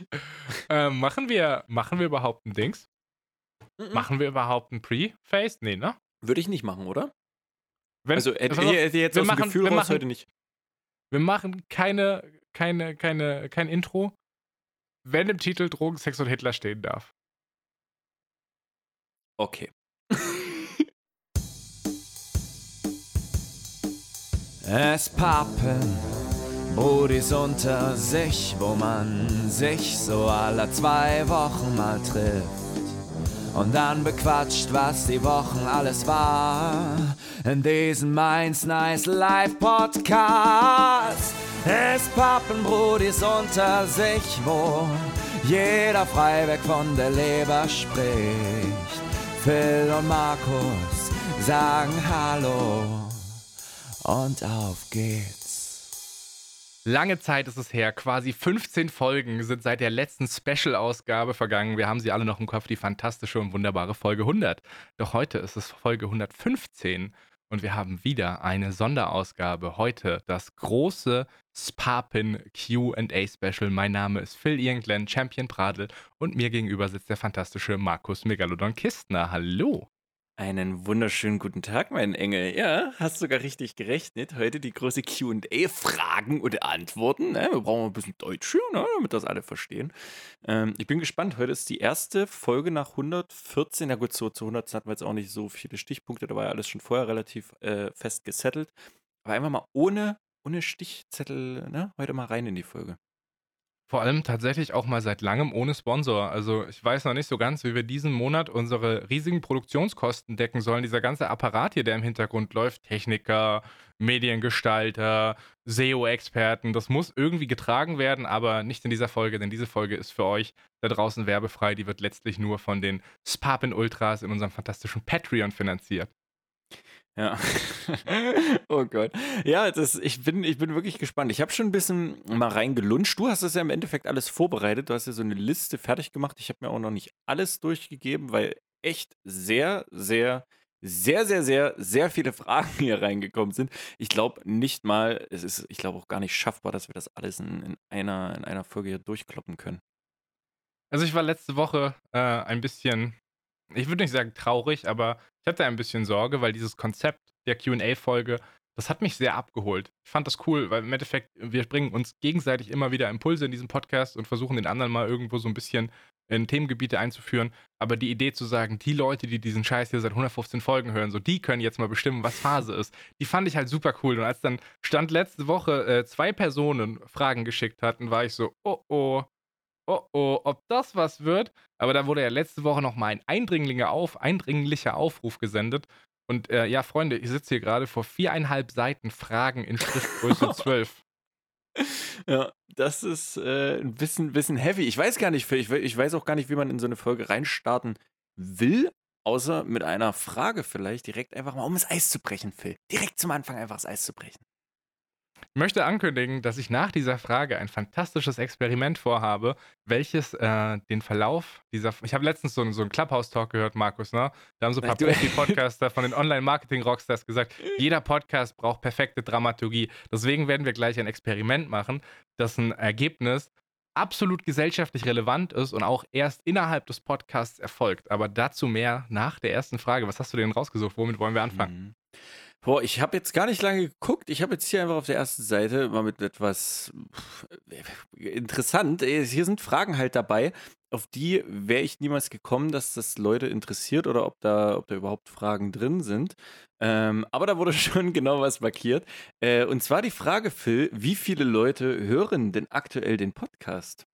ähm, machen, wir, machen wir überhaupt ein Dings? Mhm. Machen wir überhaupt ein Pre-Face? Nee, ne? Würde ich nicht machen, oder? Wenn, also hätte hätte ich jetzt wir aus dem machen- Gefühl wir raus machen- heute nicht. wir machen keine, keine, keine, kein Intro, wenn im Titel Drogen, Sex und Hitler stehen darf. Okay. Es pappen Brudis unter sich, wo man sich so alle zwei Wochen mal trifft. Und dann bequatscht, was die Wochen alles war. In diesem Mainz Nice Live Podcast. Es pappen Brudis unter sich, wo jeder frei weg von der Leber spricht. Phil und Markus sagen Hallo und auf geht's. Lange Zeit ist es her, quasi 15 Folgen sind seit der letzten Special-Ausgabe vergangen. Wir haben sie alle noch im Kopf, die fantastische und wunderbare Folge 100. Doch heute ist es Folge 115 und wir haben wieder eine Sonderausgabe. Heute das große Sparpin QA Special. Mein Name ist Phil Irgendlen, Champion Pradel und mir gegenüber sitzt der fantastische Markus Megalodon Kistner. Hallo. Einen wunderschönen guten Tag, mein Engel. Ja, hast sogar richtig gerechnet. Heute die große QA-Fragen und Antworten. Ne? Wir brauchen ein bisschen Deutsch ne? damit das alle verstehen. Ähm, ich bin gespannt. Heute ist die erste Folge nach 114. Na gut, so zu 100 hatten wir jetzt auch nicht so viele Stichpunkte. Da war ja alles schon vorher relativ äh, fest gesettelt. Aber einfach mal ohne, ohne Stichzettel ne? heute mal rein in die Folge. Vor allem tatsächlich auch mal seit langem ohne Sponsor. Also ich weiß noch nicht so ganz, wie wir diesen Monat unsere riesigen Produktionskosten decken sollen. Dieser ganze Apparat hier, der im Hintergrund läuft, Techniker, Mediengestalter, SEO-Experten, das muss irgendwie getragen werden, aber nicht in dieser Folge, denn diese Folge ist für euch da draußen werbefrei. Die wird letztlich nur von den Sparpin Ultras in unserem fantastischen Patreon finanziert. Ja. oh Gott. Ja, das, ich, bin, ich bin wirklich gespannt. Ich habe schon ein bisschen mal reingelunscht. Du hast das ja im Endeffekt alles vorbereitet. Du hast ja so eine Liste fertig gemacht. Ich habe mir auch noch nicht alles durchgegeben, weil echt sehr, sehr, sehr, sehr, sehr, sehr viele Fragen hier reingekommen sind. Ich glaube nicht mal, es ist, ich glaube auch gar nicht schaffbar, dass wir das alles in, in, einer, in einer Folge hier durchkloppen können. Also ich war letzte Woche äh, ein bisschen, ich würde nicht sagen traurig, aber ich hatte ein bisschen Sorge, weil dieses Konzept der QA-Folge, das hat mich sehr abgeholt. Ich fand das cool, weil im Endeffekt, wir bringen uns gegenseitig immer wieder Impulse in diesem Podcast und versuchen den anderen mal irgendwo so ein bisschen in Themengebiete einzuführen. Aber die Idee zu sagen, die Leute, die diesen Scheiß hier seit 115 Folgen hören, so die können jetzt mal bestimmen, was Phase ist, die fand ich halt super cool. Und als dann stand letzte Woche äh, zwei Personen Fragen geschickt hatten, war ich so, oh oh, oh oh, ob das was wird. Aber da wurde ja letzte Woche nochmal ein eindringlicher, Auf, eindringlicher Aufruf gesendet. Und äh, ja, Freunde, ich sitze hier gerade vor viereinhalb Seiten Fragen in Schriftgröße 12. Ja, das ist äh, ein bisschen, bisschen heavy. Ich weiß gar nicht, ich, ich weiß auch gar nicht, wie man in so eine Folge reinstarten will, außer mit einer Frage vielleicht direkt einfach mal, um das Eis zu brechen, Phil. Direkt zum Anfang einfach das Eis zu brechen. Ich möchte ankündigen, dass ich nach dieser Frage ein fantastisches Experiment vorhabe, welches äh, den Verlauf dieser. Ich habe letztens so, einen- so einen Clubhouse-Talk gehört, Markus, ne? Da haben so ein paar Profi-Podcaster von den Online-Marketing-Rockstars gesagt, jeder Podcast braucht perfekte Dramaturgie. Deswegen werden wir gleich ein Experiment machen, dessen Ergebnis absolut gesellschaftlich relevant ist und auch erst innerhalb des Podcasts erfolgt. Aber dazu mehr nach der ersten Frage. Was hast du denn rausgesucht? Womit wollen wir anfangen? Mhm. Boah, ich habe jetzt gar nicht lange geguckt. Ich habe jetzt hier einfach auf der ersten Seite mal mit etwas pff, interessant. äh, Hier sind Fragen halt dabei, auf die wäre ich niemals gekommen, dass das Leute interessiert oder ob da, ob da überhaupt Fragen drin sind. Ähm, aber da wurde schon genau was markiert. Äh, und zwar die Frage, Phil, wie viele Leute hören denn aktuell den Podcast?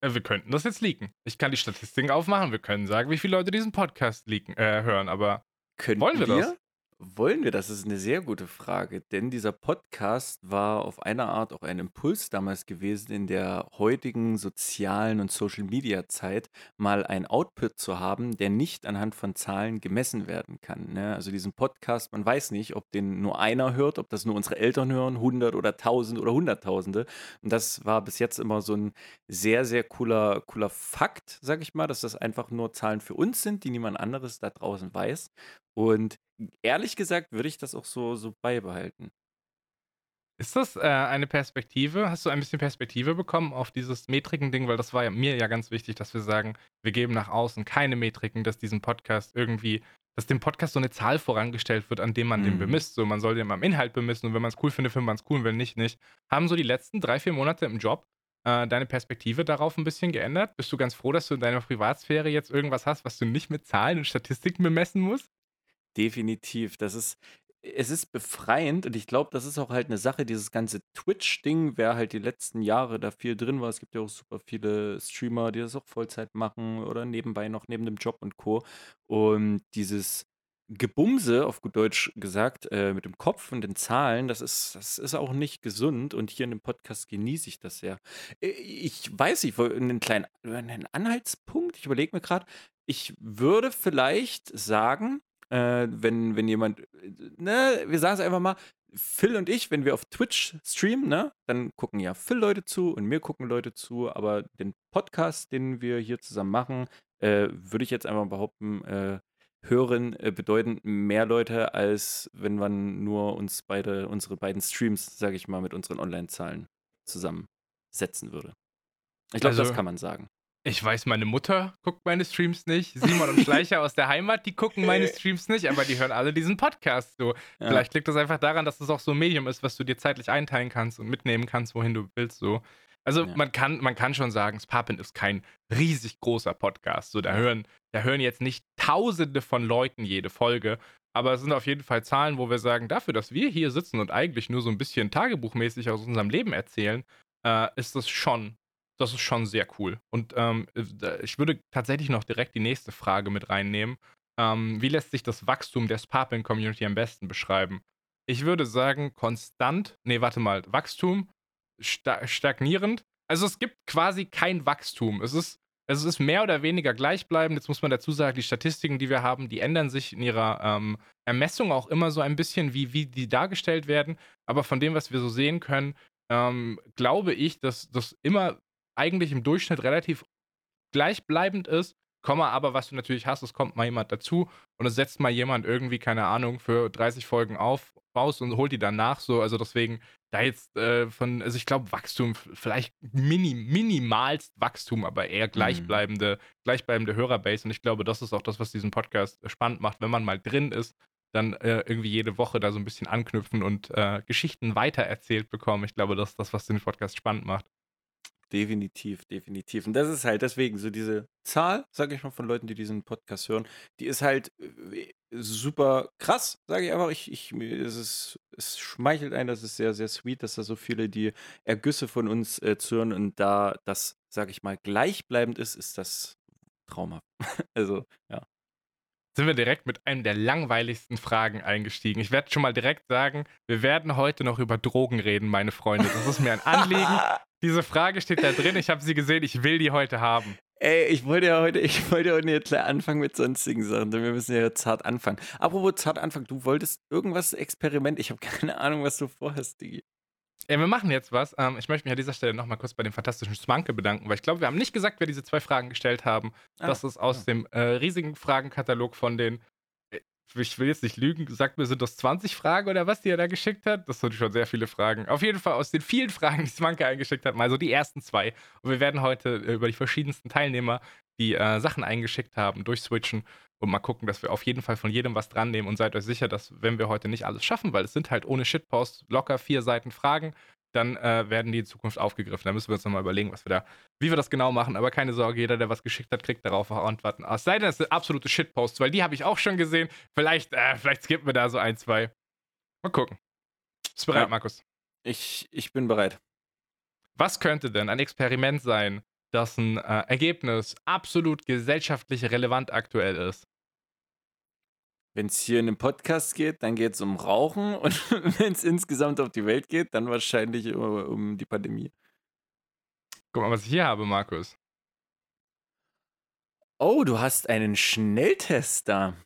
Äh, Wir könnten das jetzt leaken. Ich kann die Statistiken aufmachen. Wir können sagen, wie viele Leute diesen Podcast leaken, äh, hören. Aber Könnten Wollen wir das? Wollen wir? Das ist eine sehr gute Frage, denn dieser Podcast war auf eine Art auch ein Impuls damals gewesen, in der heutigen sozialen und Social-Media-Zeit mal ein Output zu haben, der nicht anhand von Zahlen gemessen werden kann. Ne? Also diesen Podcast, man weiß nicht, ob den nur einer hört, ob das nur unsere Eltern hören, 100 oder 1000 oder Hunderttausende. Und das war bis jetzt immer so ein sehr, sehr cooler, cooler Fakt, sag ich mal, dass das einfach nur Zahlen für uns sind, die niemand anderes da draußen weiß. Und ehrlich gesagt würde ich das auch so, so beibehalten. Ist das äh, eine Perspektive? Hast du ein bisschen Perspektive bekommen auf dieses Metriken-Ding? Weil das war ja mir ja ganz wichtig, dass wir sagen, wir geben nach außen keine Metriken, dass diesen Podcast irgendwie, dass dem Podcast so eine Zahl vorangestellt wird, an dem man den Mhm. bemisst. So, man soll den am Inhalt bemessen und wenn man es cool findet, findet man es cool und wenn nicht, nicht. Haben so die letzten drei, vier Monate im Job äh, deine Perspektive darauf ein bisschen geändert? Bist du ganz froh, dass du in deiner Privatsphäre jetzt irgendwas hast, was du nicht mit Zahlen und Statistiken bemessen musst? Definitiv. Das ist es ist befreiend und ich glaube, das ist auch halt eine Sache, dieses ganze Twitch-Ding, wer halt die letzten Jahre da viel drin war. Es gibt ja auch super viele Streamer, die das auch Vollzeit machen oder nebenbei noch neben dem Job und Co. Und dieses Gebumse, auf gut Deutsch gesagt, äh, mit dem Kopf und den Zahlen, das ist, das ist auch nicht gesund und hier in dem Podcast genieße ich das sehr. Äh, Ich weiß nicht, einen kleinen einen Anhaltspunkt, ich überlege mir gerade, ich würde vielleicht sagen, äh, wenn, wenn jemand, äh, ne, wir sagen es einfach mal, Phil und ich, wenn wir auf Twitch streamen, ne, dann gucken ja Phil Leute zu und mir gucken Leute zu, aber den Podcast, den wir hier zusammen machen, äh, würde ich jetzt einfach behaupten, äh, hören äh, bedeuten mehr Leute, als wenn man nur uns beide, unsere beiden Streams, sage ich mal, mit unseren Online-Zahlen zusammensetzen würde. Ich glaube, das Also- kann man sagen. Ich weiß, meine Mutter guckt meine Streams nicht. Simon und Schleicher aus der Heimat, die gucken meine Streams nicht, aber die hören alle diesen Podcast so. Ja. Vielleicht liegt das einfach daran, dass es auch so ein Medium ist, was du dir zeitlich einteilen kannst und mitnehmen kannst, wohin du willst. So. Also Ja. man, kann, man kann schon sagen, Spapin ist kein riesig großer Podcast. So, da, hören, da hören jetzt nicht tausende von Leuten jede Folge, aber es sind auf jeden Fall Zahlen, wo wir sagen, dafür, dass wir hier sitzen und eigentlich nur so ein bisschen tagebuchmäßig aus unserem Leben erzählen, äh, ist das schon das ist schon sehr cool. Und ähm, äh, ich würde tatsächlich noch direkt die nächste Frage mit reinnehmen. Ähm, wie lässt sich das Wachstum der Sparpin-Community am besten beschreiben? Ich würde sagen, konstant, nee, warte mal, Wachstum, sta stagnierend. Also es gibt quasi kein Wachstum. Es ist, es ist mehr oder weniger gleichbleibend. Jetzt muss man dazu sagen, die Statistiken, die wir haben, die ändern sich in ihrer ähm, Ermessung auch immer so ein bisschen, wie, wie die dargestellt werden. Aber von dem, was wir so sehen können, ähm, glaube ich, dass das immer eigentlich im Durchschnitt relativ gleichbleibend ist. Komma, aber was du natürlich hast, es kommt mal jemand dazu und es setzt mal jemand irgendwie, keine Ahnung, für 30 Folgen auf, raus und holt die dann nach. So, also deswegen, da jetzt äh, von, also ich glaube, Wachstum, vielleicht mini, minimalst Wachstum, aber eher gleichbleibende, gleichbleibende Hörerbase. Und ich glaube, das ist auch das, was diesen Podcast äh, spannend macht, wenn man mal drin ist, dann äh, irgendwie jede Woche da so ein bisschen anknüpfen und äh, Geschichten weitererzählt bekommen. Ich glaube, das ist das, was den Podcast spannend macht. Definitiv, definitiv. Und das ist halt deswegen so diese Zahl, sage ich mal, von Leuten, die diesen Podcast hören, die ist halt äh, super krass, sage ich einfach. Ich, ich, mir ist es, es schmeichelt ein, das ist sehr, sehr sweet, dass da so viele die Ergüsse von uns äh, zuhören und da das, sage ich mal, gleichbleibend ist, ist das traumhaft. also, ja. Sind wir direkt mit einem der langweiligsten Fragen eingestiegen. Ich werde schon mal direkt sagen, wir werden heute noch über Drogen reden, meine Freunde. Das ist mir ein Anliegen. Diese Frage steht da drin. Ich habe sie gesehen. Ich will die heute haben. Ey, ich wollte ja heute, ich wollte ja heute jetzt gleich anfangen mit sonstigen Sachen, denn wir müssen ja zart anfangen. Apropos zart anfangen, du wolltest irgendwas Experiment, ich habe keine Ahnung, was du vorhast, Digi. Ja, wir machen jetzt was. Ähm, ich möchte mich an dieser Stelle nochmal kurz bei dem fantastischen Smanke bedanken, weil ich glaube, wir haben nicht gesagt, wer diese zwei Fragen gestellt haben. Ah, das ist aus dem äh, riesigen Fragenkatalog von den. äh, Ich will jetzt nicht lügen, sagt mir, sind das 20 Fragen oder was, die er da geschickt hat? Das sind schon sehr viele Fragen. Auf jeden Fall aus den vielen Fragen, die Smanke eingeschickt hat, mal so die ersten zwei. Und wir werden heute äh, über die verschiedensten Teilnehmer, die äh, Sachen eingeschickt haben, durchswitchen und mal gucken, dass wir auf jeden Fall von jedem was dran nehmen und seid euch sicher, dass wenn wir heute nicht alles schaffen, weil es sind halt ohne Shitpost locker vier Seiten Fragen, dann äh, werden die in Zukunft aufgegriffen. Da müssen wir uns nochmal überlegen, was wir da, wie wir das genau machen. Aber keine Sorge, jeder, der was geschickt hat, kriegt darauf auch Antworten. Es sei denn, es sind absolute Shitposts, weil die habe ich auch schon gesehen. Vielleicht, äh, vielleicht skippen wir da so ein, zwei. Mal gucken. Bist du bereit, Ja. Markus? Ich, ich bin bereit. Was könnte denn ein Experiment sein, das ein äh, Ergebnis absolut gesellschaftlich relevant aktuell ist? Wenn es hier in einem Podcast geht, dann geht es um Rauchen und wenn es insgesamt auf die Welt geht, dann wahrscheinlich um, um die Pandemie. Guck mal, was ich hier habe, Markus. Oh, du hast einen Schnelltest da.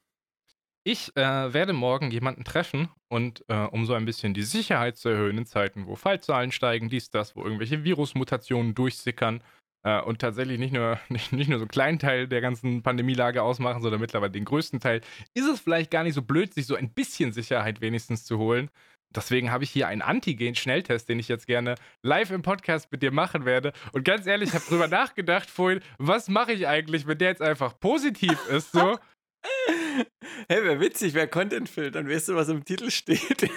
Ich äh, werde morgen jemanden treffen und äh, um so ein bisschen die Sicherheit zu erhöhen in Zeiten, wo Fallzahlen steigen, dies, das, wo irgendwelche Virusmutationen durchsickern äh, und tatsächlich nicht nur, nicht, nicht nur so einen kleinen Teil der ganzen Pandemielage ausmachen, sondern mittlerweile den größten Teil, ist es vielleicht gar nicht so blöd, sich so ein bisschen Sicherheit wenigstens zu holen. Deswegen habe ich hier einen Antigen-Schnelltest, den ich jetzt gerne live im Podcast mit dir machen werde. Und ganz ehrlich, ich habe drüber nachgedacht vorhin, was mache ich eigentlich, wenn der jetzt einfach positiv ist, so? Hey, wäre witzig, wäre Content Fill, dann weißt du, was im Titel steht.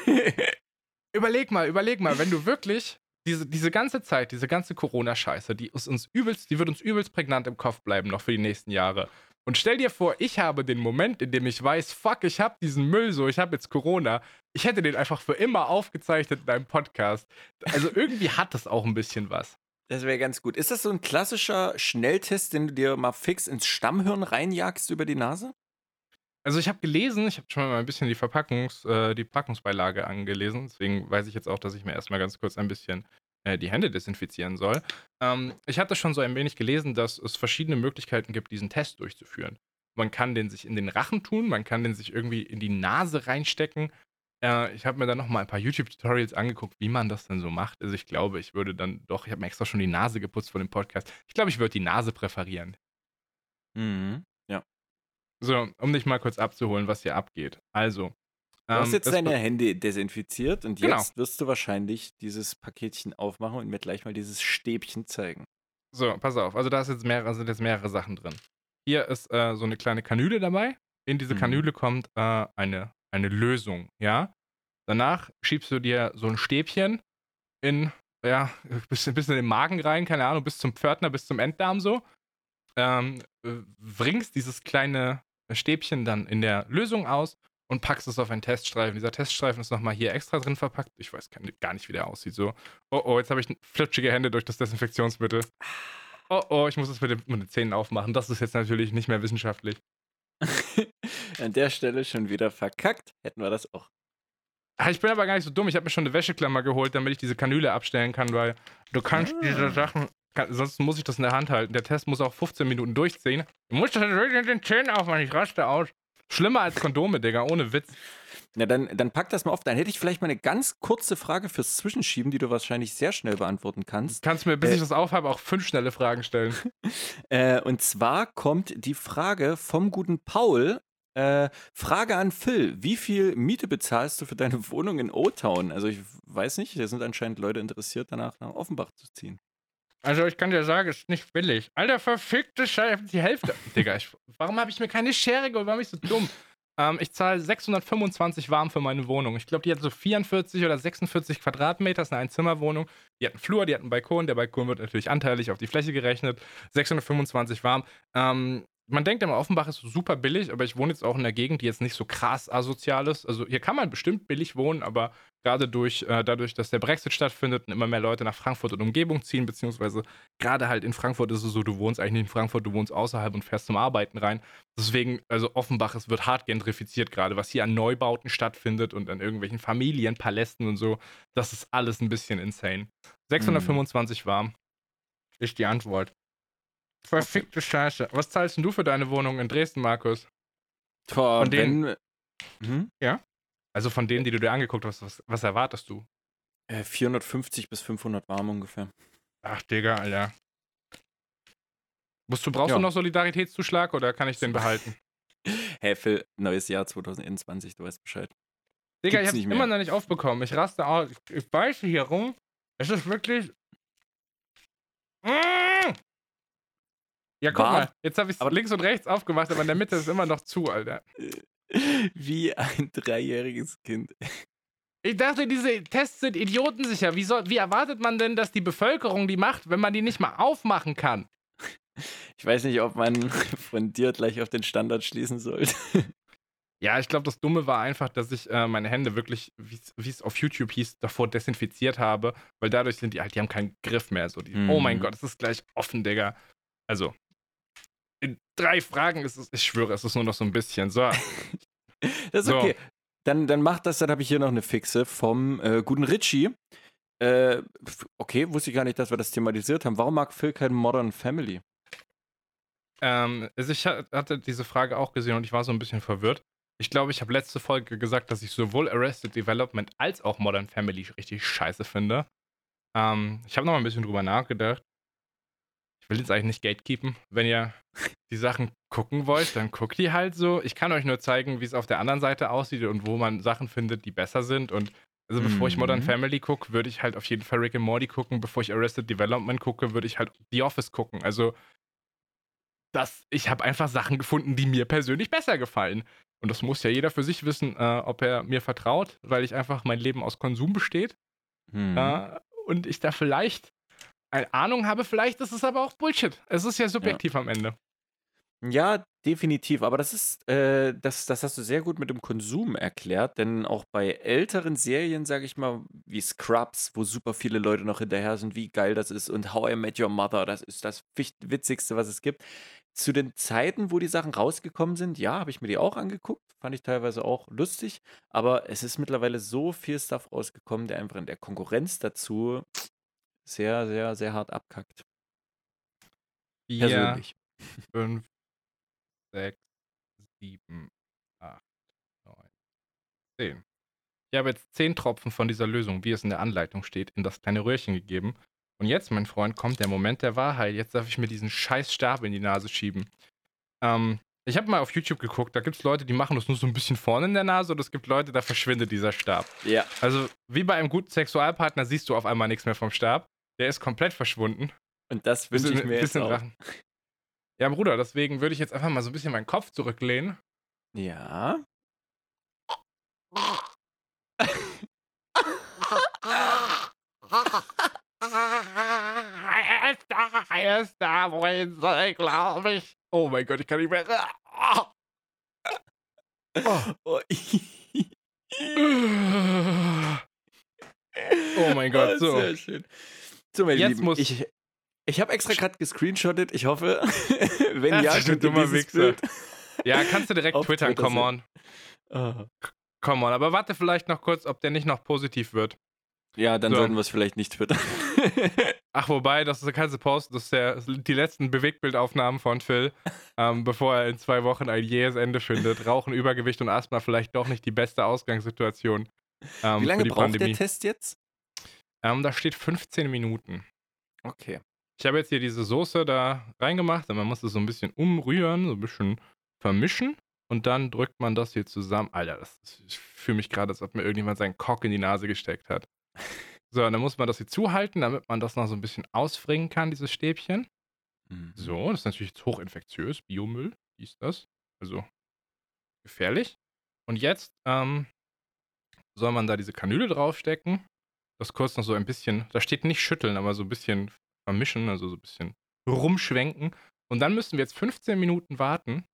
überleg mal, überleg mal, wenn du wirklich diese, diese ganze Zeit, diese ganze Corona-Scheiße, die ist uns übelst, die wird uns übelst prägnant im Kopf bleiben, noch für die nächsten Jahre. Und stell dir vor, ich habe den Moment, in dem ich weiß, fuck, ich habe diesen Müll so, ich habe jetzt Corona. Ich hätte den einfach für immer aufgezeichnet in einem Podcast. Also irgendwie hat das auch ein bisschen was. Das wäre ganz gut. Ist das so ein klassischer Schnelltest, den du dir mal fix ins Stammhirn reinjagst über die Nase? Also ich habe gelesen, ich habe schon mal ein bisschen die Verpackungs, äh, die Packungsbeilage angelesen, deswegen weiß ich jetzt auch, dass ich mir erstmal ganz kurz ein bisschen äh, die Hände desinfizieren soll. Ähm, ich hatte schon so ein wenig gelesen, dass es verschiedene Möglichkeiten gibt, diesen Test durchzuführen. Man kann den sich in den Rachen tun, man kann den sich irgendwie in die Nase reinstecken. Äh, ich habe mir dann noch mal ein paar YouTube-Tutorials angeguckt, wie man das denn so macht. Also ich glaube, ich würde dann doch, ich habe mir extra schon die Nase geputzt von dem Podcast. Ich glaube, ich würde die Nase präferieren. Mhm. Ja. So, um dich mal kurz abzuholen, was hier abgeht. Also, Du hast ähm, jetzt es deine Hände desinfiziert und Genau. jetzt wirst du wahrscheinlich dieses Paketchen aufmachen und mir gleich mal dieses Stäbchen zeigen. So, pass auf. Also da ist jetzt mehrere, sind jetzt mehrere Sachen drin. Hier ist äh, so eine kleine Kanüle dabei. In diese Mhm. Kanüle kommt äh, eine, eine Lösung, ja. Danach schiebst du dir so ein Stäbchen in, ja, bis, bis in den Magen rein, keine Ahnung, bis zum Pförtner, bis zum Enddarm so. Ähm, äh, bringst dieses kleine Stäbchen dann in der Lösung aus und packst es auf einen Teststreifen. Dieser Teststreifen ist nochmal hier extra drin verpackt. Ich weiß gar nicht, wie der aussieht. So. Oh oh, jetzt habe ich flutschige Hände durch das Desinfektionsmittel. Oh oh, ich muss es mit, den- mit den Zähnen aufmachen. Das ist jetzt natürlich nicht mehr wissenschaftlich. An der Stelle schon wieder verkackt. Hätten wir das auch. Ah, Ich bin aber gar nicht so dumm. Ich habe mir schon eine Wäscheklammer geholt, damit ich diese Kanüle abstellen kann, weil du kannst Ah. diese Sachen, kann, sonst muss ich das in der Hand halten. Der Test muss auch 15 Minuten durchziehen. Du musst das natürlich mit den Zähnen aufmachen, ich raste aus. Schlimmer als Kondome, Digga, ohne Witz. Na, dann, dann pack das mal auf. Dann hätte ich vielleicht mal eine ganz kurze Frage fürs Zwischenschieben, die du wahrscheinlich sehr schnell beantworten kannst. Kannst mir, bis Äh. ich das aufhabe, auch fünf schnelle Fragen stellen. Äh, und zwar kommt die Frage vom guten Paul. Äh, Frage an Phil. Wie viel Miete bezahlst du für deine Wohnung in O-Town? Also ich weiß nicht, da sind anscheinend Leute interessiert, danach nach Offenbach zu ziehen. Also ich kann dir sagen, es ist nicht billig. Alter, verfickte Scheiße, die Hälfte. Digga, ich, warum habe ich mir keine Schere geholt? Warum bin ich so dumm? Ähm, ich zahle 625 warm für meine Wohnung. Ich glaube, die hat so 44 oder 46 Quadratmeter, ist eine Einzimmerwohnung. Die hat einen Flur, die hat einen Balkon. Der Balkon wird natürlich anteilig auf die Fläche gerechnet. 625 warm. Ähm, man denkt immer, Offenbach ist super billig, aber ich wohne jetzt auch in einer Gegend, die jetzt nicht so krass asozial ist. Also hier kann man bestimmt billig wohnen, aber gerade durch, äh, dadurch, dass der Brexit stattfindet und immer mehr Leute nach Frankfurt und Umgebung ziehen, beziehungsweise gerade halt in Frankfurt ist es so, du wohnst eigentlich nicht in Frankfurt, du wohnst außerhalb und fährst zum Arbeiten rein. Deswegen, also Offenbach, es wird hart gentrifiziert gerade, was hier an Neubauten stattfindet und an irgendwelchen Familienpalästen und so. Das ist alles ein bisschen insane. 625 warm ist die Antwort. Verfickte Scheiße. Was zahlst denn du für deine Wohnung in Dresden, Markus? Boah, Von denen- hm? Also von denen, die du dir angeguckt hast, was, was erwartest du? äh, 450 bis 500 warm ungefähr. Ach, Digga, Alter. Musst du, brauchst Ja. du noch Solidaritätszuschlag oder kann ich den behalten? Hey Phil, neues Jahr 2021, du weißt Bescheid. Digga, Gibt's ich hab's immer noch nicht aufbekommen. Ich raste aus. Ich, beiße hier rum. Es ist wirklich. Mm! Ja, guck War- mal. Jetzt habe ich links und rechts aufgemacht, aber in der Mitte ist immer noch zu, Alter. Wie ein dreijähriges Kind. Ich dachte, diese Tests sind idiotensicher. Wie, soll, wie erwartet man denn, dass die Bevölkerung die macht, wenn man die nicht mal aufmachen kann? Ich weiß nicht, ob man von dir gleich auf den Standard schließen sollte. Ja, ich glaube, das Dumme war einfach, dass ich äh, meine Hände wirklich, wie es auf YouTube hieß, davor desinfiziert habe, weil dadurch sind die halt, die haben keinen Griff mehr. So die, Oh mein Mhm. Gott, es ist gleich offen, Digga. Also, in drei Fragen ist es, ich schwöre, es ist nur noch so ein bisschen. So, Das ist So. okay. Dann, dann mach das, dann habe ich hier noch eine Fixe vom äh, guten Richie. Äh, okay, wusste ich gar nicht, dass wir das thematisiert haben. Warum mag Phil kein Modern Family? ähm, also ich ha- hatte diese Frage auch gesehen und ich war so ein bisschen verwirrt. Ich glaube, ich habe letzte Folge gesagt, dass ich sowohl Arrested Development als auch Modern Family richtig scheiße finde. Ähm, ich habe noch mal ein bisschen drüber nachgedacht. Ich will jetzt eigentlich nicht gatekeepen. Wenn ihr die Sachen gucken wollt, dann guckt die halt so. Ich kann euch nur zeigen, wie es auf der anderen Seite aussieht und wo man Sachen findet, die besser sind. Und Also bevor ich Modern Mhm. Family gucke, würde ich halt auf jeden Fall Rick and Morty gucken. Bevor ich Arrested Development gucke, würde ich halt The Office gucken. Also das, ich habe einfach Sachen gefunden, die mir persönlich besser gefallen. Und das muss ja jeder für sich wissen, äh, ob er mir vertraut, weil ich einfach mein Leben aus Konsum besteht. Mhm. Äh, und ich da vielleicht Ahnung habe, vielleicht ist es aber auch Bullshit. Es ist ja subjektiv am Ende. Ja, definitiv. Aber das ist, äh, das, das hast du sehr gut mit dem Konsum erklärt, denn auch bei älteren Serien, sage ich mal, wie Scrubs, wo super viele Leute noch hinterher sind, wie geil das ist und How I Met Your Mother, das ist das Witzigste, was es gibt. Zu den Zeiten, wo die Sachen rausgekommen sind, ja, habe ich mir die auch angeguckt, fand ich teilweise auch lustig, aber es ist mittlerweile so viel Stuff rausgekommen, der einfach in der Konkurrenz dazu sehr, sehr, sehr hart abkackt. Vier, Persönlich. fünf, sechs, sieben, acht, neun, zehn. Ich habe jetzt zehn Tropfen von dieser Lösung, wie es in der Anleitung steht, in das kleine Röhrchen gegeben. Und jetzt, mein Freund, kommt der Moment der Wahrheit. Jetzt darf ich mir diesen scheiß Stab in die Nase schieben. Ähm, ich habe mal auf YouTube geguckt, da gibt es Leute, die machen das nur so ein bisschen vorne in der Nase und es gibt Leute, da verschwindet dieser Stab. Ja. Also, wie bei einem guten Sexualpartner siehst du auf einmal nichts mehr vom Stab. Der ist komplett verschwunden. Und das wünsche ich Bisschen- mir jetzt auch. Drachen. Ja, Bruder, deswegen würde ich jetzt einfach mal so ein bisschen meinen Kopf zurücklehnen. Ja. Er ist da, er ist da, wohin soll, glaube ich. Oh mein Gott, ich kann nicht mehr. Oh. Oh, Oh mein Gott, so. Sehr schön. So, meine Jetzt Lieben, muss- ich, ich habe extra gerade gescreenshottet. Ich hoffe, wenn Das ja, ist ein könnt ihr dummer Wichser. Ja, kannst du direkt Auf twittern, Twitter come on. Ah. Come on, aber warte vielleicht noch kurz, ob der nicht noch positiv wird. Ja, dann So. sollten wir es vielleicht nicht twittern. Ach, wobei, das ist, kannst du posten, das ist der, sind die letzten Bewegtbildaufnahmen von Phil, ähm, bevor er in zwei Wochen ein jähes Ende findet. Rauchen, Übergewicht und Asthma vielleicht doch nicht die beste Ausgangssituation. Ähm, Wie lange braucht Pandemie. der Test jetzt? Ähm, da steht 15 Minuten. Okay. Ich habe jetzt hier diese Soße da reingemacht und man muss es so ein bisschen umrühren, so ein bisschen vermischen und dann drückt man das hier zusammen. Alter, das ist, ich fühle mich gerade, als ob mir irgendjemand seinen Cock in die Nase gesteckt hat. So, und dann muss man das hier zuhalten, damit man das noch so ein bisschen ausfringen kann, dieses Stäbchen. Mhm. So, das ist natürlich jetzt hochinfektiös, Biomüll, dies, das. Also gefährlich. Und jetzt ähm, soll man da diese Kanüle draufstecken. Das kurz noch so ein bisschen, da steht nicht schütteln, aber so ein bisschen vermischen, also so ein bisschen rumschwenken. Und dann müssen wir jetzt 15 Minuten warten.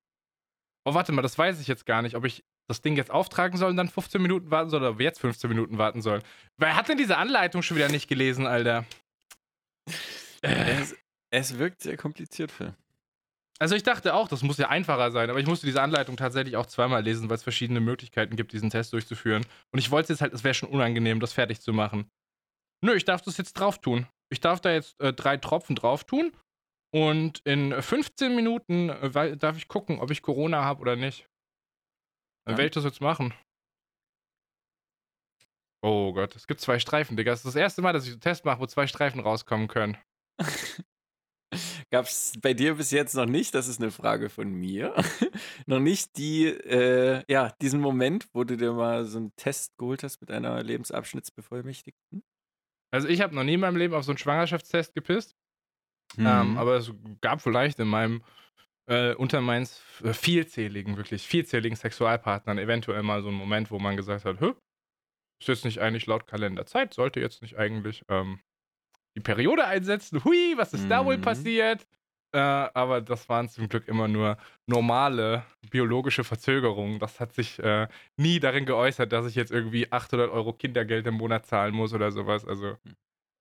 Oh, warte mal, das weiß ich jetzt gar nicht, ob ich das Ding jetzt auftragen soll und dann 15 Minuten warten soll oder ob wir jetzt 15 Minuten warten sollen. Wer hat denn diese Anleitung schon wieder nicht gelesen, Alter? Äh. Es, es wirkt sehr kompliziert, Phil. Also ich dachte auch, das muss ja einfacher sein, aber ich musste diese Anleitung tatsächlich auch zweimal lesen, weil es verschiedene Möglichkeiten gibt, diesen Test durchzuführen. Und ich wollte jetzt halt, es wäre schon unangenehm, das fertig zu machen. Nö, ich darf das jetzt drauf tun. Ich darf da jetzt äh, drei Tropfen drauf tun und in 15 Minuten äh, darf ich gucken, ob ich Corona habe oder nicht. Dann Ja. werde ich das jetzt machen. Oh Gott, es gibt zwei Streifen, Digga. Das ist das erste Mal, dass ich einen Test mache, wo zwei Streifen rauskommen können. Gab es bei dir bis jetzt noch nicht, das ist eine Frage von mir, noch nicht die, äh, ja, diesen Moment, wo du dir mal so einen Test geholt hast mit einer Lebensabschnittsbevollmächtigten? Also ich habe noch nie in meinem Leben auf so einen Schwangerschaftstest gepisst. Ähm, Mhm. aber es gab vielleicht in meinem äh, unter meinen s- äh, vielzähligen, wirklich vielzähligen Sexualpartnern eventuell mal so einen Moment, wo man gesagt hat, Hö, ist jetzt nicht eigentlich laut Kalender Zeit, sollte jetzt nicht eigentlich ähm, die Periode einsetzen. Hui, was ist da wohl Mhm. passiert? Äh, aber das waren zum Glück immer nur normale biologische Verzögerungen. Das hat sich äh, nie darin geäußert, dass ich jetzt irgendwie 800 Euro Kindergeld im Monat zahlen muss oder sowas. Also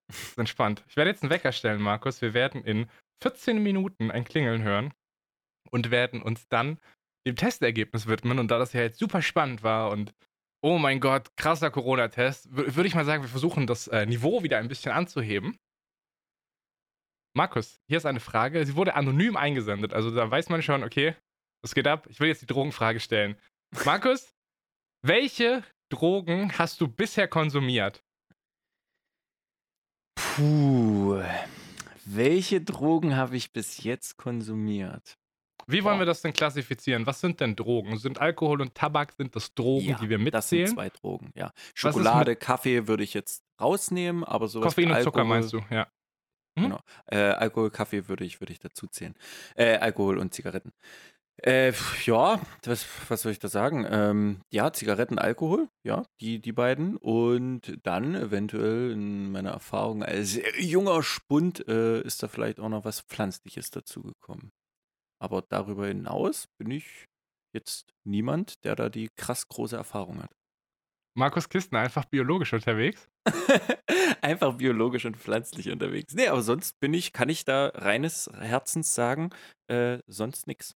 ist entspannt. Ich werde jetzt einen Wecker stellen, Markus. Wir werden in 14 Minuten ein Klingeln hören und werden uns dann dem Testergebnis widmen. Und da das ja jetzt super spannend war und oh mein Gott, krasser Corona-Test, wür- würde ich mal sagen, wir versuchen das äh, Niveau wieder ein bisschen anzuheben. Markus, hier ist eine Frage. Sie wurde anonym eingesendet. Also da weiß man schon, okay, was geht ab? Ich will jetzt die Drogenfrage stellen. Markus, welche Drogen hast du bisher konsumiert? Puh, welche Drogen habe ich bis jetzt konsumiert? Wie wollen wir das denn klassifizieren? Was sind denn Drogen? Sind Alkohol und Tabak, sind das Drogen, Ja, die wir das sind mitzählen? zwei Drogen, ja. Schokolade, Kaffee würde ich jetzt rausnehmen, aber sowas Koffein wie und Zucker Alkohol, meinst du, ja. Hm? Genau. Äh, Alkohol, Kaffee würde ich, würde ich dazu zählen. Äh, Alkohol und Zigaretten. Äh, ja, was, was soll ich da sagen? Ähm, ja, Zigaretten, Alkohol, ja, die, die beiden. Und dann eventuell in meiner Erfahrung als junger Spund äh, ist da vielleicht auch noch was Pflanzliches dazugekommen. Aber darüber hinaus bin ich jetzt niemand, der da die krass große Erfahrung hat. Markus Kistner, einfach biologisch unterwegs. Einfach biologisch und pflanzlich unterwegs. Nee, aber sonst bin ich, kann ich da reines Herzens sagen, äh, sonst nix.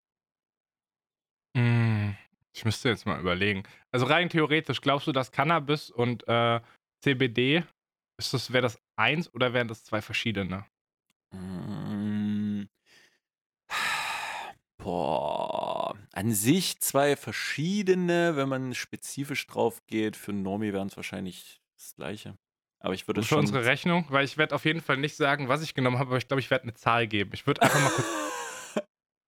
Hm, ich müsste jetzt mal überlegen. Also rein theoretisch, glaubst du, dass Cannabis und äh, CBD, ist das, wäre das eins oder wären das zwei verschiedene? Mm. Boah, an sich zwei verschiedene, wenn man spezifisch drauf geht. Für Normie wären es wahrscheinlich das gleiche. Aber ich würde schon. unsere Rechnung, weil ich werde auf jeden Fall nicht sagen, was ich genommen habe, aber ich glaube, ich werde eine Zahl geben. Ich würde einfach mal kurz.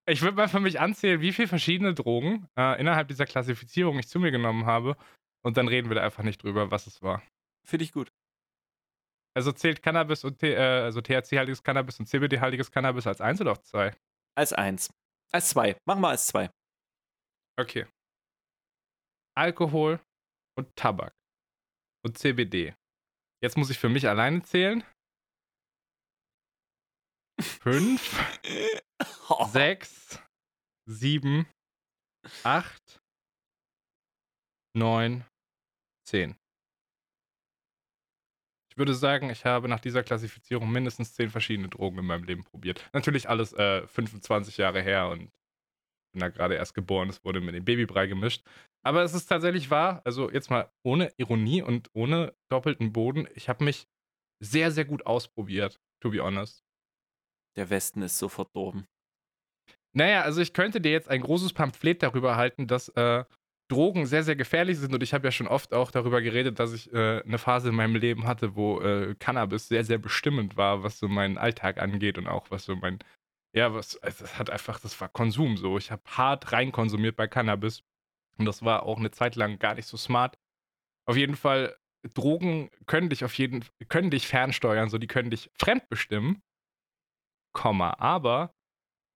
Ich würde mal für mich anzählen, wie viele verschiedene Drogen äh, innerhalb dieser Klassifizierung ich zu mir genommen habe. Und dann reden wir da einfach nicht drüber, was es war. Finde ich gut. Also zählt Cannabis und T- äh, also THC-haltiges Cannabis und CBD-haltiges Cannabis als eins oder auf zwei? Als eins. Als zwei. Machen wir als zwei. Okay. Alkohol und Tabak und CBD. Jetzt muss ich für mich alleine zählen. Fünf, sechs, sieben, acht, neun, zehn. Ich würde sagen, ich habe nach dieser Klassifizierung mindestens zehn verschiedene Drogen in meinem Leben probiert. Natürlich alles äh, 25 Jahre her und bin da gerade erst geboren, es wurde mit dem Babybrei gemischt. Aber es ist tatsächlich wahr, also jetzt mal ohne Ironie und ohne doppelten Boden, ich habe mich sehr, sehr gut ausprobiert, to be honest. Der Westen ist so verdorben. Naja, also ich könnte dir jetzt ein großes Pamphlet darüber halten, dass äh, Drogen sehr, sehr gefährlich sind. Und ich habe ja schon oft auch darüber geredet, dass ich äh, eine Phase in meinem Leben hatte, wo äh, Cannabis sehr, sehr bestimmend war, was so meinen Alltag angeht und auch was so mein, ja, was, also es hat einfach, das war Konsum so. Ich habe hart reinkonsumiert bei Cannabis. Und das war auch eine Zeit lang gar nicht so smart. Auf jeden Fall, Drogen können dich auf jeden können dich fernsteuern, so die können dich fremdbestimmen. Komma, aber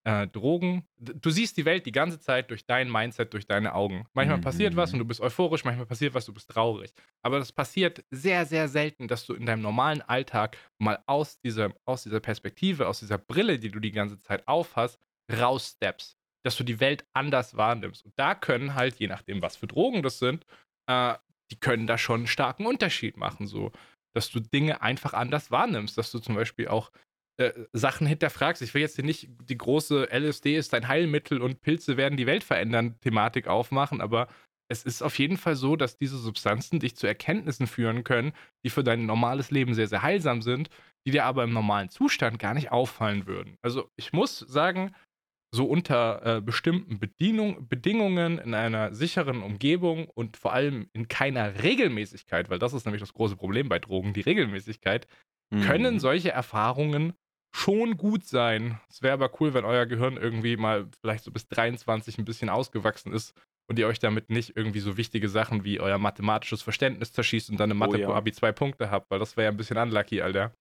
äh, Drogen, du siehst die Welt die ganze Zeit durch dein Mindset, durch deine Augen. Manchmal passiert was Mhm. und du bist euphorisch, manchmal passiert was, du bist traurig. Aber das passiert sehr, sehr selten, dass du in deinem normalen Alltag mal aus dieser, aus dieser Perspektive, aus dieser Brille, die du die ganze Zeit aufhast, raussteppst. Dass du die Welt anders wahrnimmst. Und da können halt, je nachdem, was für Drogen das sind, äh, die können da schon einen starken Unterschied machen. So, dass du Dinge einfach anders wahrnimmst. Dass du zum Beispiel auch äh, Sachen hinterfragst. Ich will jetzt hier nicht die große LSD ist ein Heilmittel und Pilze werden die Welt verändern Thematik aufmachen, aber es ist auf jeden Fall so, dass diese Substanzen dich zu Erkenntnissen führen können, die für dein normales Leben sehr, sehr heilsam sind, die dir aber im normalen Zustand gar nicht auffallen würden. Also ich muss sagen, so unter äh, bestimmten Bedienung, Bedingungen in einer sicheren Umgebung und vor allem in keiner Regelmäßigkeit, weil das ist nämlich das große Problem bei Drogen, die Regelmäßigkeit, können Mhm. solche Erfahrungen schon gut sein. Es wäre aber cool, wenn euer Gehirn irgendwie mal vielleicht so bis 23 ein bisschen ausgewachsen ist und ihr euch damit nicht irgendwie so wichtige Sachen wie euer mathematisches Verständnis zerschießt und dann in Mathe Oh ja. Abi zwei Punkte habt, weil das wäre ja ein bisschen unlucky, Alter.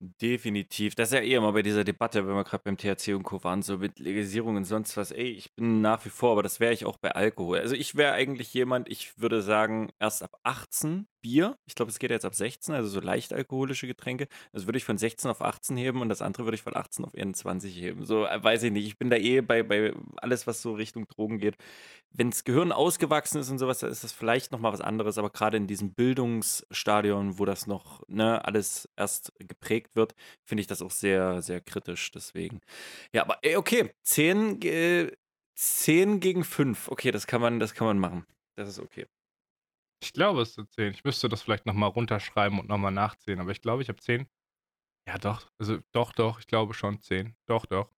Definitiv. Das ist ja eh immer bei dieser Debatte, wenn wir gerade beim THC und Co. waren, so mit Legalisierung und sonst was. Ey, ich bin nach wie vor, aber das wäre ich auch bei Alkohol. Also ich wäre eigentlich jemand, ich würde sagen, erst ab 18 Bier. Ich glaube, es geht jetzt ab 16, also so leicht alkoholische Getränke. Das würde ich von 16 auf 18 heben und das andere würde ich von 18 auf 21 heben. So, äh, weiß ich nicht. Ich bin da eh bei, bei alles, was so Richtung Drogen geht. Wenn das Gehirn ausgewachsen ist und sowas, dann ist das vielleicht nochmal was anderes, aber gerade in diesem Bildungsstadion, wo das noch ne, alles erst geprägt wird, finde ich das auch sehr, sehr kritisch. Deswegen. Ja, aber okay, 10, äh, 10 gegen 5. Okay, das kann man, das kann man machen. Das ist okay. Ich glaube, es sind 10. Ich müsste das vielleicht nochmal runterschreiben und nochmal nachzählen, aber ich glaube, ich habe 10. Ja, doch. Also, doch, doch. Ich glaube schon 10. Doch, doch.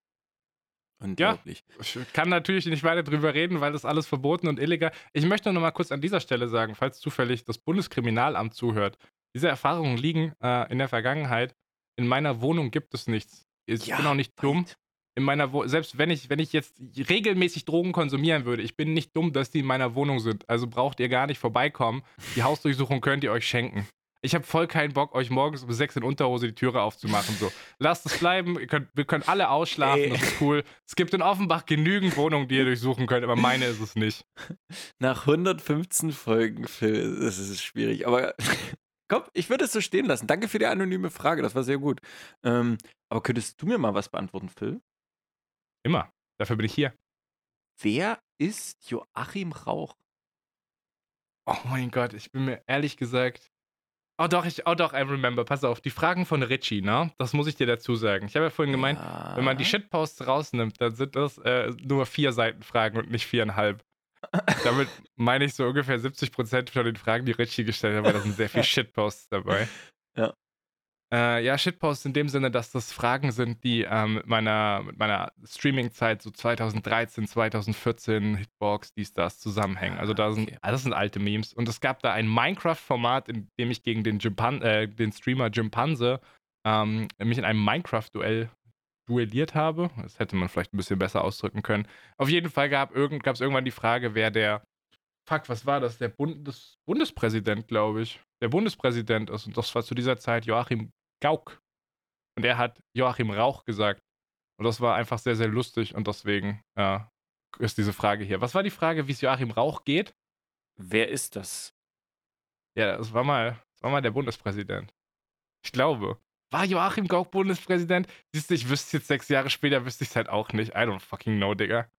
Unglaublich. Ich kann natürlich nicht weiter drüber reden, weil das alles verboten und illegal. Ich möchte noch mal kurz an dieser Stelle sagen, falls zufällig das Bundeskriminalamt zuhört. Diese Erfahrungen liegen äh, in der Vergangenheit. In meiner Wohnung gibt es nichts. Ich Ja, bin auch nicht dumm. In meiner Wohnung, selbst wenn ich, wenn ich jetzt regelmäßig Drogen konsumieren würde, ich bin nicht dumm, dass die in meiner Wohnung sind. Also braucht ihr gar nicht vorbeikommen. Die Hausdurchsuchung könnt ihr euch schenken. Ich habe voll keinen Bock, euch morgens um sechs in Unterhose die Türe aufzumachen. So, lasst es bleiben. Könnt, wir können alle ausschlafen. Ey. Das ist cool. Es gibt in Offenbach genügend Wohnungen, die ihr durchsuchen könnt, aber meine ist es nicht. Nach 115 Folgen, Phil, das ist schwierig. Aber komm, ich würde es so stehen lassen. Danke für die anonyme Frage. Das war sehr gut. Ähm, aber könntest du mir mal was beantworten, Phil? Immer. Dafür bin ich hier. Wer ist Joachim Rauch? Oh mein Gott, ich bin mir ehrlich gesagt Oh doch, ich, oh doch, I remember. Pass auf, die Fragen von Richie, ne? Das muss ich dir dazu sagen. Ich habe ja vorhin gemeint, ja. wenn man die Shitposts rausnimmt, dann sind das äh, nur vier Seiten Fragen und nicht viereinhalb. Damit meine ich so ungefähr 70% von den Fragen, die Richie gestellt hat, weil da sind sehr viele Shitposts dabei. Ja. Äh, ja, Shitpost in dem Sinne, dass das Fragen sind, die ähm, mit meiner, mit meiner Streaming-Zeit so 2013, 2014, Hitbox, dies, das zusammenhängen. Also da sind, okay. also das sind alte Memes. Und es gab da ein Minecraft-Format, in dem ich gegen den, Jimpan äh, den Streamer Jimpanse ähm, mich in einem Minecraft-Duell duelliert habe. Das hätte man vielleicht ein bisschen besser ausdrücken können. Auf jeden Fall gab es irgend, irgendwann die Frage, wer der, fuck, was war das? Der Bundes Bundespräsident, glaube ich. Der Bundespräsident ist. Und das war zu dieser Zeit Joachim Gauck. Und er hat Joachim Rauch gesagt. Und das war einfach sehr, sehr lustig und deswegen äh, ist diese Frage hier. Was war die Frage, wie es Joachim Rauch geht? Wer ist das? Ja, das war mal, das war mal der Bundespräsident. Ich glaube. War Joachim Gauck Bundespräsident? Siehst du, ich wüsste jetzt sechs Jahre später, wüsste ich es halt auch nicht. I don't fucking know, Digga.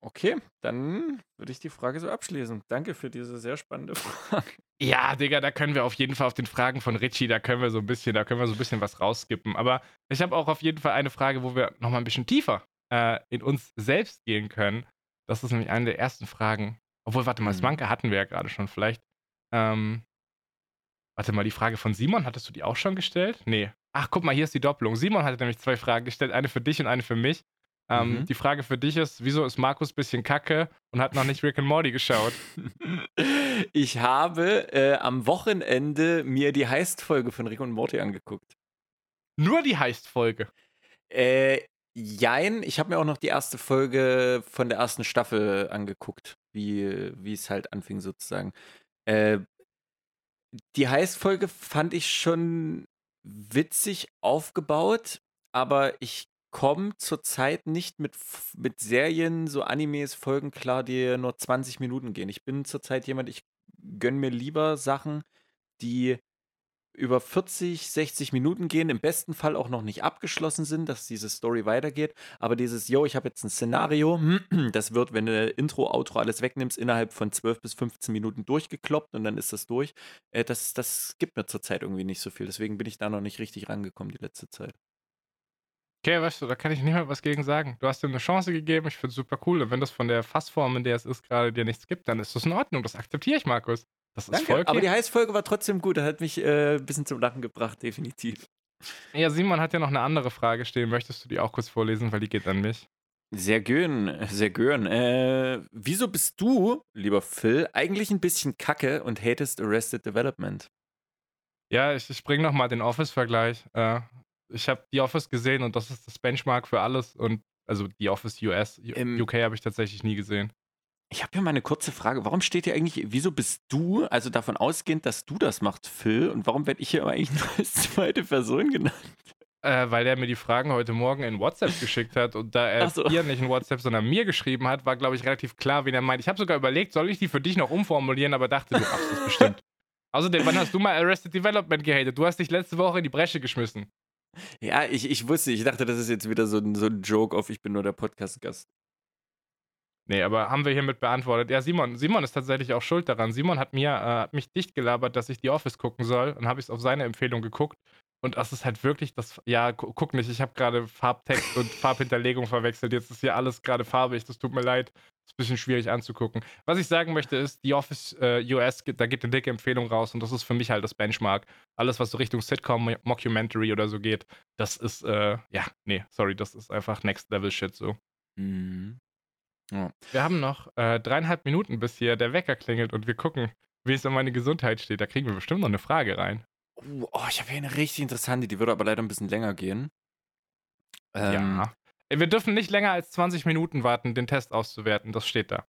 Okay, dann würde ich die Frage so abschließen. Danke für diese sehr spannende Frage. Ja, Digga, da können wir auf jeden Fall auf den Fragen von Richie, da können wir so ein bisschen, da können wir so ein bisschen was rausskippen. Aber ich habe auch auf jeden Fall eine Frage, wo wir nochmal ein bisschen tiefer äh, in uns selbst gehen können. Das ist nämlich eine der ersten Fragen. Obwohl, warte mal, mhm. Smanke hatten wir ja gerade schon. Vielleicht. Ähm, warte mal, die Frage von Simon, hattest du die auch schon gestellt? Nee. Ach, guck mal, hier ist die Doppelung. Simon hatte nämlich zwei Fragen gestellt, eine für dich und eine für mich. Ähm, mhm. Die Frage für dich ist, wieso ist Markus ein bisschen kacke und hat noch nicht Rick and Morty geschaut? Ich habe äh, am Wochenende mir die Heist-Folge von Rick und Morty angeguckt. Nur die Heist-Folge? Äh, jein. Ich habe mir auch noch die erste Folge von der ersten Staffel angeguckt, wie, wie es halt anfing sozusagen. Äh, die Heist-Folge fand ich schon witzig aufgebaut, aber ich komme zurzeit nicht mit, mit Serien, so Animes, Folgen klar, die nur 20 Minuten gehen. Ich bin zurzeit jemand, ich gönne mir lieber Sachen, die über 40, 60 Minuten gehen, im besten Fall auch noch nicht abgeschlossen sind, dass diese Story weitergeht. Aber dieses, yo, ich habe jetzt ein Szenario, das wird, wenn du Intro, Outro alles wegnimmst, innerhalb von 12 bis 15 Minuten durchgekloppt und dann ist das durch. Äh, das, das gibt mir zurzeit irgendwie nicht so viel. Deswegen bin ich da noch nicht richtig rangekommen die letzte Zeit. Okay, weißt du, da kann ich nicht mehr was gegen sagen. Du hast ihm eine Chance gegeben, ich finde es super cool. Und wenn das von der Fassform, in der es ist, gerade dir nichts gibt, dann ist das in Ordnung. Das akzeptiere ich, Markus. Das ist Danke, voll okay. Aber die Heißfolge war trotzdem gut. Das hat mich äh, ein bisschen zum Lachen gebracht, definitiv. Ja, Simon hat ja noch eine andere Frage stehen. Möchtest du die auch kurz vorlesen, weil die geht an mich? Sehr gern, sehr gern. Äh, wieso bist du, lieber Phil, eigentlich ein bisschen kacke und hatest Arrested Development? Ja, ich, ich bringe nochmal den Office-Vergleich. Äh, ich habe The Office gesehen und das ist das Benchmark für alles. Und also The Office US, Im UK habe ich tatsächlich nie gesehen. Ich habe hier mal eine kurze Frage. Warum steht hier eigentlich, wieso bist du, also davon ausgehend, dass du das machst, Phil, und warum werde ich hier eigentlich nur als zweite Person genannt? Äh, weil er mir die Fragen heute Morgen in WhatsApp geschickt hat und da er so. hier nicht in WhatsApp, sondern mir geschrieben hat, war, glaube ich, relativ klar, wen er meint. Ich habe sogar überlegt, soll ich die für dich noch umformulieren, aber dachte, du hast es bestimmt. Außerdem, wann hast du mal Arrested Development gehatet? Du hast dich letzte Woche in die Bresche geschmissen. Ja, ich, ich wusste, ich dachte, das ist jetzt wieder so ein, so ein Joke auf Ich bin nur der Podcast-Gast. Nee, aber haben wir hiermit beantwortet. Ja, Simon, Simon ist tatsächlich auch schuld daran. Simon hat mir, äh, mich dicht gelabert, dass ich die Office gucken soll. Dann habe ich es auf seine Empfehlung geguckt. Und das ist halt wirklich das. Ja, guck nicht, ich habe gerade Farbtext und Farbhinterlegung verwechselt. Jetzt ist hier alles gerade farbig. Das tut mir leid. Ist ein bisschen schwierig anzugucken. Was ich sagen möchte ist, die Office äh, US, da geht eine dicke Empfehlung raus und das ist für mich halt das Benchmark. Alles, was so Richtung Sitcom, Mockumentary oder so geht, das ist, äh, ja, nee, sorry, das ist einfach Next Level Shit so. Mhm. Ja. Wir haben noch äh, dreieinhalb Minuten, bis hier der Wecker klingelt und wir gucken, wie es um meine Gesundheit steht. Da kriegen wir bestimmt noch eine Frage rein. Oh, ich habe hier eine richtig interessante, die würde aber leider ein bisschen länger gehen. Ähm, ja. Wir dürfen nicht länger als 20 Minuten warten, den Test auszuwerten. Das steht da.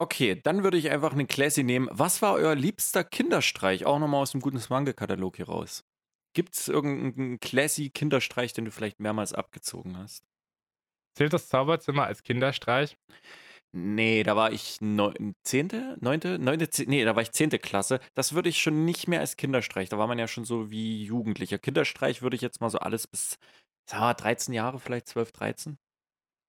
Okay, dann würde ich einfach einen Classy nehmen. Was war euer liebster Kinderstreich? Auch nochmal aus dem guten Swange-Katalog hier raus. Gibt es irgendeinen Classy Kinderstreich, den du vielleicht mehrmals abgezogen hast? Zählt das Zauberzimmer als Kinderstreich? Nee, da war ich neun, zehnte, neunte, neunte, zeh- nee, da war ich zehnte Klasse. Das würde ich schon nicht mehr als Kinderstreich. Da war man ja schon so wie Jugendlicher. Kinderstreich würde ich jetzt mal so alles bis, sagen wir mal, 13 Jahre, vielleicht 12, 13.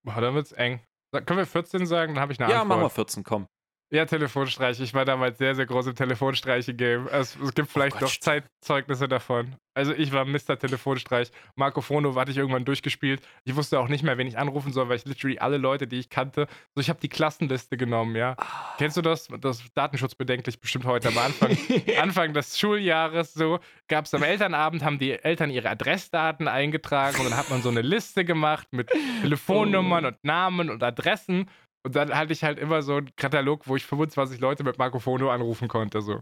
Boah, dann wird's eng. Können wir 14 sagen? Dann habe ich eine Ja, Antwort. machen wir 14, komm. Ja, Telefonstreich. Ich war damals sehr, sehr groß im Telefonstreiche-Game. Es, es gibt vielleicht Gott, noch. Zeitzeugnisse davon. Also ich war Mr. Telefonstreich. Marco Fono hatte ich irgendwann durchgespielt. Ich wusste auch nicht mehr, wen ich anrufen soll, weil ich literally alle Leute, die ich kannte, so ich habe die Klassenliste genommen, ja. Ah. Kennst du das? Das ist datenschutzbedenklich bestimmt heute am Anfang. Anfang des Schuljahres so, gab es am Elternabend, haben die Eltern ihre Adressdaten eingetragen und dann hat man so eine Liste gemacht mit Telefonnummern Oh. und Namen und Adressen. Und dann hatte ich halt immer so einen Katalog, wo ich 25 Leute mit Marco Fono anrufen konnte. So.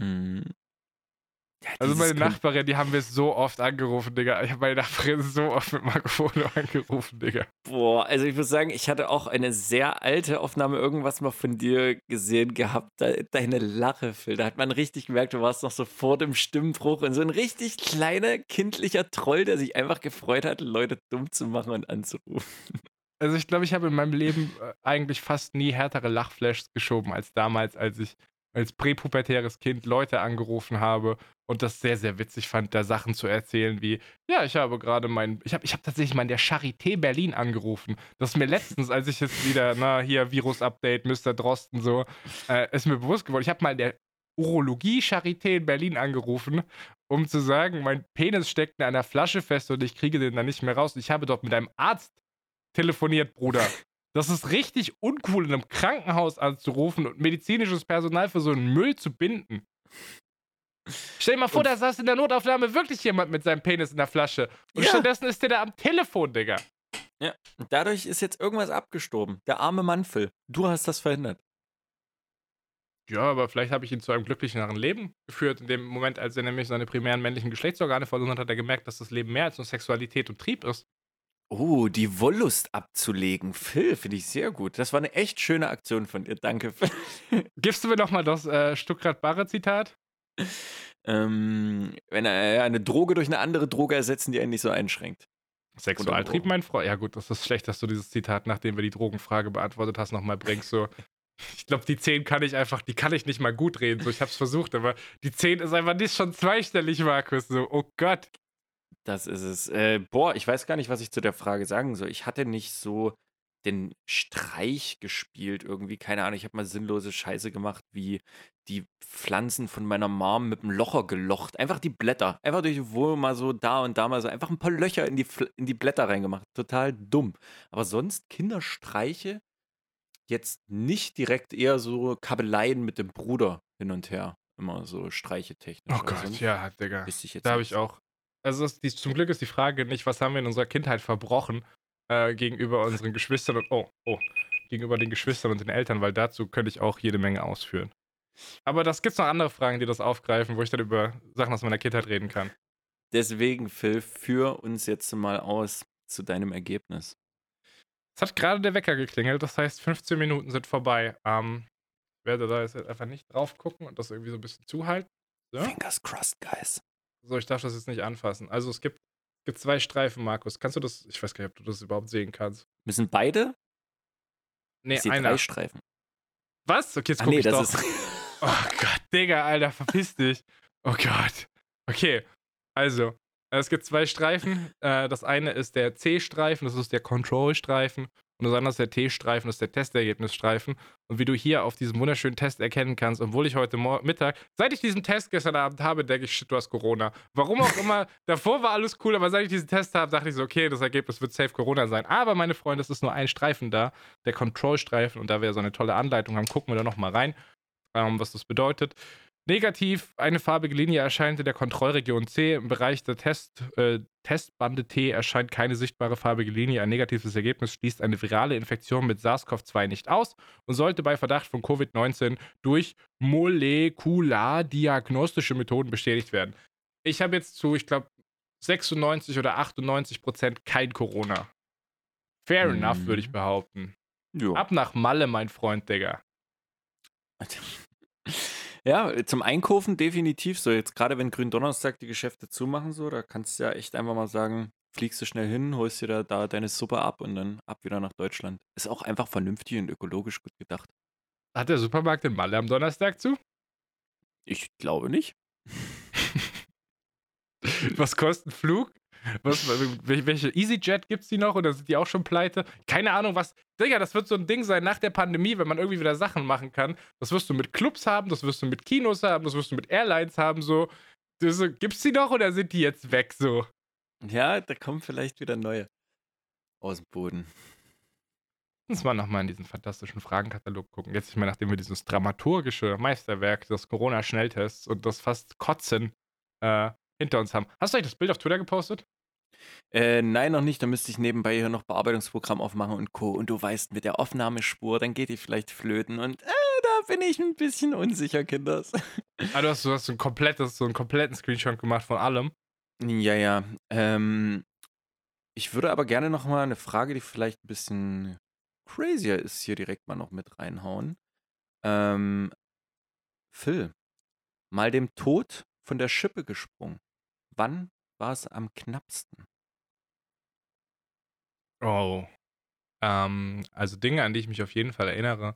Hm. Ja, Also meine Nachbarin, die haben wir so oft angerufen, Digga. Ich habe meine Nachbarin so oft mit Marco Fono angerufen, Digga. Boah, also ich muss sagen, ich hatte auch eine sehr alte Aufnahme irgendwas mal von dir gesehen gehabt. De deine Lache, Phil. Da hat man richtig gemerkt, du warst noch so vor dem Stimmbruch und so ein richtig kleiner, kindlicher Troll, der sich einfach gefreut hat, Leute dumm zu machen und anzurufen. Also ich glaube, ich habe in meinem Leben äh, eigentlich fast nie härtere Lachflashs geschoben als damals, als ich als präpubertäres Kind Leute angerufen habe und das sehr, sehr witzig fand, da Sachen zu erzählen wie, ja, ich habe gerade mein, ich habe ich hab tatsächlich mal in der Charité Berlin angerufen. Das ist mir letztens, als ich jetzt wieder, na, hier Virus-Update, Mr. Drosten so, äh, ist mir bewusst geworden. Ich habe mal in der Urologie Charité in Berlin angerufen, um zu sagen, mein Penis steckt in einer Flasche fest und ich kriege den dann nicht mehr raus. Ich habe dort mit einem Arzt telefoniert, Bruder. Das ist richtig uncool, in einem Krankenhaus anzurufen und medizinisches Personal für so einen Müll zu binden. Stell dir mal vor, Und- da saß in der Notaufnahme wirklich jemand mit seinem Penis in der Flasche. Und Ja. stattdessen ist der da am Telefon, Digga. Und dadurch ist jetzt irgendwas abgestorben. Der arme Mann, Phil. Du hast das verhindert. Ja, aber vielleicht habe ich ihn zu einem glücklicheren Leben geführt. In dem Moment, als er nämlich seine primären männlichen Geschlechtsorgane verloren hat, hat er gemerkt, dass das Leben mehr als nur Sexualität und Trieb ist. Oh, die Wollust abzulegen. Phil, finde ich sehr gut. Das war eine echt schöne Aktion von dir. Danke, Phil. Gibst du mir nochmal das äh, Stuttgart-Barre-Zitat? ähm, wenn er eine Droge durch eine andere Droge ersetzen, die einen nicht so einschränkt. Sexualtrieb, mein Freund. Ja, gut, das ist schlecht, dass du dieses Zitat, nachdem wir die Drogenfrage beantwortet hast, nochmal bringst. So. Ich glaube, die 10 kann ich einfach, die kann ich nicht mal gut reden. So, ich habe es versucht, aber die 10 ist einfach nicht schon zweistellig, Markus. So, oh Gott. Das ist es. Äh, boah, ich weiß gar nicht, was ich zu der Frage sagen soll. Ich hatte nicht so den Streich gespielt irgendwie. Keine Ahnung, ich habe mal sinnlose Scheiße gemacht, wie die Pflanzen von meiner Mom mit dem Locher gelocht. Einfach die Blätter. Einfach durch Wohnung mal so da und da mal so. Einfach ein paar Löcher in die, in die Blätter reingemacht. Total dumm. Aber sonst Kinderstreiche jetzt nicht direkt eher so Kabeleien mit dem Bruder hin und her. Immer so Streiche technisch. Oh Gott, sonst ja, Digga. Da habe ich auch. Also, die, zum Glück ist die Frage nicht, was haben wir in unserer Kindheit verbrochen äh, gegenüber unseren Geschwistern und, oh, oh, gegenüber den Geschwistern und den Eltern, weil dazu könnte ich auch jede Menge ausführen. Aber das gibt's noch andere Fragen, die das aufgreifen, wo ich dann über Sachen aus meiner Kindheit reden kann. Deswegen, Phil, führ uns jetzt mal aus zu deinem Ergebnis. Es hat gerade der Wecker geklingelt, das heißt, 15 Minuten sind vorbei. Ähm, ich werde da jetzt einfach nicht drauf gucken und das irgendwie so ein bisschen zuhalten. So, Fingers crossed, guys. So ich darf das jetzt nicht anfassen. Also, es gibt, gibt zwei Streifen, Markus. Kannst du das, ich weiß gar nicht, ob du das überhaupt sehen kannst. Müssen beide? Nee, ich einer. drei Streifen. Was? Okay, jetzt Ah, guck nee, ich das doch. ist. Oh Gott, Digga, Alter, verpiss dich. Oh Gott. Okay, also, es gibt zwei Streifen. Äh, Das eine ist der C-Streifen, das ist der Control-Streifen. Und das andere ist der T-Streifen, das ist der Testergebnisstreifen. Und wie du hier auf diesem wunderschönen Test erkennen kannst, obwohl ich heute Mor Mittag, seit ich diesen Test gestern Abend habe, denke ich, shit, du hast Corona. Warum auch immer, davor war alles cool, aber seit ich diesen Test habe, dachte ich so, okay, das Ergebnis wird safe Corona sein. Aber meine Freunde, es ist nur ein Streifen da, der Control-Streifen. Und da wir so eine tolle Anleitung haben, gucken wir da nochmal rein, ähm, was das bedeutet. Negativ, eine farbige Linie erscheint in der Kontrollregion C. Im Bereich der Test, äh, Testbande T erscheint keine sichtbare farbige Linie. Ein negatives Ergebnis schließt eine virale Infektion mit SARS-CoV-2 nicht aus und sollte bei Verdacht von Covid-19 durch molekulardiagnostische Methoden bestätigt werden. Ich habe jetzt zu, ich glaube, 96 oder 98 Prozent kein Corona. Fair enough, würde ich Mhm. behaupten. Jo. Ab nach Malle, mein Freund, Digga. Ja, zum Einkaufen definitiv so. Jetzt gerade wenn Gründonnerstag die Geschäfte zumachen, so, da kannst du ja echt einfach mal sagen, fliegst du schnell hin, holst dir da, da deine Suppe ab und dann ab wieder nach Deutschland. Ist auch einfach vernünftig und ökologisch gut gedacht. Hat der Supermarkt in Malle am Donnerstag zu? Ich glaube nicht. Was kostet ein Flug? Was, wel- welche EasyJet gibt's die noch oder sind die auch schon pleite? Keine Ahnung, was. Digga, das wird so ein Ding sein nach der Pandemie, wenn man irgendwie wieder Sachen machen kann. Das wirst du mit Clubs haben, das wirst du mit Kinos haben, das wirst du mit Airlines haben, so. So, gibt's die noch oder sind die jetzt weg, so? Ja, da kommen vielleicht wieder neue aus dem Boden. Lass mal nochmal in diesen fantastischen Fragenkatalog gucken. Jetzt, ich meine, nachdem wir dieses dramaturgische Meisterwerk, das Corona-Schnelltests und das fast Kotzen äh, hinter uns haben. Hast du eigentlich das Bild auf Twitter gepostet? Äh, nein, noch nicht. Da müsste ich nebenbei hier noch Bearbeitungsprogramm aufmachen und Co. Und du weißt, mit der Aufnahmespur, dann geht die vielleicht flöten. Und äh, da bin ich ein bisschen unsicher, Kinders. Ah, du hast, du hast so, ein komplettes, so einen kompletten Screenshot gemacht von allem. Ja, ja. Ähm, ich würde aber gerne noch mal eine Frage, die vielleicht ein bisschen crazier ist, hier direkt mal noch mit reinhauen. Ähm, Phil, mal dem Tod von der Schippe gesprungen. Wann war es am knappsten? Oh. Ähm, also Dinge, an die ich mich auf jeden Fall erinnere.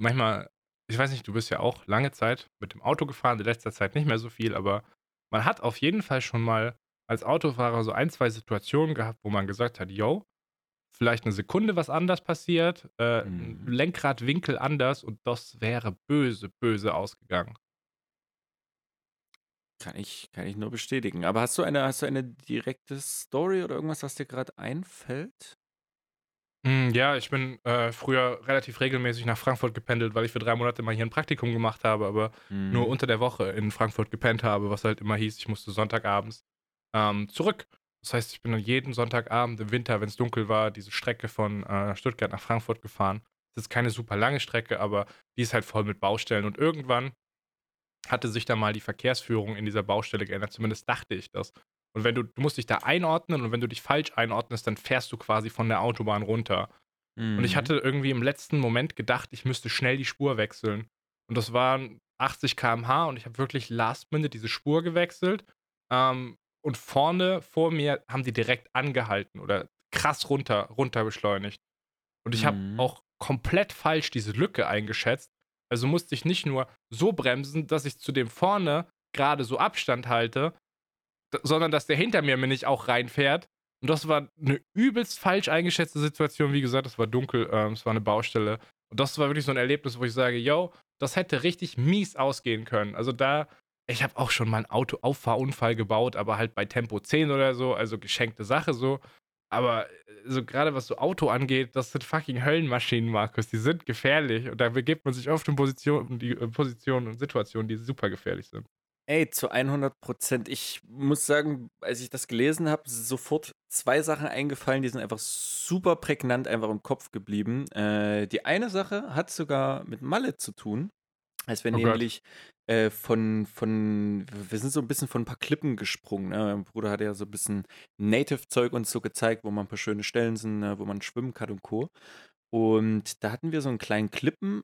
Manchmal, ich weiß nicht, du bist ja auch lange Zeit mit dem Auto gefahren, in letzter Zeit nicht mehr so viel, aber man hat auf jeden Fall schon mal als Autofahrer so ein, zwei Situationen gehabt, wo man gesagt hat, yo, vielleicht eine Sekunde was anders passiert, äh, Mhm. Lenkradwinkel anders und das wäre böse, böse ausgegangen. Kann ich, kann ich nur bestätigen. Aber hast du eine, hast du eine direkte Story oder irgendwas, was dir gerade einfällt? Hm, ja, ich bin äh, früher relativ regelmäßig nach Frankfurt gependelt, weil ich für drei Monate mal hier ein Praktikum gemacht habe, aber nur Mhm. unter der Woche in Frankfurt gepennt habe, was halt immer hieß, ich musste Sonntagabends ähm, zurück. Das heißt, ich bin dann jeden Sonntagabend im Winter, wenn es dunkel war, diese Strecke von äh, Stuttgart nach Frankfurt gefahren. Das ist keine super lange Strecke, aber die ist halt voll mit Baustellen. Und irgendwann hatte sich da mal die Verkehrsführung in dieser Baustelle geändert. Zumindest dachte ich das. Und wenn du, du musst dich da einordnen und wenn du dich falsch einordnest, dann fährst du quasi von der Autobahn runter. Und ich Mhm. hatte irgendwie im letzten Moment gedacht, ich müsste schnell die Spur wechseln. Und das waren 80 km/h und ich habe wirklich last minute diese Spur gewechselt. Ähm, und vorne vor mir haben die direkt angehalten oder krass runter, runter beschleunigt. Und ich habe Mhm. auch komplett falsch diese Lücke eingeschätzt. Also musste ich nicht nur so bremsen, dass ich zu dem vorne gerade so Abstand halte, sondern dass der hinter mir mir nicht auch reinfährt. Und das war eine übelst falsch eingeschätzte Situation. Wie gesagt, es war dunkel, ähm, es war eine Baustelle. Und das war wirklich so ein Erlebnis, wo ich sage, yo, das hätte richtig mies ausgehen können. Also da, ich habe auch schon mal einen Autoauffahrunfall gebaut, aber halt bei Tempo 10 oder so, also geschenkte Sache so. Aber äh, so gerade was so Auto angeht, das sind fucking Höllenmaschinen, Markus. Die sind gefährlich. Und da begibt man sich oft in Positionen, die, äh, Positionen und Situationen, die super gefährlich sind. Ey, zu 100 Prozent. Ich muss sagen, als ich das gelesen habe, sofort zwei Sachen eingefallen, die sind einfach super prägnant einfach im Kopf geblieben. Äh, die eine Sache hat sogar mit Malle zu tun. Als wir Oh nämlich äh, von, von, wir sind so ein bisschen von ein paar Klippen gesprungen. Ne? Mein Bruder hat ja so ein bisschen Native-Zeug uns so gezeigt, wo man ein paar schöne Stellen sind, ne? wo man schwimmen kann und Co. Und da hatten wir so einen kleinen Klippen,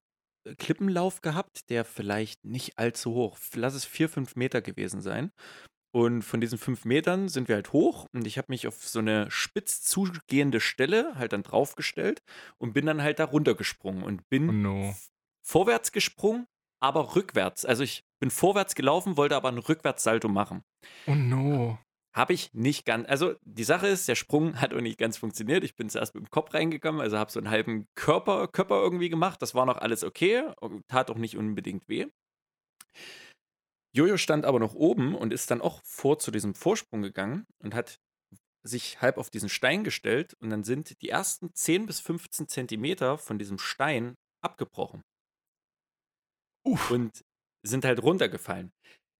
Klippenlauf gehabt, der vielleicht nicht allzu hoch, lass es vier, fünf Meter gewesen sein. Und von diesen fünf Metern sind wir halt hoch und ich habe mich auf so eine spitz zugehende Stelle halt dann draufgestellt und bin dann halt da runtergesprungen und bin Oh no. vorwärts gesprungen, aber rückwärts. Also ich bin vorwärts gelaufen, wollte aber ein Rückwärtssalto machen. Oh no. Habe ich nicht ganz. Also die Sache ist, der Sprung hat auch nicht ganz funktioniert. Ich bin zuerst mit dem Kopf reingekommen, also habe so einen halben Körper, Körper irgendwie gemacht. Das war noch alles okay, tat auch nicht unbedingt weh. Jojo stand aber noch oben und ist dann auch vor zu diesem Vorsprung gegangen und hat sich halb auf diesen Stein gestellt und dann sind die ersten 10 bis 15 Zentimeter von diesem Stein abgebrochen Uff. und sind halt runtergefallen.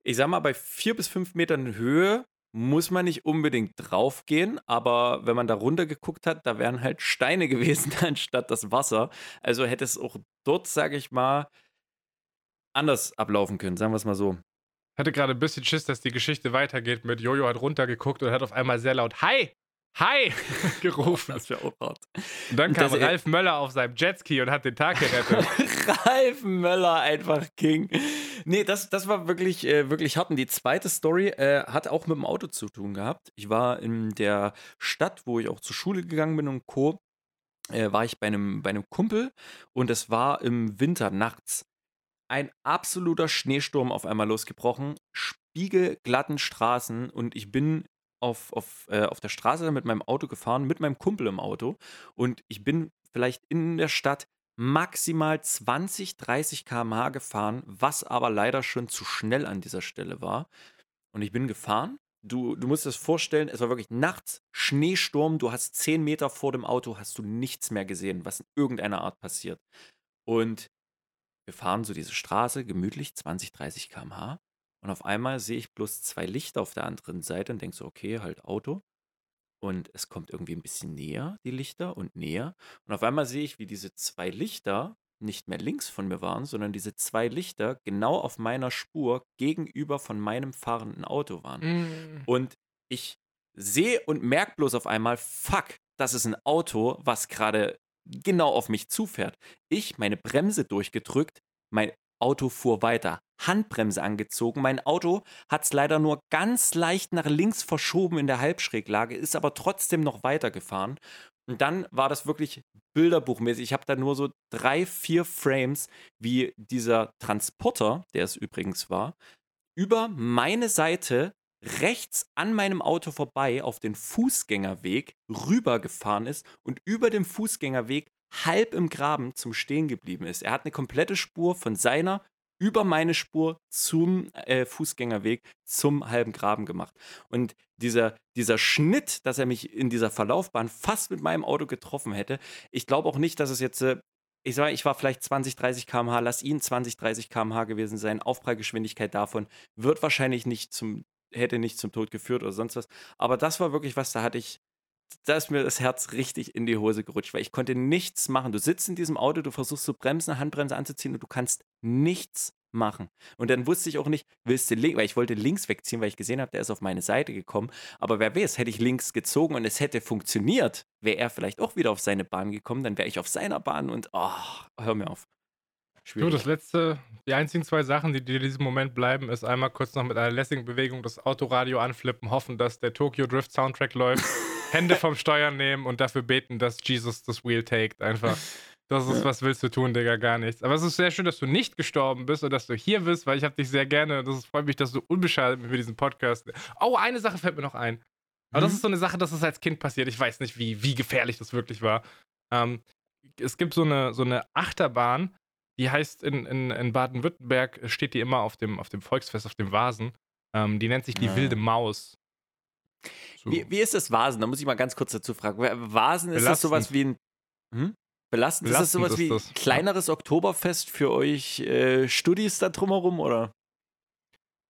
Ich sag mal, bei vier bis fünf Metern Höhe muss man nicht unbedingt draufgehen, aber wenn man da runter geguckt hat, da wären halt Steine gewesen anstatt das Wasser. Also hätte es auch dort, sage ich mal, anders ablaufen können, sagen wir es mal so. Ich hatte gerade ein bisschen Schiss, dass die Geschichte weitergeht mit Jojo hat runtergeguckt und hat auf einmal sehr laut Hi Hi gerufen. Das wäre auch hart. Und dann kam Ralf Möller auf seinem Jetski und hat den Tag gerettet. Ralf Möller, einfach King. Nee, das, das war wirklich, äh, wirklich hart. Und die zweite Story äh, hat auch mit dem Auto zu tun gehabt. Ich war in der Stadt, wo ich auch zur Schule gegangen bin und Co., äh, war ich bei einem, bei einem Kumpel und es war im Winter nachts ein absoluter Schneesturm auf einmal losgebrochen, spiegelglatten Straßen und ich bin auf, auf, äh, auf der Straße mit meinem Auto gefahren, mit meinem Kumpel im Auto und ich bin vielleicht in der Stadt maximal 20, 30 km/h gefahren, was aber leider schon zu schnell an dieser Stelle war. Und ich bin gefahren. Du, du musst dir das vorstellen, es war wirklich nachts, Schneesturm, du hast 10 Meter vor dem Auto, hast du nichts mehr gesehen, was in irgendeiner Art passiert. Und wir fahren so diese Straße, gemütlich 20, 30 km/h. Und auf einmal sehe ich bloß zwei Lichter auf der anderen Seite und denke so, okay, halt Auto. Und es kommt irgendwie ein bisschen näher, die Lichter, und näher. Und auf einmal sehe ich, wie diese zwei Lichter nicht mehr links von mir waren, sondern diese zwei Lichter genau auf meiner Spur gegenüber von meinem fahrenden Auto waren. Mm. Und ich sehe und merke bloß auf einmal, fuck, das ist ein Auto, was gerade genau auf mich zufährt. Ich meine Bremse durchgedrückt, mein Auto fuhr weiter. Handbremse angezogen. Mein Auto hat es leider nur ganz leicht nach links verschoben in der Halbschräglage, ist aber trotzdem noch weitergefahren. Und dann war das wirklich bilderbuchmäßig. Ich habe da nur so drei, vier Frames, wie dieser Transporter, der es übrigens war, über meine Seite rechts an meinem Auto vorbei auf den Fußgängerweg rübergefahren ist und über dem Fußgängerweg halb im Graben zum Stehen geblieben ist. Er hat eine komplette Spur von seiner über meine Spur zum äh, Fußgängerweg zum halben Graben gemacht. Und dieser, dieser Schnitt, dass er mich in dieser Verlaufbahn fast mit meinem Auto getroffen hätte, ich glaube auch nicht, dass es jetzt, äh, ich sage, ich war vielleicht 20, 30 km/h, lass ihn 20, 30 km/h gewesen sein. Aufprallgeschwindigkeit davon wird wahrscheinlich nicht zum, hätte nicht zum Tod geführt oder sonst was. Aber das war wirklich was, da hatte ich, da ist mir das Herz richtig in die Hose gerutscht, weil ich konnte nichts machen. Du sitzt in diesem Auto, du versuchst zu bremsen, Handbremse anzuziehen und du kannst nichts machen. Und dann wusste ich auch nicht, willst du links, weil ich wollte links wegziehen, weil ich gesehen habe, der ist auf meine Seite gekommen. Aber wer weiß, hätte ich links gezogen und es hätte funktioniert, wäre er vielleicht auch wieder auf seine Bahn gekommen, dann wäre ich auf seiner Bahn und oh, hör mir auf. Du, Schwierig. das letzte, die einzigen zwei Sachen, die dir in diesem Moment bleiben, ist einmal kurz noch mit einer lässigen Bewegung das Autoradio anflippen, hoffen, dass der Tokyo Drift Soundtrack läuft, Hände vom Steuern nehmen und dafür beten, dass Jesus das Wheel taked. Einfach. Das ist, was willst du tun, Digga, gar nichts. Aber es ist sehr schön, dass du nicht gestorben bist und dass du hier bist, weil ich habe dich sehr gerne. Das ist- freut mich, dass du unbeschadet mit mir diesen Podcast. Oh, eine Sache fällt mir noch ein. Aber das Mhm. ist so eine Sache, das ist als Kind passiert. Ich weiß nicht, wie, wie gefährlich das wirklich war. Ähm, es gibt so eine, so eine Achterbahn, die heißt in, in, in Baden-Württemberg, steht die immer auf dem, auf dem Volksfest, auf dem Vasen. Ähm, die nennt sich die Ah. Wilde Maus. So. Wie, wie ist das Vasen? Da muss ich mal ganz kurz dazu fragen. Vasen, ist das sowas Belastend. wie ein. Hm? Belastend? Ist das Belastend sowas ist wie das. kleineres Oktoberfest für euch äh, Studis da drumherum, oder?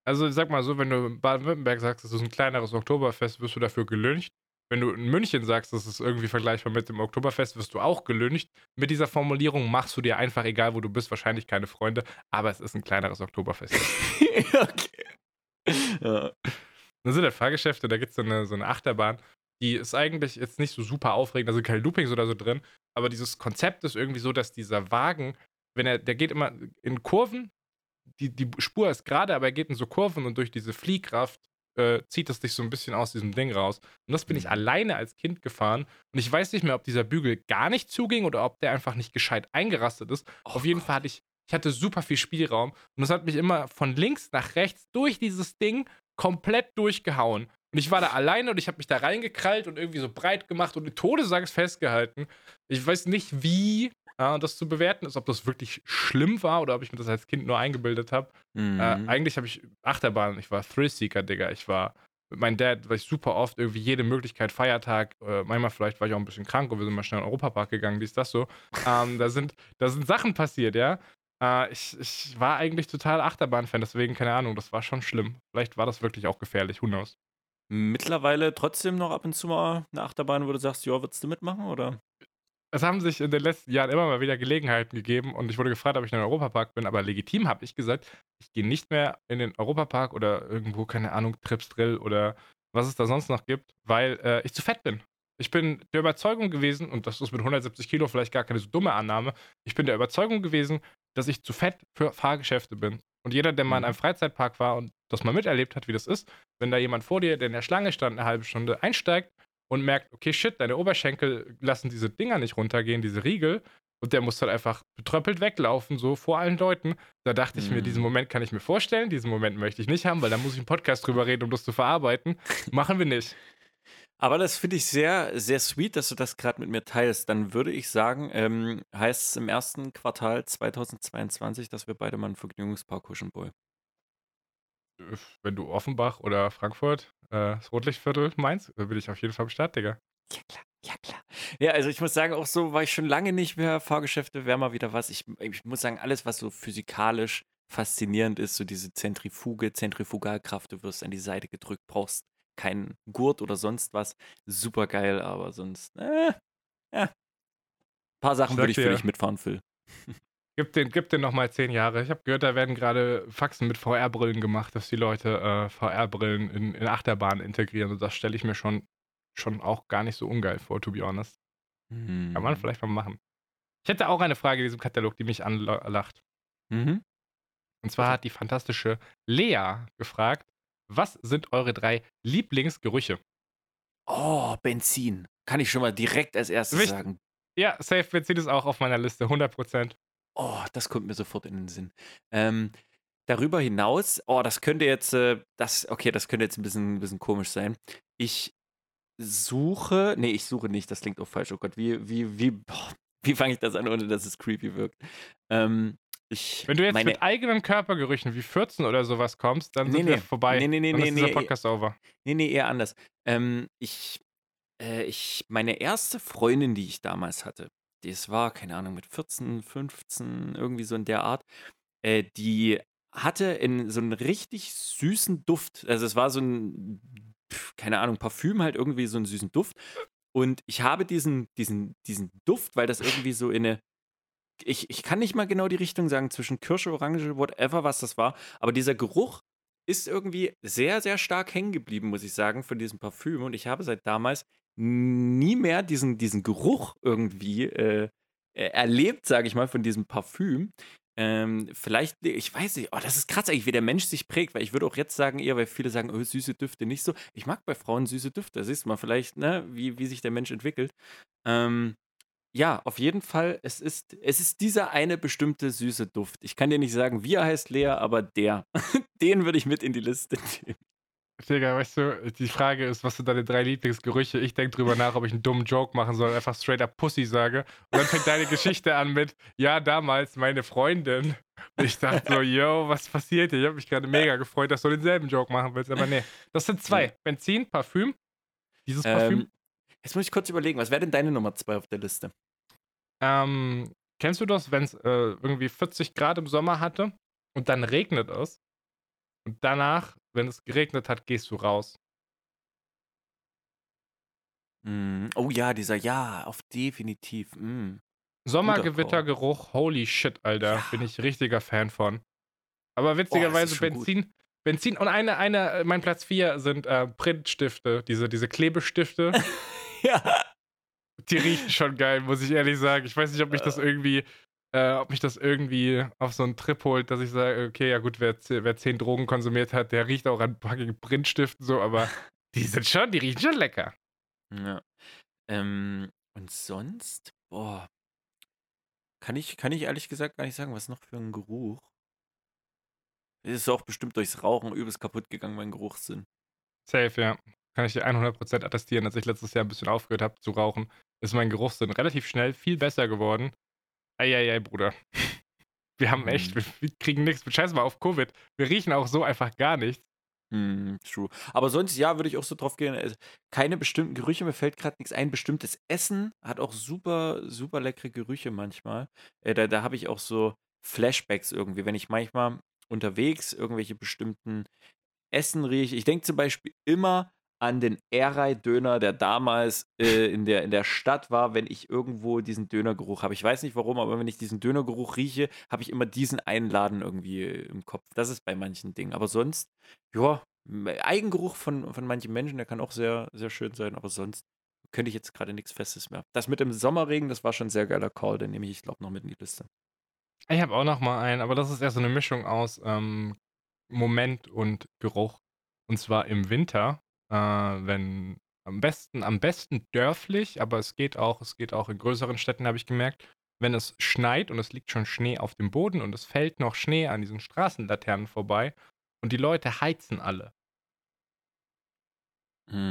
Also sag mal so, wenn du in Baden-Württemberg sagst, das ist ein kleineres Oktoberfest, wirst du dafür gelüncht. Wenn du in München sagst, das ist irgendwie vergleichbar mit dem Oktoberfest, wirst du auch gelüncht. Mit dieser Formulierung machst du dir einfach, egal wo du bist, wahrscheinlich keine Freunde, aber es ist ein kleineres Oktoberfest. okay. Ja. Da sind halt Fahrgeschäfte, da gibt es so eine, so eine Achterbahn, die ist eigentlich jetzt nicht so super aufregend, da sind keine Loopings oder so drin, aber dieses Konzept ist irgendwie so, dass dieser Wagen, wenn er, der geht immer in Kurven, die, die Spur ist gerade, aber er geht in so Kurven und durch diese Fliehkraft äh, zieht es dich so ein bisschen aus diesem Ding raus. Und das bin ich Mhm. alleine als Kind gefahren und ich weiß nicht mehr, ob dieser Bügel gar nicht zuging oder ob der einfach nicht gescheit eingerastet ist. Oh Auf jeden Gott. Fall hatte ich, ich hatte super viel Spielraum und das hat mich immer von links nach rechts durch dieses Ding komplett durchgehauen. Und ich war da alleine und ich habe mich da reingekrallt und irgendwie so breit gemacht und in Todesangst festgehalten. Ich weiß nicht, wie äh, das zu bewerten ist, ob das wirklich schlimm war oder ob ich mir das als Kind nur eingebildet habe. Mhm. Äh, eigentlich habe ich Achterbahn, ich war Thrillseeker, Digga. Ich war mit meinem Dad, war ich super oft irgendwie jede Möglichkeit, Feiertag, äh, manchmal vielleicht war ich auch ein bisschen krank und wir sind mal schnell in den Europapark gegangen, dies, das so. Ähm, da, sind, da sind Sachen passiert, ja. Äh, ich, ich war eigentlich total Achterbahn-Fan, deswegen, keine Ahnung, das war schon schlimm. Vielleicht war das wirklich auch gefährlich, who knows. Mittlerweile trotzdem noch ab und zu mal eine Achterbahn, wo du sagst, ja, würdest du mitmachen, oder? Es haben sich in den letzten Jahren immer mal wieder Gelegenheiten gegeben und ich wurde gefragt, ob ich in den Europapark bin, aber legitim habe ich gesagt, ich gehe nicht mehr in den Europapark oder irgendwo, keine Ahnung, Trips Drill oder was es da sonst noch gibt, weil äh, ich zu fett bin. Ich bin der Überzeugung gewesen, und das ist mit 170 Kilo vielleicht gar keine so dumme Annahme, ich bin der Überzeugung gewesen, dass ich zu fett für Fahrgeschäfte bin. Und jeder, der mal in Mhm. einem Freizeitpark war und das mal miterlebt hat, wie das ist, wenn da jemand vor dir, der in der Schlange stand, eine halbe Stunde einsteigt und merkt, okay, shit, deine Oberschenkel lassen diese Dinger nicht runtergehen, diese Riegel, und der muss dann einfach betröppelt weglaufen, so vor allen Leuten. Da dachte ich mir, Mhm. diesen Moment kann ich mir vorstellen, diesen Moment möchte ich nicht haben, weil da muss ich einen Podcast drüber reden, um das zu verarbeiten. Machen wir nicht. Aber das finde ich sehr, sehr sweet, dass du das gerade mit mir teilst. Dann würde ich sagen, ähm, heißt es im ersten Quartal 2022, dass wir beide mal einen Vergnügungspark huschen wollen. Äh, Wenn du Offenbach oder Frankfurt, äh, das Rotlichtviertel meinst, dann bin ich auf jeden Fall am Start, Digga. Ja, klar, ja, klar. Ja, also ich muss sagen, auch so war ich schon lange nicht mehr. Fahrgeschäfte wäre mal wieder was. Ich, ich muss sagen, alles, was so physikalisch faszinierend ist, so diese Zentrifuge, Zentrifugalkraft, du wirst an die Seite gedrückt, brauchst keinen Gurt oder sonst was. Super geil, aber sonst, äh, ja. Ein paar Sachen würde ich für dich mitfahren, Phil. Gib den, gib den nochmal zehn Jahre. Ich habe gehört, da werden gerade Faxen mit VR-Brillen gemacht, dass die Leute äh, VR-Brillen in, in Achterbahnen integrieren. Und das stelle ich mir schon, schon auch gar nicht so ungeil vor, to be honest. Kann man Mhm. vielleicht mal machen. Ich hätte auch eine Frage in diesem Katalog, die mich anlacht. Mhm. Und zwar hat die fantastische Lea gefragt, was sind eure drei Lieblingsgerüche? Oh, Benzin. Kann ich schon mal direkt als erstes Wichtig. sagen. Ja, Safe Benzin ist auch auf meiner Liste, 100%. Oh, das kommt mir sofort in den Sinn. Ähm, darüber hinaus, oh, das könnte jetzt, äh, das, okay, das könnte jetzt ein bisschen, ein bisschen komisch sein. Ich suche, nee, ich suche nicht, das klingt auch falsch. Oh Gott, wie, wie, wie, boah, wie fange ich das an, ohne dass es creepy wirkt? Ähm, ich, Wenn du jetzt meine, mit eigenen Körpergerüchen wie 14 oder sowas kommst, dann Nee, sind wir nee. vorbei. Nee, nee, nee, dann nee, ist dieser nee. Podcast over. Nee, nee, eher anders. Ähm, ich, äh, ich, meine erste Freundin, die ich damals hatte, das war, keine Ahnung, mit 14, 15, irgendwie so in der Art, äh, die hatte in so einen richtig süßen Duft. Also es war so ein, keine Ahnung, Parfüm halt irgendwie so einen süßen Duft. Und ich habe diesen, diesen, diesen Duft, weil das irgendwie so in eine, ich, ich kann nicht mal genau die Richtung sagen, zwischen Kirsche, Orange, whatever, was das war, aber dieser Geruch ist irgendwie sehr, sehr stark hängen geblieben, muss ich sagen, von diesem Parfüm. Und ich habe seit damals nie mehr diesen, diesen Geruch irgendwie äh, äh, erlebt, sage ich mal, von diesem Parfüm. Ähm, vielleicht, ich weiß nicht, oh, das ist krass eigentlich, wie der Mensch sich prägt, weil ich würde auch jetzt sagen, eher, weil viele sagen, oh, süße Düfte nicht so. Ich mag bei Frauen süße Düfte, da siehst du mal vielleicht, ne, wie, wie sich der Mensch entwickelt. Ähm, ja, auf jeden Fall, es ist, es ist dieser eine bestimmte süße Duft. Ich kann dir nicht sagen, wie er heißt, Lea, aber der. Den würde ich mit in die Liste nehmen. Digga, weißt du, die Frage ist, was sind deine drei Lieblingsgerüche? Ich denke drüber nach, ob ich einen dummen Joke machen soll, einfach straight up Pussy sage. Und dann fängt deine Geschichte an mit, ja, damals meine Freundin. Und ich dachte so, yo, was passiert hier? Ich habe mich gerade mega gefreut, dass du denselben Joke machen willst. Aber nee, das sind zwei. Benzin, Parfüm. Dieses Parfüm. Ähm, jetzt muss ich kurz überlegen, was wäre denn deine Nummer zwei auf der Liste? Ähm, kennst du das, wenn es äh, irgendwie 40 Grad im Sommer hatte und dann regnet es? Und danach, wenn es geregnet hat, gehst du raus. Mm, oh ja, dieser, ja, auf definitiv. Mm. Sommergewittergeruch, holy shit, Alter. Ja. Bin ich richtiger Fan von. Aber witzigerweise gut. Benzin. Benzin und eine, eine, äh, mein Platz 4 sind äh, Printstifte, diese, diese Klebestifte. ja. Die riechen schon geil, muss ich ehrlich sagen. Ich weiß nicht, ob mich das irgendwie, äh, ob mich das irgendwie auf so einen Trip holt, dass ich sage, okay, ja gut, wer, wer zehn Drogen konsumiert hat, der riecht auch an fucking Printstiften so, aber die sind schon, die riechen schon lecker. ja. Ähm, und sonst, boah, kann ich, kann ich ehrlich gesagt gar nicht sagen, was noch für ein Geruch. Es ist auch bestimmt durchs Rauchen übelst kaputt gegangen, mein Geruchssinn. Safe, ja. Kann ich dir 100% attestieren, als ich letztes Jahr ein bisschen aufgehört habe zu rauchen, ist mein Geruchssinn relativ schnell viel besser geworden. Eieiei, Bruder. Wir haben echt, Mhm. wir, wir kriegen nichts. Scheiß mal auf Covid. Wir riechen auch so einfach gar nichts. Hm, true. Aber sonst, ja, würde ich auch so drauf gehen. äh, Keine bestimmten Gerüche, mir fällt gerade nichts ein. Bestimmtes Essen hat auch super, super leckere Gerüche manchmal. Äh, da da habe ich auch so Flashbacks irgendwie, wenn ich manchmal unterwegs irgendwelche bestimmten Essen rieche. Ich denke zum Beispiel immer an den Erei-Döner, der damals äh, in, der, in der Stadt war, wenn ich irgendwo diesen Dönergeruch habe. Ich weiß nicht warum, aber wenn ich diesen Dönergeruch rieche, habe ich immer diesen einen Laden irgendwie im Kopf. Das ist bei manchen Dingen. Aber sonst, ja, Eigengeruch von, von manchen Menschen, der kann auch sehr, sehr schön sein, aber sonst könnte ich jetzt gerade nichts Festes mehr. Das mit dem Sommerregen, das war schon ein sehr geiler Call, den nehme ich, ich glaube, noch mit in die Liste. Ich habe auch noch mal einen, aber das ist eher so eine Mischung aus ähm, Moment und Geruch. Und zwar im Winter, äh, wenn am besten, am besten dörflich, aber es geht auch, es geht auch in größeren Städten, habe ich gemerkt, wenn es schneit und es liegt schon Schnee auf dem Boden und es fällt noch Schnee an diesen Straßenlaternen vorbei und die Leute heizen alle.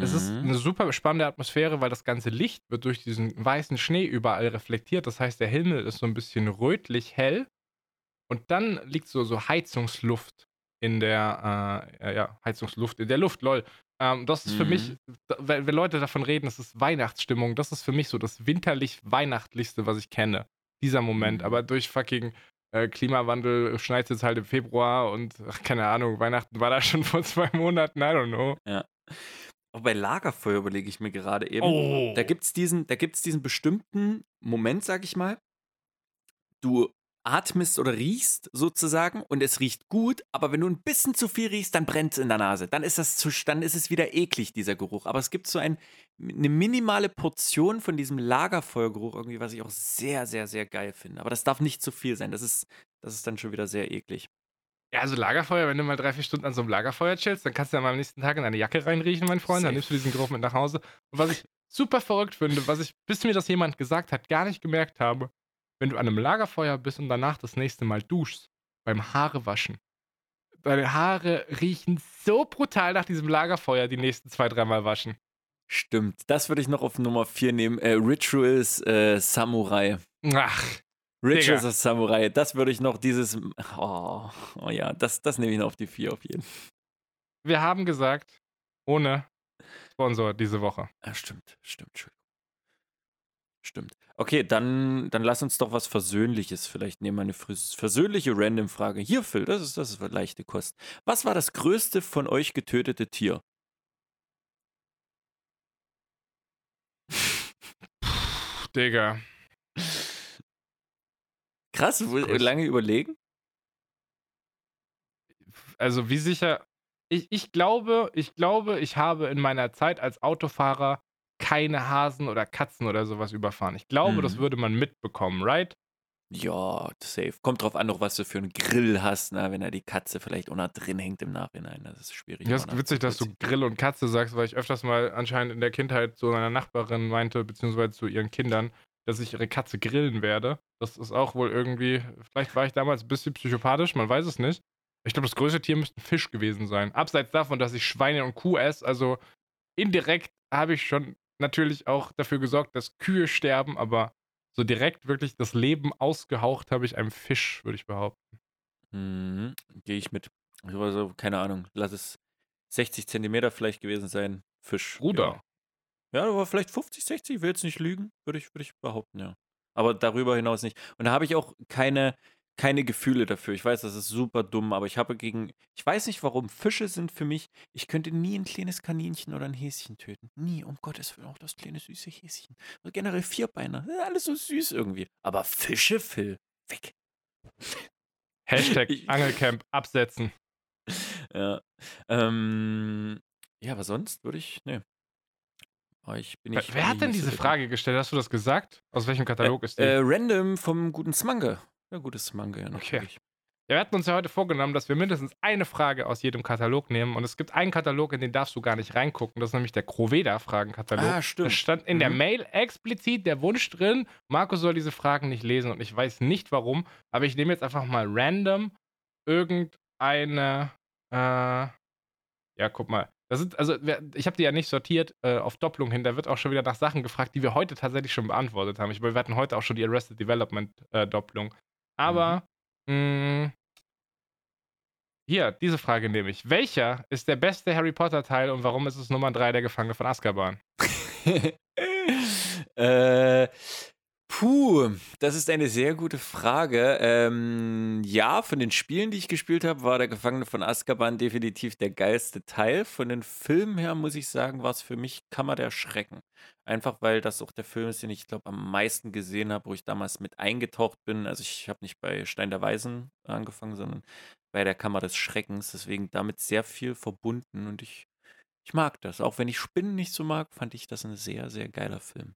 Es ist Mhm. eine super spannende Atmosphäre, weil das ganze Licht wird durch diesen weißen Schnee überall reflektiert. Das heißt, der Himmel ist so ein bisschen rötlich hell und dann liegt so, so Heizungsluft in der, äh, ja, ja, Heizungsluft in der Luft, lol. Ähm, das ist für mich, Mhm. wenn, wenn Leute davon reden, das ist Weihnachtsstimmung, das ist für mich so das winterlich-weihnachtlichste, was ich kenne. Dieser Moment. Mhm. Aber durch fucking äh, Klimawandel schneit es jetzt halt im Februar und ach, keine Ahnung, Weihnachten war da schon vor zwei Monaten, I don't know. Ja. Auch bei Lagerfeuer überlege ich mir gerade eben. Oh. Da gibt es diesen, da gibt's diesen bestimmten Moment, sag ich mal. Du atmest oder riechst sozusagen und es riecht gut, aber wenn du ein bisschen zu viel riechst, dann brennt es in der Nase. Dann ist, das zu, dann ist es wieder eklig, dieser Geruch. Aber es gibt so ein, eine minimale Portion von diesem Lagerfeuergeruch irgendwie, was ich auch sehr, sehr, sehr geil finde. Aber das darf nicht zu viel sein. Das ist, das ist dann schon wieder sehr eklig. Ja, also Lagerfeuer, wenn du mal drei, vier Stunden an so einem Lagerfeuer chillst, dann kannst du ja mal am nächsten Tag in deine Jacke reinriechen, mein Freund. Dann Safe. nimmst du diesen Geruch mit nach Hause. Und was ich super verrückt finde, was ich, bis mir das jemand gesagt hat, gar nicht gemerkt habe, wenn du an einem Lagerfeuer bist und danach das nächste Mal duschst, beim Haarewaschen. Deine Haare riechen so brutal nach diesem Lagerfeuer die nächsten zwei, dreimal waschen. Stimmt. Das würde ich noch auf Nummer 4 nehmen. Äh, Rituals äh, Samurai. Ach, Rituals Digga. Samurai. Das würde ich noch dieses. Oh, oh ja, das, das nehme ich noch auf die 4 auf jeden Fall. wir haben gesagt, ohne Sponsor diese Woche. Ja, stimmt, stimmt, Entschuldigung. Stimmt. Okay, dann, dann lass uns doch was Versöhnliches vielleicht nehmen. Eine vers- versöhnliche Random-Frage. Hier, Phil, das ist, das ist leichte Kost. Was war das größte von euch getötete Tier? Digga. Krass, lange überlegen? also wie sicher. Ich, ich glaube, ich glaube, ich habe in meiner Zeit als Autofahrer keine Hasen oder Katzen oder sowas überfahren. Ich glaube, das Mhm. würde man mitbekommen, right? Ja, safe. Kommt drauf an, noch was du für einen Grill hast, na, wenn da die Katze vielleicht auch noch drin hängt im Nachhinein. Das ist schwierig. Ja, ist witzig, dass du. Grill und Katze sagst, weil ich öfters mal anscheinend in der Kindheit zu meiner Nachbarin meinte, beziehungsweise zu ihren Kindern, dass ich ihre Katze grillen werde. Das ist auch wohl irgendwie, vielleicht war ich damals ein bisschen psychopathisch, man weiß es nicht. Ich glaube, das größte Tier müsste ein Fisch gewesen sein. Abseits davon, dass ich Schweine und Kuh esse, also indirekt habe ich schon natürlich auch dafür gesorgt, dass Kühe sterben, aber so direkt wirklich das Leben ausgehaucht habe ich einem Fisch, würde ich behaupten. Mhm, Gehe ich mit. Also, keine Ahnung, lass es 60 Zentimeter vielleicht gewesen sein. Fisch. Bruder. Ja, ja aber vielleicht 50, 60, ich will jetzt nicht lügen, würde ich, würde ich behaupten, ja. Aber darüber hinaus nicht. Und da habe ich auch keine, keine Gefühle dafür. Ich weiß, das ist super dumm, aber ich habe gegen, ich weiß nicht warum, Fische sind für mich, ich könnte nie ein kleines Kaninchen oder ein Häschen töten. Nie, um Gottes Willen, auch das kleine süße Häschen. Und generell Vierbeiner, alles so süß irgendwie. Aber Fische, Phil, weg. Hashtag Angelcamp absetzen. Ja. Ähm, ja, aber sonst würde ich, ne. Aber ich bin Wer, nicht, wer hat denn diese der- Frage gestellt? Hast du das gesagt? Aus welchem Katalog ist die? Äh, random vom guten Smange. Ja, gutes Smange, ja, Okay. natürlich. Ja, wir hatten uns ja heute vorgenommen, dass wir mindestens eine Frage aus jedem Katalog nehmen. Und es gibt einen Katalog, in den darfst du gar nicht reingucken. Das ist nämlich der Kroveda-Fragenkatalog. Ah, Da stimmt. stand in der Mhm. Mail explizit der Wunsch drin, Markus soll diese Fragen nicht lesen. Und ich weiß nicht warum, aber ich nehme jetzt einfach mal random irgendeine. Äh, ja, guck mal. Das sind, also, ich habe die ja nicht sortiert äh, auf Doppelung hin. Da wird auch schon wieder nach Sachen gefragt, die wir heute tatsächlich schon beantwortet haben. Ich meine, wir hatten heute auch schon die Arrested Development äh, Doppelung. Aber, mh, hier, diese Frage nehme ich. Welcher ist der beste Harry Potter Teil und warum ist es Nummer 3 der Gefangene von Azkaban? äh, puh, das ist eine sehr gute Frage. Ähm, ja, von den Spielen, die ich gespielt habe, war der Gefangene von Azkaban definitiv der geilste Teil. Von den Filmen her muss ich sagen, war es für mich Kammer der Schrecken. Einfach weil das auch der Film ist, den ich glaube am meisten gesehen habe, wo ich damals mit eingetaucht bin. Also ich habe nicht bei Stein der Weisen angefangen, sondern bei der Kammer des Schreckens. Deswegen damit sehr viel verbunden und ich Ich mag das. Auch wenn ich Spinnen nicht so mag, fand ich das ein sehr, sehr geiler Film.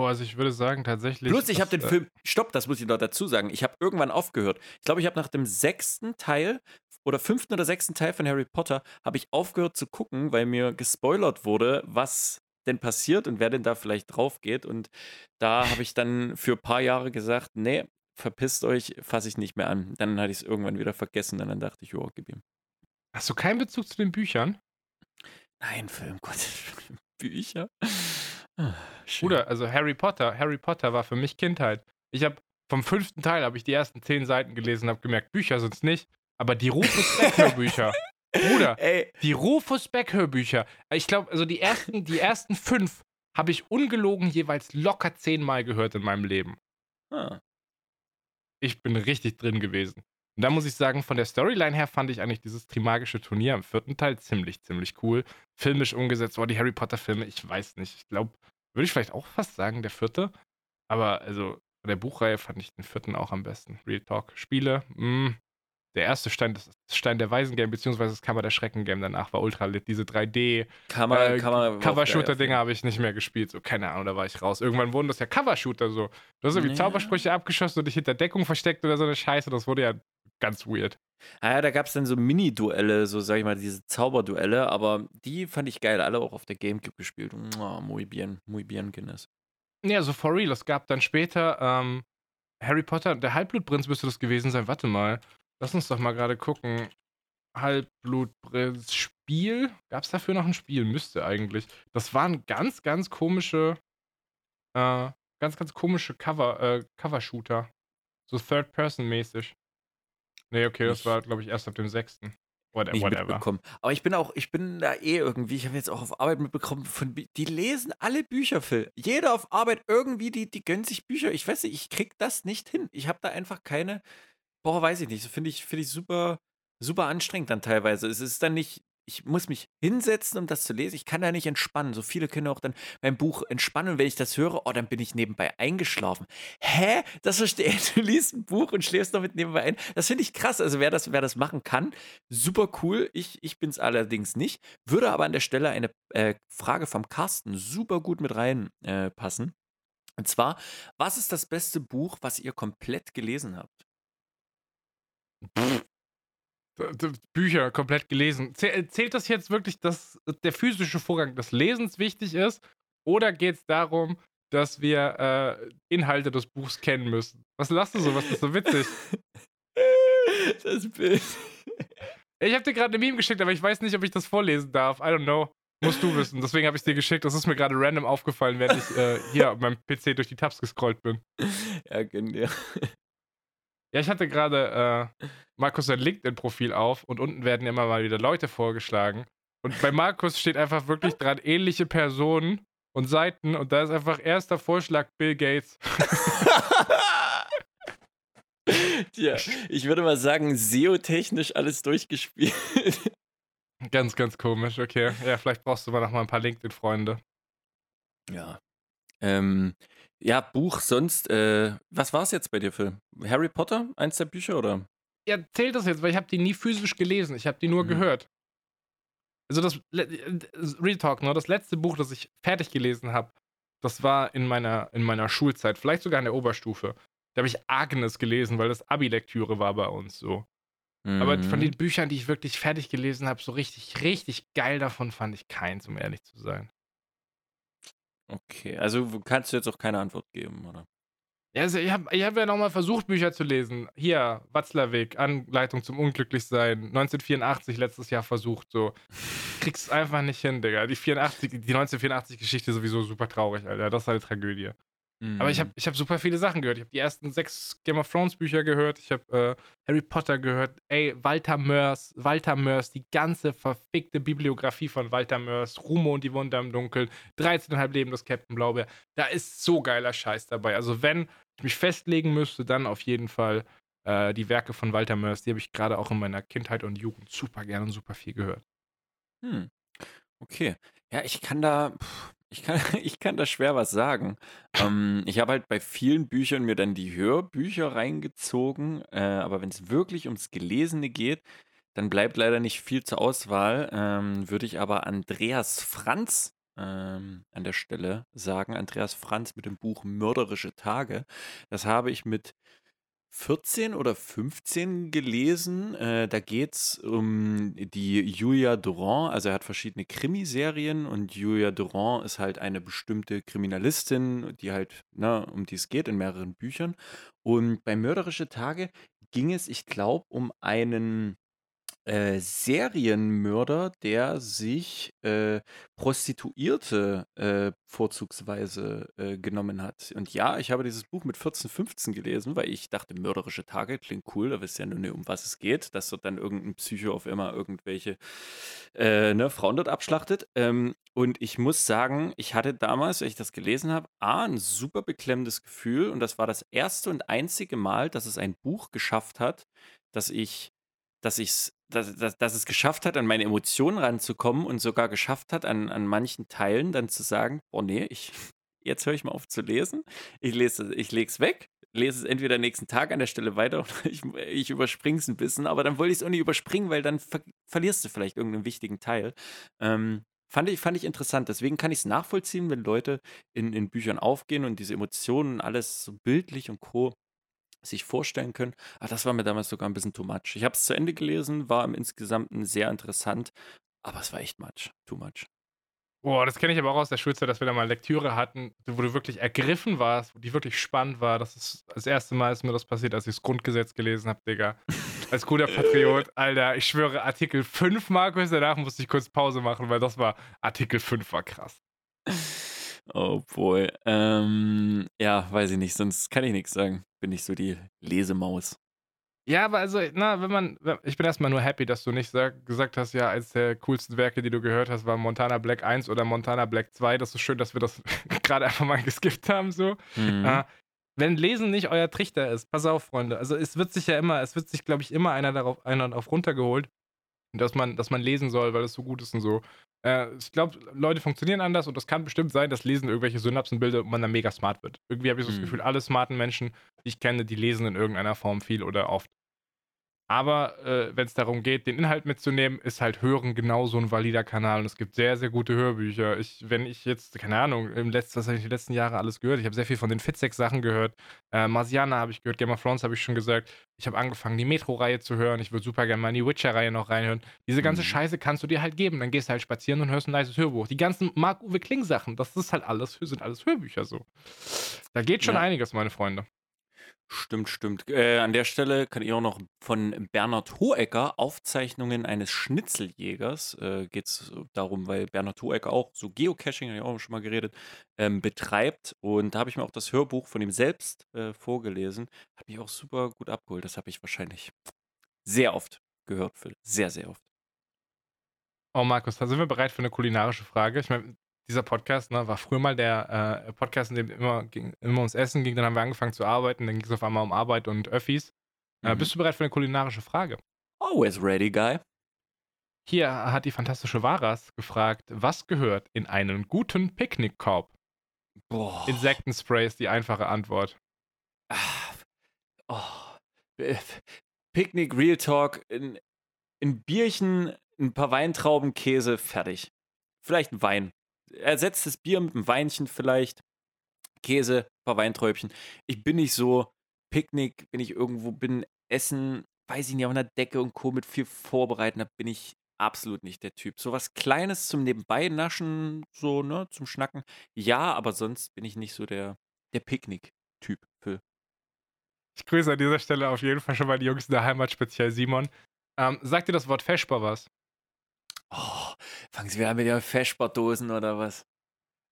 Boah, also ich würde sagen, tatsächlich. Plus, ich habe den äh, Film, stopp, das muss ich noch dazu sagen. Ich habe irgendwann aufgehört. Ich glaube, ich habe nach dem sechsten Teil oder fünften oder sechsten Teil von Harry Potter habe ich aufgehört zu gucken, weil mir gespoilert wurde, was denn passiert und wer denn da vielleicht drauf geht. Und da habe ich dann für ein paar Jahre gesagt, nee, verpisst euch, fasse ich nicht mehr an. Dann hatte ich es irgendwann wieder vergessen und dann dachte ich, jo, gib ihm. Hast du keinen Bezug zu den Büchern? Nein, Film, Gott, Bücher. Ah. Bruder, also Harry Potter. Harry Potter war für mich Kindheit. Ich habe vom fünften Teil habe ich die ersten zehn Seiten gelesen und habe gemerkt, Bücher sind es nicht. Aber die Rufus Beck Hörbücher. Bruder, Ey, die Rufus Beck Hörbücher. Ich glaube, also die ersten, die ersten fünf habe ich ungelogen jeweils locker zehnmal gehört in meinem Leben. ah, Ich bin richtig drin gewesen. Und da muss ich sagen, von der Storyline her fand ich eigentlich dieses Trimagische Turnier im vierten Teil ziemlich, ziemlich cool. Filmisch umgesetzt, oh, die Harry Potter-Filme, ich weiß nicht. Ich glaube, würde ich vielleicht auch fast sagen, der vierte. Aber also von der Buchreihe fand ich den vierten auch am besten. Real Talk. Spiele, mh, der erste Stein, das Stein der Weisen-Game, beziehungsweise das Kammer der Schrecken-Game danach war ultra lit. Diese 3D, kann man, äh, habe ich nicht mehr gespielt. So, keine Ahnung, da war ich raus. Irgendwann wurden das ja Cover-Shooter so. Du hast irgendwie Ja. Zaubersprüche abgeschossen und dich hinter Deckung versteckt oder so eine Scheiße. Das wurde ja ganz weird. Ah ja, da gab es dann so Mini-Duelle, so sag ich mal, diese Zauberduelle, aber die fand ich geil, alle auch auf der Gamecube gespielt. Mua, muy bien, muy bien, Guinness. Nee, also for real. Es gab dann später ähm, Harry Potter, der Halbblutprinz müsste das gewesen sein. Warte mal. Lass uns doch mal gerade gucken. Halbblutprinz Spiel? Gab es dafür noch ein Spiel? Müsste eigentlich. Das waren ganz, ganz komische, äh, ganz, ganz komische Cover, äh, Cover-Shooter. So Third-Person-mäßig. Nee, okay, das Ich- war, glaube ich, erst ab dem 6. What Nicht whatever. mitbekommen. Aber ich bin auch, ich bin da eh irgendwie, ich habe jetzt auch auf Arbeit mitbekommen, von, die lesen alle Bücher, Phil. Jeder auf Arbeit irgendwie, die, die gönnen sich Bücher. Ich weiß nicht, ich krieg das nicht hin. Ich habe da einfach keine, boah, weiß ich nicht. Finde ich, finde ich super, super anstrengend dann teilweise. Es ist dann nicht, ich muss mich hinsetzen, um das zu lesen. Ich kann da nicht entspannen. So viele können auch dann beim Buch entspannen. Und wenn ich das höre, oh, dann bin ich nebenbei eingeschlafen. Hä? Das verstehe ich. Du liest ein Buch und schläfst damit nebenbei ein. Das finde ich krass. Also wer das, wer das machen kann, super cool. Ich, ich bin es allerdings nicht. Würde aber an der Stelle eine äh, Frage vom Carsten super gut mit reinpassen. Äh, und zwar, was ist das beste Buch, was ihr komplett gelesen habt? Bücher komplett gelesen. Zäh- Zählt das jetzt wirklich, dass der physische Vorgang des Lesens wichtig ist? Oder geht es darum, dass wir äh, Inhalte des Buchs kennen müssen? Was lachst du so? Was ist so witzig? das Bild. Ich habe dir gerade eine Meme geschickt, aber ich weiß nicht, ob ich das vorlesen darf. I don't know. Musst du wissen. Deswegen habe ich es dir geschickt. Das ist mir gerade random aufgefallen, während ich äh, hier auf meinem PC durch die Tabs gescrollt bin. Ja, gönn dir. Ja, ich hatte gerade äh, Markus sein LinkedIn-Profil auf und unten werden immer mal wieder Leute vorgeschlagen. Und bei Markus steht einfach wirklich dran ähnliche Personen und Seiten und da ist einfach erster Vorschlag Bill Gates. Tja, ich würde mal sagen, SEO-technisch alles durchgespielt. ganz, ganz komisch, okay. Ja, vielleicht brauchst du mal noch mal ein paar LinkedIn-Freunde. Ja. Ähm, ja, Buch sonst, äh, was war es jetzt bei dir für Harry Potter? Eins der Bücher oder? Ja, zählt das jetzt, weil ich habe die nie physisch gelesen. Ich habe die nur Mhm. gehört. Also das äh, Real Talk, ne? Das letzte Buch, das ich fertig gelesen habe, das war in meiner, in meiner Schulzeit, vielleicht sogar in der Oberstufe. Da habe ich Agnes gelesen, weil das Abi-Lektüre war bei uns so. Aber von Mhm. den Büchern, die ich wirklich fertig gelesen habe, so richtig, richtig geil davon fand ich keins, um ehrlich zu sein. Okay, also kannst du jetzt auch keine Antwort geben, oder? Ja, also ich habe ich hab ja nochmal versucht, Bücher zu lesen. Hier, Watzlawick, Anleitung zum Unglücklichsein, 1984 letztes Jahr versucht, so. Kriegst einfach nicht hin, Digga. Die 84, die 1984-Geschichte sowieso super traurig, Alter. Das ist eine Tragödie. Aber ich Mhm. habe ich hab super viele Sachen gehört. Ich habe die ersten sechs Game of Thrones Bücher gehört. Ich habe äh, Harry Potter gehört. Ey, Walter Mörs, Walter Mörs, die ganze verfickte Bibliografie von Walter Mörs, Rumo und die Wunder im Dunkeln, 13,5 Leben des Captain Blaubeer. Da ist so geiler Scheiß dabei. Also, wenn ich mich festlegen müsste, dann auf jeden Fall äh, die Werke von Walter Mörs. Die habe ich gerade auch in meiner Kindheit und Jugend super gerne und super viel gehört. Hm. Okay. Ja, ich kann da, pff, ich kann, ich kann da schwer was sagen. Ähm, ich habe halt bei vielen Büchern mir dann die Hörbücher reingezogen, äh, aber wenn es wirklich ums Gelesene geht, Dann bleibt leider nicht viel zur Auswahl. Ähm, würde ich aber Andreas Franz ähm, an der Stelle sagen. Andreas Franz mit dem Buch Mörderische Tage. Das habe ich mit 14 oder 15 gelesen. Äh, da geht es um die Julia Durand. Also er hat verschiedene Krimiserien und Julia Durand ist halt eine bestimmte Kriminalistin, die halt, ne, um die es geht in mehreren Büchern. Und bei Mörderische Tage ging es, ich glaube, um einen äh, Serienmörder, der sich äh, Prostituierte äh, vorzugsweise äh, genommen hat. Und ja, ich habe dieses Buch mit 14, 15 gelesen, weil ich dachte, mörderische Tage klingt cool, da wisst ihr ja nur nicht, um was es geht, dass dort dann irgendein Psycho auf immer irgendwelche äh, ne, Frauen dort abschlachtet. Ähm, und ich muss sagen, ich hatte damals, als ich das gelesen habe, A, ein super beklemmendes Gefühl. Und das war das erste und einzige Mal, dass es ein Buch geschafft hat, dass ich dass ich's dass dass dass es geschafft hat, an meine Emotionen ranzukommen und sogar geschafft hat, an an manchen Teilen dann zu sagen: „Oh ne, ich jetzt höre ich mal auf zu lesen. Ich lese ich lege es weg, lese es entweder nächsten Tag an der Stelle weiter oder ich ich überspringe es ein bisschen, aber dann wollte ich es auch nicht überspringen, weil dann ver verlierst du vielleicht irgendeinen wichtigen Teil.“ Ähm, fand ich fand ich interessant. Deswegen kann ich es nachvollziehen, wenn Leute in in Büchern aufgehen und diese Emotionen alles so bildlich und Co sich vorstellen können. Ah, das war mir damals sogar ein bisschen too much. Ich habe es zu Ende gelesen, war im Insgesamten sehr interessant, aber es war echt much, too much. Boah, das kenne ich aber auch aus der Schulzeit, dass wir da mal Lektüre hatten, wo du wirklich ergriffen warst, wo die wirklich spannend war. Das ist das erste Mal ist mir das passiert, als ich das Grundgesetz gelesen habe, Digga. Als guter Patriot, Alter, ich schwöre, Artikel 5, Markus, danach musste ich kurz Pause machen, weil das war, Artikel 5 war krass. Oh boy. Ähm, ja, weiß ich nicht, sonst kann ich nichts sagen. Bin ich so die Lesemaus. Ja, aber also, na, wenn man, ich bin erstmal nur happy, dass du nicht sag, gesagt hast, ja, eines der coolsten Werke, die du gehört hast, war Montana Black 1 oder Montana Black 2. Das ist schön, dass wir das gerade einfach mal geskippt haben, so. Mhm. Äh, wenn Lesen nicht euer Trichter ist, pass auf, Freunde. Also es wird sich ja immer, es wird sich, glaube ich, immer einer darauf, einer darauf runtergeholt, dass man, dass man lesen soll, weil es so gut ist und so. Äh, ich glaube, Leute funktionieren anders und das kann bestimmt sein, dass Lesen irgendwelche Synapsen bildet und man dann mega smart wird. Irgendwie habe ich so das Mhm. Gefühl, alle smarten Menschen, die ich kenne, die lesen in irgendeiner Form viel oder oft. Aber äh, wenn es darum geht, den Inhalt mitzunehmen, ist halt Hören genauso ein valider Kanal. Und es gibt sehr, sehr gute Hörbücher. Ich, wenn ich jetzt, keine Ahnung, im letzten, was habe ich die letzten Jahre alles gehört? Ich habe sehr viel von den Fitzek-Sachen gehört. Äh, Marsiana habe ich gehört, Game of Thrones habe ich schon gesagt. Ich habe angefangen, die Metro-Reihe zu hören. Ich würde super gerne mal in die Witcher-Reihe noch reinhören. Diese ganze Mhm. Scheiße kannst du dir halt geben. Dann gehst du halt spazieren und hörst ein nices Hörbuch. Die ganzen Marc-Uwe Kling-Sachen, das ist halt alles, sind alles Hörbücher so. Da geht schon Ja. einiges, meine Freunde. Stimmt, stimmt. Äh, an der Stelle kann ich auch noch von Bernhard Hohecker, Aufzeichnungen eines Schnitzeljägers, äh, geht es darum, weil Bernhard Hohecker auch so Geocaching, habe ich auch schon mal geredet, ähm, betreibt. Und da habe ich mir auch das Hörbuch von ihm selbst äh, vorgelesen. Hat mich auch super gut abgeholt. Das habe ich wahrscheinlich sehr oft gehört, Phil. Sehr, sehr oft. Oh, Markus, da sind wir bereit für eine kulinarische Frage. Ich meine, dieser Podcast ne, war früher mal der äh, Podcast, in dem immer, ging, immer ums Essen ging. Dann haben wir angefangen zu arbeiten. Dann ging es auf einmal um Arbeit und Öffis. Äh, Mhm. bist du bereit für eine kulinarische Frage? Always ready, guy. Hier hat die fantastische Varas gefragt, was gehört in einen guten Picknickkorb? Boah. Insektensspray ist die einfache Antwort. Ah, oh. Äh, Picknick, Real Talk, ein, ein Bierchen, ein paar Weintrauben, Käse, fertig. Vielleicht ein Wein. Ersetzt das Bier mit einem Weinchen vielleicht. Käse, ein paar Weinträubchen. Ich bin nicht so Picknick, wenn ich irgendwo bin, Essen, weiß ich nicht, auf einer Decke und Co. mit viel vorbereiten, da bin ich absolut nicht der Typ. So was Kleines zum Nebenbei naschen, so, ne, zum Schnacken. Ja, aber sonst bin ich nicht so der, der Picknick-Typ, Phil. Ich grüße an dieser Stelle auf jeden Fall schon mal die Jungs in der Heimat, speziell Simon. Ähm, sagt dir das Wort Feschbar was? Oh, fangen Sie wieder an mit Ihren Feschbardosen oder was?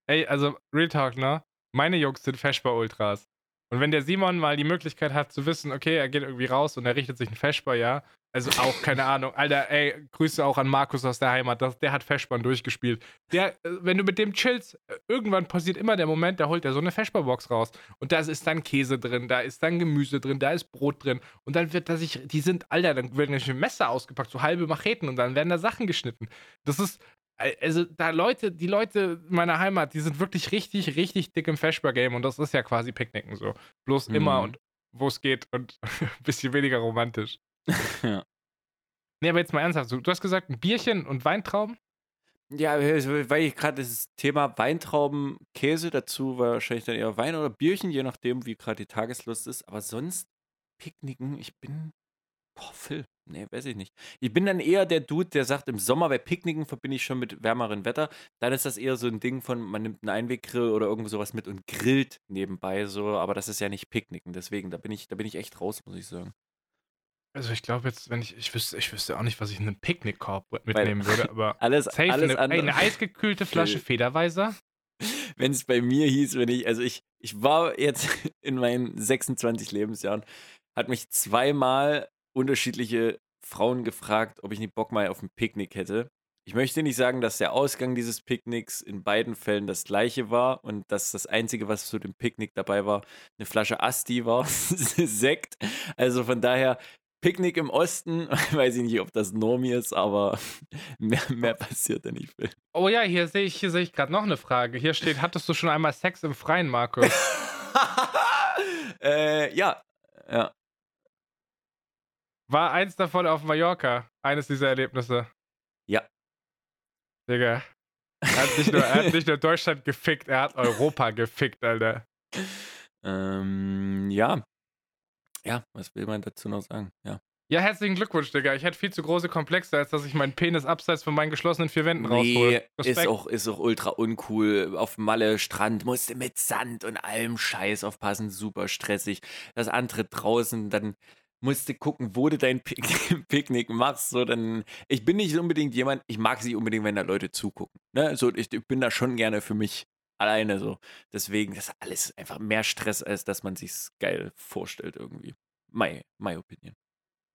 Ey, also Real Talk, ne? Meine Jungs sind Feschbar-Ultras. Und wenn der Simon mal die Möglichkeit hat zu wissen, okay, er geht irgendwie raus und er richtet sich ein Feschbar, ja. Also auch, keine Ahnung. Alter, ey, Grüße auch an Markus aus der Heimat. Das, der hat Feschbahn durchgespielt. Der, äh, wenn du mit dem chillst, äh, irgendwann passiert immer der Moment, da holt er so eine Feschbar-Box raus. Und da ist dann Käse drin, da ist dann Gemüse drin, da ist Brot drin. Und dann wird da sich, die sind, Alter, dann werden nämlich Messer ausgepackt, so halbe Macheten und dann werden da Sachen geschnitten. Das ist, also da Leute, die Leute meiner Heimat, die sind wirklich richtig, richtig dick im Feschbar-Game und das ist ja quasi Picknicken so. Bloß immer Mhm. und wo es geht und ein bisschen weniger romantisch. Ja. Nee, aber jetzt mal ernsthaft. Du, hast gesagt, ein Bierchen und Weintrauben? Ja, weil ich gerade das Thema Weintrauben, Käse dazu war wahrscheinlich dann eher Wein oder Bierchen, je nachdem, wie gerade die Tageslust ist. Aber sonst Picknicken, ich bin. Boah, Phil. Nee, weiß ich nicht. Ich bin dann eher der Dude, der sagt, im Sommer bei Picknicken verbinde ich schon mit wärmerem Wetter. Dann ist das eher so ein Ding von, man nimmt einen Einweggrill oder irgend sowas mit und grillt nebenbei so, aber das ist ja nicht Picknicken. Deswegen, da bin ich, da bin ich echt raus, muss ich sagen. Also ich glaube jetzt, wenn ich, ich wüsste, ich wüsste auch nicht, was ich in einen Picknickkorb mitnehmen würde, aber alles, safe alles eine, ey, eine eisgekühlte Flasche Federweiser. Wenn es bei mir hieß, wenn ich, also ich, ich war jetzt in meinen 26 Lebensjahren, hat mich zweimal unterschiedliche Frauen gefragt, ob ich nicht Bock mal auf ein Picknick hätte. Ich möchte nicht sagen, dass der Ausgang dieses Picknicks in beiden Fällen das gleiche war und dass das Einzige, was zu dem Picknick dabei war, eine Flasche Asti war, Sekt. Also von daher, Picknick im Osten, weiß ich nicht, ob das Normi ist, aber mehr, mehr passiert da nicht viel. Oh ja, hier sehe ich, hier sehe ich gerade noch eine Frage. Hier steht, hattest du schon einmal Sex im Freien, Markus? äh, ja, ja. War eins davon auf Mallorca, eines dieser Erlebnisse? Ja. Digga. Er hat nicht nur, hat nicht nur Deutschland gefickt, er hat Europa gefickt, Alter. Ähm, ja. Ja, was will man dazu noch sagen? Ja. Ja, herzlichen Glückwunsch, Digga. Ich hätte viel zu große Komplexe, als dass ich meinen Penis abseits von meinen geschlossenen vier Wänden raushole. Nee, ist auch, ist auch ultra uncool. Auf Malle Strand musste mit Sand und allem Scheiß aufpassen. Super stressig. Das andere draußen, dann musst du gucken, wo du dein Pick Picknick machst. So, dann, ich bin nicht unbedingt jemand, ich mag sie unbedingt, wenn da Leute zugucken. Ne? So, ich, ich bin da schon gerne für mich alleine so. Deswegen, das ist alles einfach mehr Stress, als dass man sich geil vorstellt irgendwie. My, my opinion.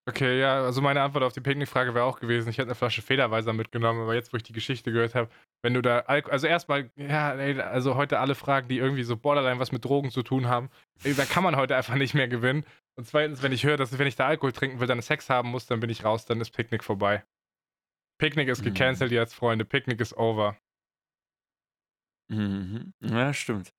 Okay, ja, also meine Antwort auf die Picknickfrage wäre auch gewesen, ich hätte eine Flasche Federweiser mitgenommen, aber jetzt, wo ich die Geschichte gehört habe, wenn du da, Alk also erstmal, ja, ey, also heute alle Fragen, die irgendwie so borderline was mit Drogen zu tun haben, ey, da kann man heute einfach nicht mehr gewinnen. Und zweitens, wenn ich höre, dass wenn ich da Alkohol trinken will, dann Sex haben muss, dann bin ich raus, dann ist Picknick vorbei. Picknick ist mhm. gecancelt mhm. jetzt, Freunde. Picknick ist over. Mhm. Ja, stimmt.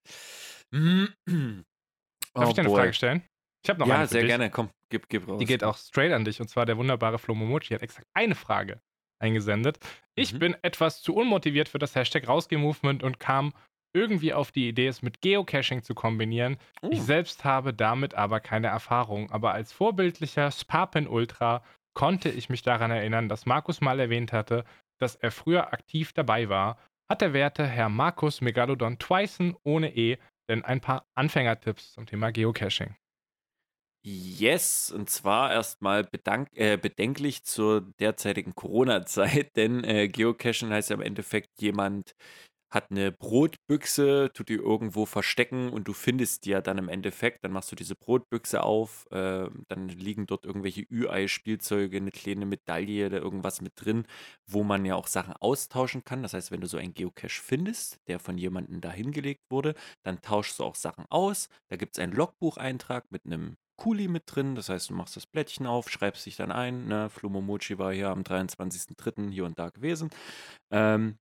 Darf oh, ich dir eine boy. Frage stellen? Ich habe noch eine. Ja, sehr dich. gerne. Komm, gib, gib raus. Die geht auch straight an dich. Und zwar der wunderbare Flo Momochi hat exakt eine Frage eingesendet. Ich mhm. bin etwas zu unmotiviert für das Hashtag Rausgeh-Movement und kam irgendwie auf die Idee, es mit Geocaching zu kombinieren. Uh. Ich selbst habe damit aber keine Erfahrung. Aber als vorbildlicher Sparpin Ultra konnte ich mich daran erinnern, dass Markus mal erwähnt hatte, dass er früher aktiv dabei war. Hat der werte Herr Markus Megalodon Twyson ohne E denn ein paar Anfängertipps zum Thema Geocaching? Yes, und zwar erstmal äh, bedenklich zur derzeitigen Corona-Zeit, denn äh, Geocachen heißt ja im Endeffekt jemand hat eine Brotbüchse, tut die irgendwo verstecken und du findest die ja dann im Endeffekt. Dann machst du diese Brotbüchse auf, äh, dann liegen dort irgendwelche Ü-Ei-Spielzeuge, eine kleine Medaille oder irgendwas mit drin, wo man ja auch Sachen austauschen kann. Das heißt, wenn du so einen Geocache findest, der von jemandem da hingelegt wurde, dann tauschst du auch Sachen aus. Da gibt es einen Logbucheintrag mit einem Kuli mit drin. Das heißt, du machst das Blättchen auf, schreibst dich dann ein. Ne? Flumomochi war hier am 23.03. hier und da gewesen. Ähm,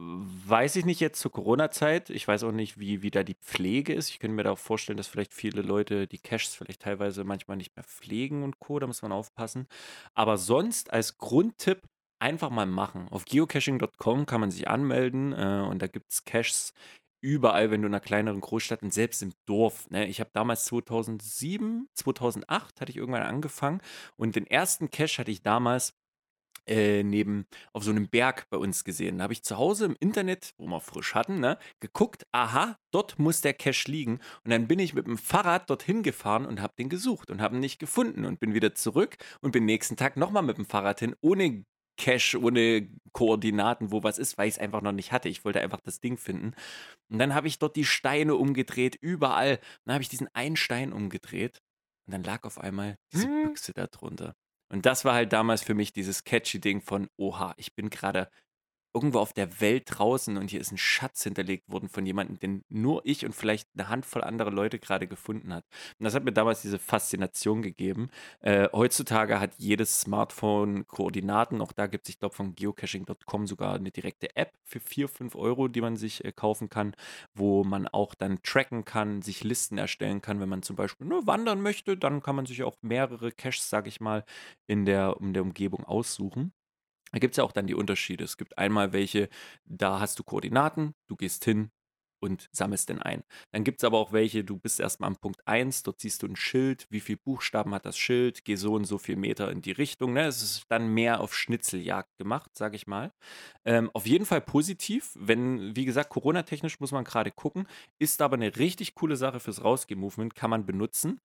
Weiß ich nicht jetzt zur Corona-Zeit. Ich weiß auch nicht, wie, wie da die Pflege ist. Ich könnte mir da auch vorstellen, dass vielleicht viele Leute die Caches vielleicht teilweise manchmal nicht mehr pflegen und Co. Da muss man aufpassen. Aber sonst als Grundtipp einfach mal machen. Auf geocaching.com kann man sich anmelden äh, und da gibt es Caches überall, wenn du in einer kleineren Großstadt und selbst im Dorf. Ne? Ich habe damals 2007, 2008 hatte ich irgendwann angefangen und den ersten Cache hatte ich damals äh, neben auf so einem Berg bei uns gesehen. Da habe ich zu Hause im Internet, wo wir frisch hatten, ne, geguckt, aha, dort muss der Cache liegen. Und dann bin ich mit dem Fahrrad dorthin gefahren und habe den gesucht und habe ihn nicht gefunden und bin wieder zurück und bin nächsten Tag nochmal mit dem Fahrrad hin, ohne Cache, ohne Koordinaten, wo was ist, weil ich es einfach noch nicht hatte. Ich wollte einfach das Ding finden. Und dann habe ich dort die Steine umgedreht, überall. dann habe ich diesen einen Stein umgedreht und dann lag auf einmal diese hm. Büchse da drunter. Und das war halt damals für mich dieses catchy Ding von, oha, ich bin gerade irgendwo auf der Welt draußen und hier ist ein Schatz hinterlegt worden von jemandem, den nur ich und vielleicht eine Handvoll andere Leute gerade gefunden hat. Und das hat mir damals diese Faszination gegeben. Äh, heutzutage hat jedes Smartphone Koordinaten. Auch da gibt es, ich glaube, von geocaching.com sogar eine direkte App für 4, 5 Euro, die man sich äh, kaufen kann, wo man auch dann tracken kann, sich Listen erstellen kann. Wenn man zum Beispiel nur wandern möchte, dann kann man sich auch mehrere Caches, sage ich mal, in der, in der Umgebung aussuchen. Da gibt es ja auch dann die Unterschiede. Es gibt einmal welche, da hast du Koordinaten, du gehst hin und sammelst den ein. Dann gibt es aber auch welche, du bist erstmal am Punkt 1, dort siehst du ein Schild, wie viele Buchstaben hat das Schild, geh so und so viel Meter in die Richtung. Ne? Es ist dann mehr auf Schnitzeljagd gemacht, sage ich mal. Ähm, auf jeden Fall positiv, wenn, wie gesagt, Corona-technisch muss man gerade gucken, ist aber eine richtig coole Sache fürs Rausgeh-Movement, kann man benutzen.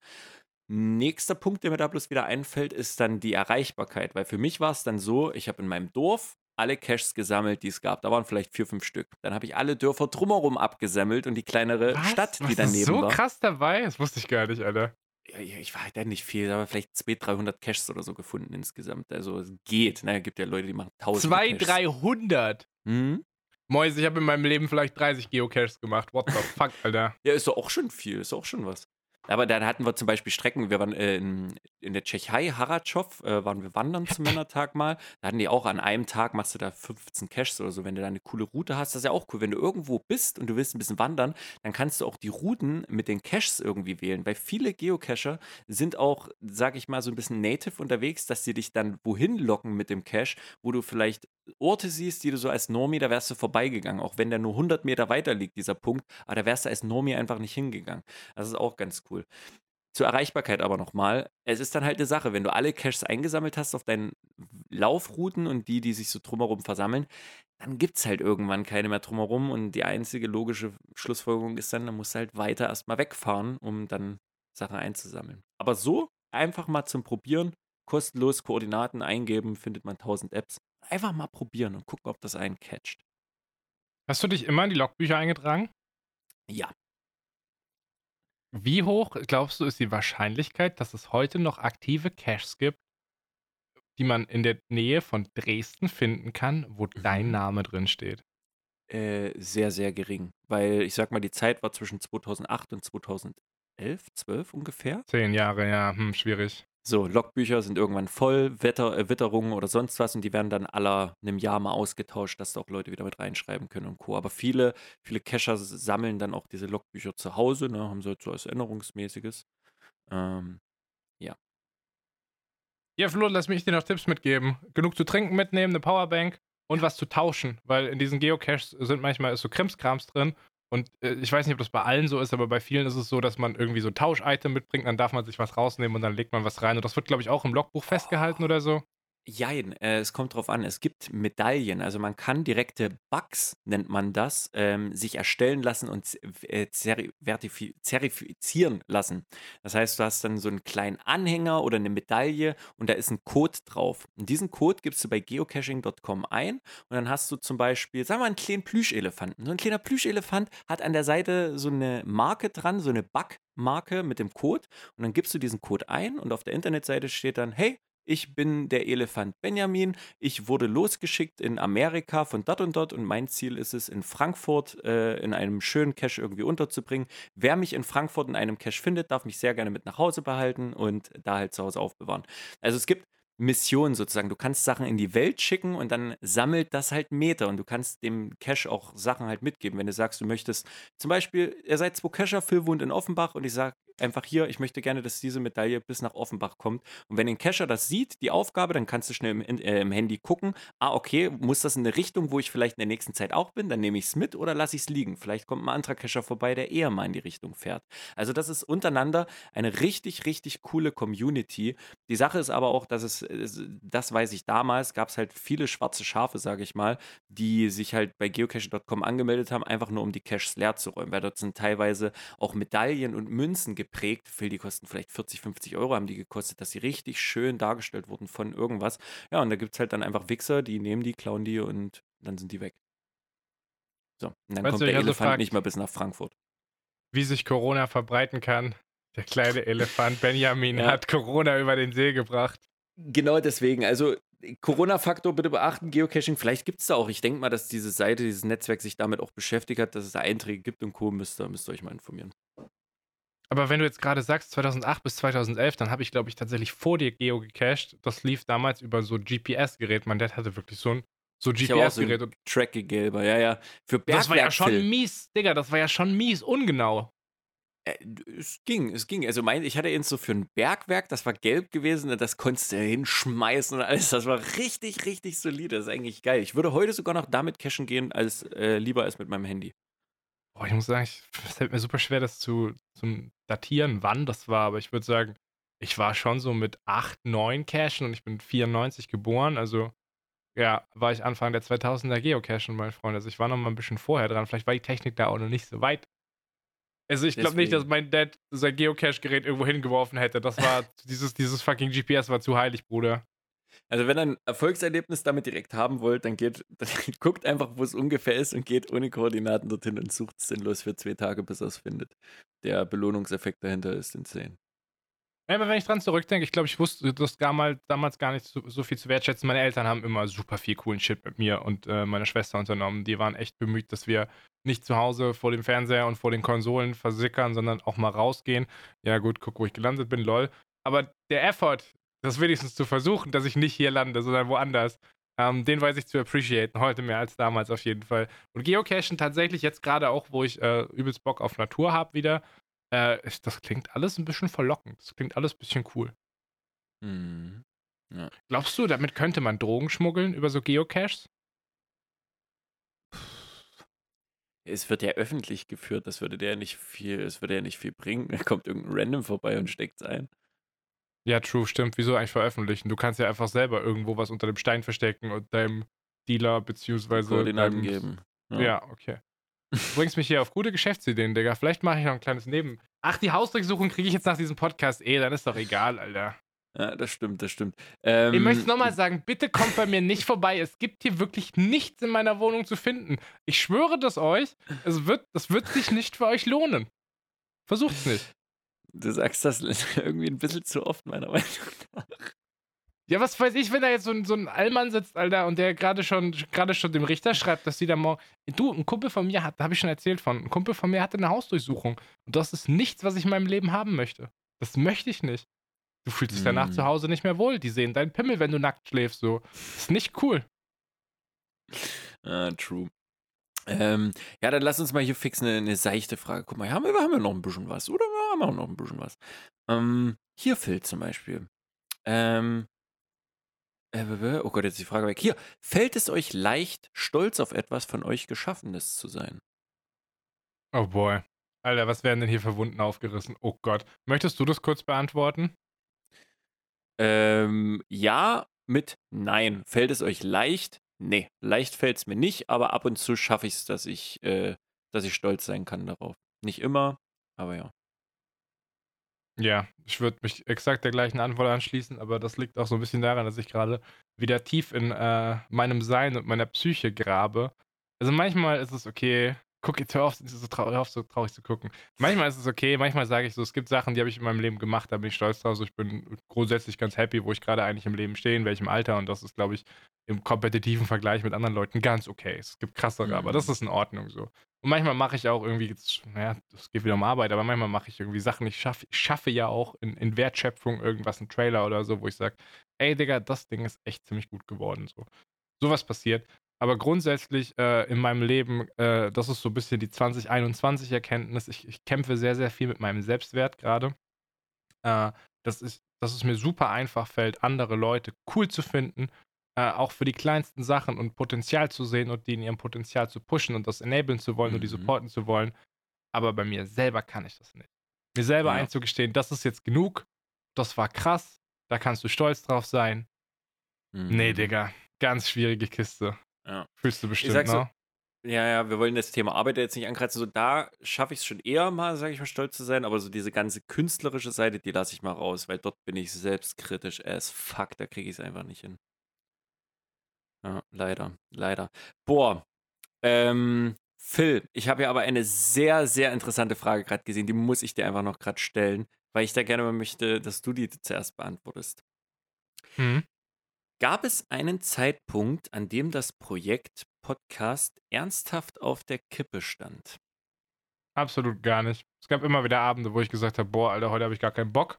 Nächster Punkt, der mir da bloß wieder einfällt, ist dann die Erreichbarkeit. Weil für mich war es dann so, ich habe in meinem Dorf alle Caches gesammelt, die es gab. Da waren vielleicht vier, fünf Stück. Dann habe ich alle Dörfer drumherum abgesammelt und die kleinere Was? Stadt, die Was daneben ist so war. krass dabei? Das wusste ich gar nicht, Alter. Ja, ich war halt dann nicht viel, aber vielleicht 200, 300 Caches oder so gefunden insgesamt. Also es geht. Ne? Es gibt ja Leute, die machen 1000 200, Caches. 300. Mhm. Mois, ich habe in meinem Leben vielleicht 30 Geocaches gemacht. What the fuck, Alter. Ja, ist doch auch schon viel, ist auch schon was. Aber dann hatten wir zum Beispiel Strecken, wir waren äh, in, in der Tschechei, Haratschow, äh, waren wir wandern zum Männertag mal. Da hatten die auch an einem Tag, machst du da 15 Caches oder so, wenn du da eine coole Route hast. Das ist ja auch cool. Wenn du irgendwo bist und du willst ein bisschen wandern, dann kannst du auch die Routen mit den Caches irgendwie wählen. Weil viele Geocacher sind auch, sag ich mal, so ein bisschen native unterwegs, dass sie dich dann wohin locken mit dem Cache, wo du vielleicht Orte siehst, die du so als Normie, da wärst du vorbeigegangen, auch wenn der nur 100 Meter weiter liegt, dieser Punkt, aber da wärst du als Normie einfach nicht hingegangen. Das ist auch ganz cool. Zur Erreichbarkeit aber nochmal. Es ist dann halt eine Sache, wenn du alle Caches eingesammelt hast auf deinen Laufrouten und die, die sich so drumherum versammeln, dann gibt es halt irgendwann keine mehr drumherum und die einzige logische Schlussfolgerung ist dann, dann musst du halt weiter erstmal wegfahren, um dann Sachen einzusammeln. Aber so einfach mal zum Probieren, kostenlos Koordinaten eingeben, findet man 1000 Apps. Einfach mal probieren und gucken, ob das einen catcht. Hast du dich immer in die Logbücher eingetragen? Ja. Wie hoch, glaubst du, ist die Wahrscheinlichkeit, dass es heute noch aktive Caches gibt, die man in der Nähe von Dresden finden kann, wo dein Mhm. Name drin steht? Äh, sehr, sehr gering. Weil ich sag mal, die Zeit war zwischen 2008 und 2011, 12 ungefähr. Zehn Jahre, ja, hm, schwierig. So, Logbücher sind irgendwann voll, Wetter, äh, Witterungen oder sonst was und die werden dann aller einem Jahr mal ausgetauscht, dass da auch Leute wieder mit reinschreiben können und Co. Aber viele, viele Cacher sammeln dann auch diese Logbücher zu Hause, ne, haben sie halt so als Erinnerungsmäßiges. Ähm, Ja, Flo, lass mich dir noch Tipps mitgeben. Genug zu trinken mitnehmen, eine Powerbank und was zu tauschen, weil in diesen Geocaches sind manchmal ist so Krimskrams drin. Und äh, ich weiß nicht, ob das bei allen so ist, aber bei vielen ist es so, dass man irgendwie so ein Tausch-Item mitbringt, dann darf man sich was rausnehmen und dann legt man was rein. Und das wird, glaube ich, auch im Logbuch festgehalten oder so. Jein, äh, es kommt drauf an. Es gibt Medaillen, also man kann direkte Bugs, nennt man das, ähm, sich erstellen lassen und z- äh, zerifizieren lassen. Das heißt, du hast dann so einen kleinen Anhänger oder eine Medaille und da ist ein Code drauf. Und diesen Code gibst du bei geocaching.com ein und dann hast du zum Beispiel, sagen wir mal, einen kleinen Plüschelefanten. So ein kleiner Plüschelefant hat an der Seite so eine Marke dran, so eine Bug-Marke mit dem Code und dann gibst du diesen Code ein und auf der Internetseite steht dann, hey, ich bin der Elefant Benjamin. Ich wurde losgeschickt in Amerika von dort und dort und mein Ziel ist es, in Frankfurt äh, in einem schönen Cache irgendwie unterzubringen. Wer mich in Frankfurt in einem Cache findet, darf mich sehr gerne mit nach Hause behalten und da halt zu Hause aufbewahren. Also es gibt Missionen sozusagen. Du kannst Sachen in die Welt schicken und dann sammelt das halt Meter und du kannst dem Cache auch Sachen halt mitgeben. Wenn du sagst, du möchtest zum Beispiel, ihr seid zwei Cacher, Phil wohnt in Offenbach und ich sage einfach hier, ich möchte gerne, dass diese Medaille bis nach Offenbach kommt. Und wenn ein Cacher das sieht, die Aufgabe, dann kannst du schnell im, äh, im Handy gucken, ah, okay, muss das in eine Richtung, wo ich vielleicht in der nächsten Zeit auch bin, dann nehme ich es mit oder lasse ich es liegen. Vielleicht kommt ein anderer Cacher vorbei, der eher mal in die Richtung fährt. Also das ist untereinander eine richtig, richtig coole Community. Die Sache ist aber auch, dass es, es- das weiß ich damals, gab es halt viele schwarze Schafe, sage ich mal, die sich halt bei geocaching.com angemeldet haben, einfach nur um die Caches leer zu räumen, weil dort sind teilweise auch Medaillen und Münzen geprägt. Phil, die kosten vielleicht 40, 50 Euro, haben die gekostet, dass sie richtig schön dargestellt wurden von irgendwas. Ja, und da gibt es halt dann einfach Wichser, die nehmen die, klauen die und dann sind die weg. So, und dann Weißt kommt du, der Elefant frag- nicht mal bis nach Frankfurt. Wie sich Corona verbreiten kann. Der kleine Elefant Benjamin Ja. hat Corona über den See gebracht. Genau deswegen. Also Corona-Faktor bitte beachten, Geocaching. Vielleicht gibt es da auch, ich denke mal, dass diese Seite, dieses Netzwerk sich damit auch beschäftigt hat, dass es da Einträge gibt und Co. Müsst ihr, müsst ihr euch mal informieren. Aber wenn du jetzt gerade sagst, 2008 bis 2011, dann habe ich, glaube ich, tatsächlich vor dir Geo gecached. Das lief damals über so GPS-Gerät. Mein Dad hatte wirklich so ein so GPS-Gerät. So Tracky-Gelber, ja, ja. Für das war ja schon mies, Digga, das war ja schon mies ungenau. Äh, es ging, es ging. Also mein, ich hatte ihn so für ein Bergwerk, das war gelb gewesen, das konntest du hinschmeißen und alles. Das war richtig, richtig solide. Das ist eigentlich geil. Ich würde heute sogar noch damit cashen gehen, als äh, lieber als mit meinem Handy. Boah, ich muss sagen, es fällt mir super schwer, das zu, zu datieren, wann das war, aber ich würde sagen, ich war schon so mit 8, 9 cashen und ich bin 94 geboren, also ja, war ich Anfang der 2000er geocachen, mein Freund. Also ich war noch mal ein bisschen vorher dran. Vielleicht war die Technik da auch noch nicht so weit. Also ich glaube nicht, dass mein Dad sein Geocache-Gerät irgendwo hingeworfen hätte. Das war, dieses, dieses fucking GPS war zu heilig, Bruder. Also wenn ihr ein Erfolgserlebnis damit direkt haben wollt, dann geht, dann guckt einfach, wo es ungefähr ist und geht ohne Koordinaten dorthin und sucht sinnlos für zwei Tage, bis er es findet. Der Belohnungseffekt dahinter ist insane. Ja, aber wenn ich dran zurückdenke, ich glaube, ich wusste das damals, damals gar nicht so, so, viel zu wertschätzen. Meine Eltern haben immer super viel coolen Shit mit mir und äh, meiner Schwester unternommen. Die waren echt bemüht, dass wir nicht zu Hause vor dem Fernseher und vor den Konsolen versickern, sondern auch mal rausgehen. Ja, gut, guck, wo ich gelandet bin, lol. Aber der Effort, das wenigstens zu versuchen, dass ich nicht hier lande, sondern woanders, ähm, den weiß ich zu appreciaten, heute mehr als damals auf jeden Fall. Und Geocachen tatsächlich jetzt gerade auch, wo ich äh, übelst Bock auf Natur habe wieder, äh, das klingt alles ein bisschen verlockend. Das klingt alles ein bisschen cool. Mhm. Ja. Glaubst du, damit könnte man Drogen schmuggeln über so Geocaches? Es wird ja öffentlich geführt, das würde der nicht viel, es würde ja nicht viel bringen. Da kommt irgendein Random vorbei und steckt es ein. Ja, true, stimmt. Wieso eigentlich veröffentlichen? Du kannst ja einfach selber irgendwo was unter dem Stein verstecken und deinem Dealer beziehungsweise Koordinaten geben. Ja. ja, okay. Du bringst mich hier auf gute Geschäftsideen, Digga. Vielleicht mache ich noch ein kleines Neben. Ach, die Hausdurchsuchung kriege ich jetzt nach diesem Podcast eh, dann ist doch egal, Alter. Ja, das stimmt, das stimmt. Ähm, ich möchte es nochmal sagen, bitte kommt bei mir nicht vorbei. Es gibt hier wirklich nichts in meiner Wohnung zu finden. Ich schwöre das euch, es wird, das wird sich nicht für euch lohnen. Versucht's nicht. Du sagst das irgendwie ein bisschen zu oft, meiner Meinung nach. Ja, was weiß ich, wenn da jetzt so ein, so ein Allmann sitzt, Alter, und der gerade schon, gerade schon dem Richter schreibt, dass sie da morgen. Du, ein Kumpel von mir hat, da habe ich schon erzählt von, ein Kumpel von mir hatte eine Hausdurchsuchung. Und das ist nichts, was ich in meinem Leben haben möchte. Das möchte ich nicht. Du fühlst dich danach mm. zu Hause nicht mehr wohl. Die sehen deinen Pimmel, wenn du nackt schläfst, so. Das ist nicht cool. Ah, true. Ähm, ja, dann lass uns mal hier fix eine, eine seichte Frage. Guck mal, haben wir, haben wir noch ein bisschen was, oder? Wir haben auch noch ein bisschen was. Ähm, hier Phil zum Beispiel. Ähm, äh, oh Gott, jetzt ist die Frage weg. Hier, fällt es euch leicht, stolz auf etwas von euch Geschaffenes zu sein? Oh boy. Alter, was werden denn hier für Wunden aufgerissen? Oh Gott. Möchtest du das kurz beantworten? Ähm, ja, mit Nein. Fällt es euch leicht? Nee, leicht fällt es mir nicht, aber ab und zu schaffe ich es, dass ich, äh, dass ich stolz sein kann darauf. Nicht immer, aber ja. Ja, ich würde mich exakt der gleichen Antwort anschließen, aber das liegt auch so ein bisschen daran, dass ich gerade wieder tief in äh, meinem Sein und meiner Psyche grabe. Also manchmal ist es okay, guck jetzt hör auf, so hör auf, so traurig zu gucken. Manchmal ist es okay, manchmal sage ich so, es gibt Sachen, die habe ich in meinem Leben gemacht, da bin ich stolz drauf. Also ich bin grundsätzlich ganz happy, wo ich gerade eigentlich im Leben stehe, in welchem Alter und das ist, glaube ich, im kompetitiven Vergleich mit anderen Leuten ganz okay. Es gibt krassere, mhm. aber das ist in Ordnung so. Und manchmal mache ich auch irgendwie, naja, es geht wieder um Arbeit, aber manchmal mache ich irgendwie Sachen. Ich schaffe, ich schaffe ja auch in, in Wertschöpfung irgendwas, ein Trailer oder so, wo ich sage, ey Digga, das Ding ist echt ziemlich gut geworden. So. Sowas passiert. Aber grundsätzlich äh, in meinem Leben, äh, das ist so ein bisschen die 2021-Erkenntnis. Ich, ich, kämpfe sehr, sehr viel mit meinem Selbstwert gerade. Äh, dass, dass es mir super einfach fällt, andere Leute cool zu finden äh, auch für die kleinsten Sachen und Potenzial zu sehen und die in ihrem Potenzial zu pushen und das enablen zu wollen mhm. und die mhm. supporten zu wollen. Aber bei mir selber kann ich das nicht. Mir selber ja. einzugestehen, das ist jetzt genug, das war krass, da kannst du stolz drauf sein. Mhm. Nee, Digga, ganz schwierige Kiste. Ja. Fühlst du bestimmt, ne? So, ja, ja, wir wollen das Thema Arbeit jetzt nicht angreifen. So, da schaffe ich es schon eher mal, sage ich mal, stolz zu sein, aber so diese ganze künstlerische Seite, die lasse ich mal raus, weil dort bin ich selbstkritisch as fuck, da kriege ich es einfach nicht hin. Ja, leider, leider. Boah, ähm, Phil, ich habe ja aber eine sehr, sehr interessante Frage gerade gesehen, die muss ich dir einfach noch gerade stellen, weil ich da gerne mal möchte, dass du die zuerst beantwortest. Mhm. Gab es einen Zeitpunkt, an dem das Projekt Podcast ernsthaft auf der Kippe stand? Absolut gar nicht. Es gab immer wieder Abende, wo ich gesagt habe: „Boah, Alter, heute habe ich gar keinen Bock.“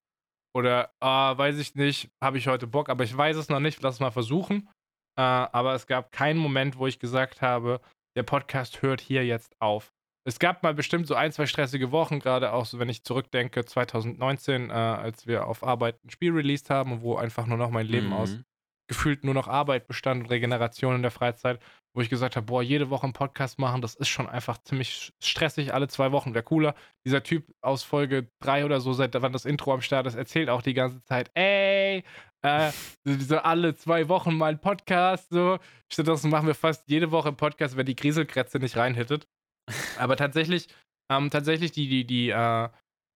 Oder: „Ah, weiß ich nicht, habe ich heute Bock, aber ich weiß es noch nicht, lass es mal versuchen.“ Äh, aber es gab keinen Moment, wo ich gesagt habe: „Der Podcast hört hier jetzt auf.“ Es gab mal bestimmt so ein, 2 stressige Wochen, gerade auch so, wenn ich zurückdenke, 2019, äh, als wir auf Arbeit ein Spiel released haben wo einfach nur noch mein Leben aus Mhm. Gefühlt nur noch Arbeit bestand und Regeneration in der Freizeit, wo ich gesagt habe: „Boah, jede Woche 'n Podcast machen, das ist schon einfach ziemlich stressig, alle 2 Wochen wäre cooler.“ Dieser Typ aus Folge 3 oder so, seit wann das Intro am Start ist, erzählt auch die ganze Zeit: „Ey, äh, so alle 2 Wochen mal 'n Podcast so.“ Stattdessen machen wir fast jede Woche 'n Podcast, wenn die Grieselkrätze nicht reinhittet. Aber tatsächlich ähm, tatsächlich die die die, äh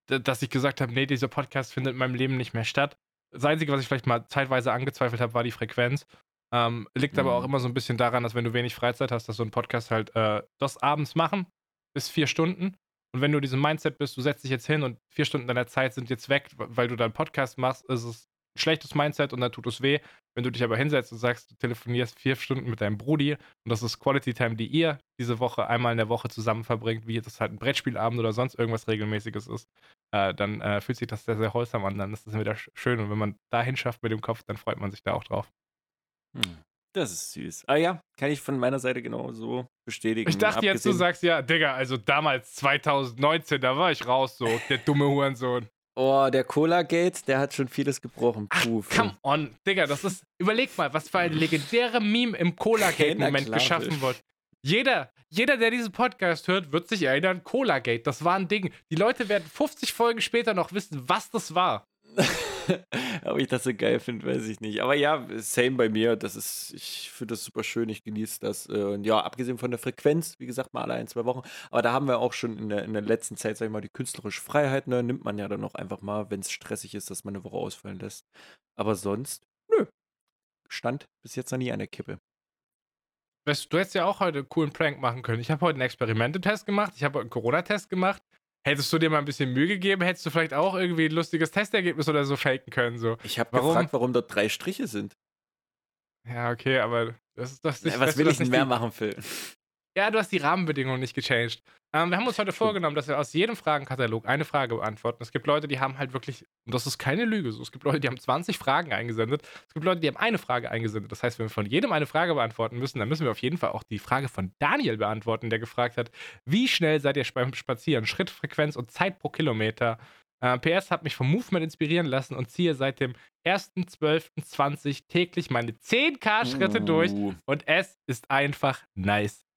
dass ich gesagt habe: „Ne, dieser Podcast findet in meinem Leben nicht mehr statt.“ Das Einzige, was ich vielleicht mal zeitweise angezweifelt habe, war die Frequenz. Ähm, liegt aber auch Mhm. immer so 'n bisschen daran, dass wenn du wenig Freizeit hast, dass so 'n Podcast halt, äh das abends machen bis 4 Stunden. Und wenn du diesem Mindset bist, du setzt dich jetzt hin und 4 Stunden deiner Zeit sind jetzt weg, weil du da 'n Podcast machst, ist es 'n schlechtes Mindset und dann tut es weh. Wenn du dich aber hinsetzt und sagst, du telefonierst 4 Stunden mit deinem Brudi und das ist Quality Time, die ihr diese Woche einmal in der Woche zusammen verbringt, wie das halt 'n Brettspielabend oder sonst irgendwas Regelmäßiges ist, äh, dann, äh, fühlt sich das sehr, sehr wholesome an. Dann ist das wieder sch schön und wenn man dahin schafft mit dem Kopf, dann freut man sich da auch drauf. Hm, das ist süß. Ah ja, kann ich von meiner Seite genauso bestätigen. Ich dachte jetzt, du Abgesehen sagst ja: „Digga, also damals 2019, da war ich raus so, der dumme Hurensohn.“ Oh, der Cola-Gate, der hat schon vieles gebrochen. Ach, Puh, come on, Digga, das ist überleg mal, was für ein legendäre Meme im Cola-Gate-Moment Keiner geschaffen wird. Jeder jeder, der diesen Podcast hört, wird sich erinnern, Cola-Gate, das war 'n Ding. Die Leute werden 50 Folgen später noch wissen, was das war. Ob ich das so geil finde, weiß ich nicht. Aber ja, same bei mir. Das ist, ich finde das super schön, ich genieße das. Äh, und ja, abgesehen von der Frequenz, wie gesagt, mal alle ein, 2 Wochen. Aber da haben wir auch schon in der, in der letzten Zeit, sag ich mal, die künstlerische Freiheit. Ne? Nimmt man ja dann auch einfach mal, wenn es stressig ist, dass man eine Woche ausfallen lässt. Aber sonst, nö. Stand bis jetzt noch nie an der Kippe. Weißt du, du hättest ja auch heute 'n coolen Prank machen können. Ich habe heute 'n Experimente-Test gemacht, ich habe heute 'n Corona-Test gemacht. Hättest du dir mal 'n bisschen Mühe gegeben, hättest du vielleicht auch irgendwie 'n lustiges Testergebnis oder so faken können so. Ich habe gefragt, warum dort drei Striche sind. Ja, okay, aber das ist das Ja, nicht was weißt du, will ich denn mehr machen, Phil? Ja, du hast die Rahmenbedingungen nicht gechanged. Ähm, wir haben uns heute vorgenommen, dass wir aus jedem Fragenkatalog eine Frage beantworten. Es gibt Leute, die haben halt wirklich und das ist keine Lüge so, es gibt Leute, die haben 20 Fragen eingesendet. Es gibt Leute, die haben eine Frage eingesendet. Das heißt, wenn wir von jedem eine Frage beantworten müssen, dann müssen wir auf jeden Fall auch die Frage von Daniel beantworten, der gefragt hat: „Wie schnell seid ihr beim Spazieren? Schrittfrequenz und Zeit pro Kilometer?“ Äh, PS hat mich vom Movement inspirieren lassen und ziehe seit dem 1.12.20 täglich meine 10.000 Schritte durch Uh, und es ist einfach nice.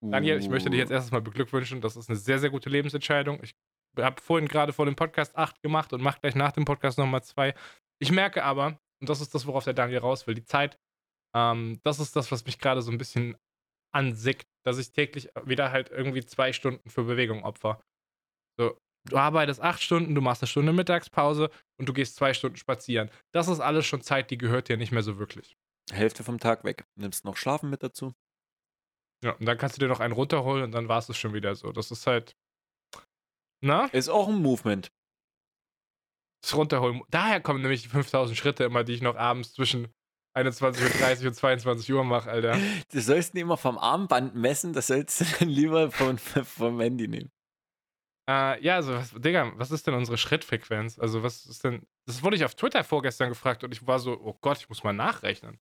Daniel, ich möchte dich jetzt uh. erstes mal beglückwünschen. Das ist eine sehr, sehr gute Lebensentscheidung. Ich habe vorhin gerade vor dem Podcast 8 gemacht und mache gleich nach dem Podcast nochmal 2. Ich merke aber, und das ist das, worauf der Daniel raus will, die Zeit, ähm, das ist das, was mich gerade so ein bisschen ansickt, dass ich täglich wieder halt irgendwie zwei Stunden für Bewegung opfer. So, du arbeitest acht Stunden, du machst eine Stunde Mittagspause und du gehst zwei Stunden spazieren. Das ist alles schon Zeit, die gehört dir nicht mehr so wirklich. Hälfte vom Tag weg. Nimmst noch Schlafen mit dazu? Ja, und dann kannst du dir noch einen runterholen und dann war es schon wieder so. Das ist halt. Na? Ist auch ein Movement. Das Runterholen. Daher kommen nämlich die 5000 Schritte immer, die ich noch abends zwischen 21.30 Uhr und 22 Uhr mache, Alter. Du sollst nicht immer vom Armband messen, das sollst du dann lieber von, vom Handy nehmen. Äh, ja, also, was, Digga, was ist denn unsere Schrittfrequenz? Also, was ist denn. Das wurde ich auf Twitter vorgestern gefragt und ich war so, oh Gott, ich muss mal nachrechnen.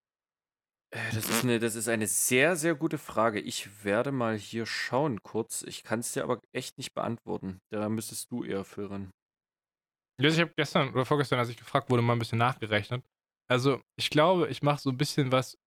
Äh, Das ist, eine, das ist eine sehr, sehr gute Frage. Ich werde mal hier schauen kurz. Ich kann es dir aber echt nicht beantworten. Da müsstest du eher führen. Ich habe gestern oder vorgestern, als ich gefragt wurde, mal ein bisschen nachgerechnet. Also, ich glaube, ich mache so ein bisschen was,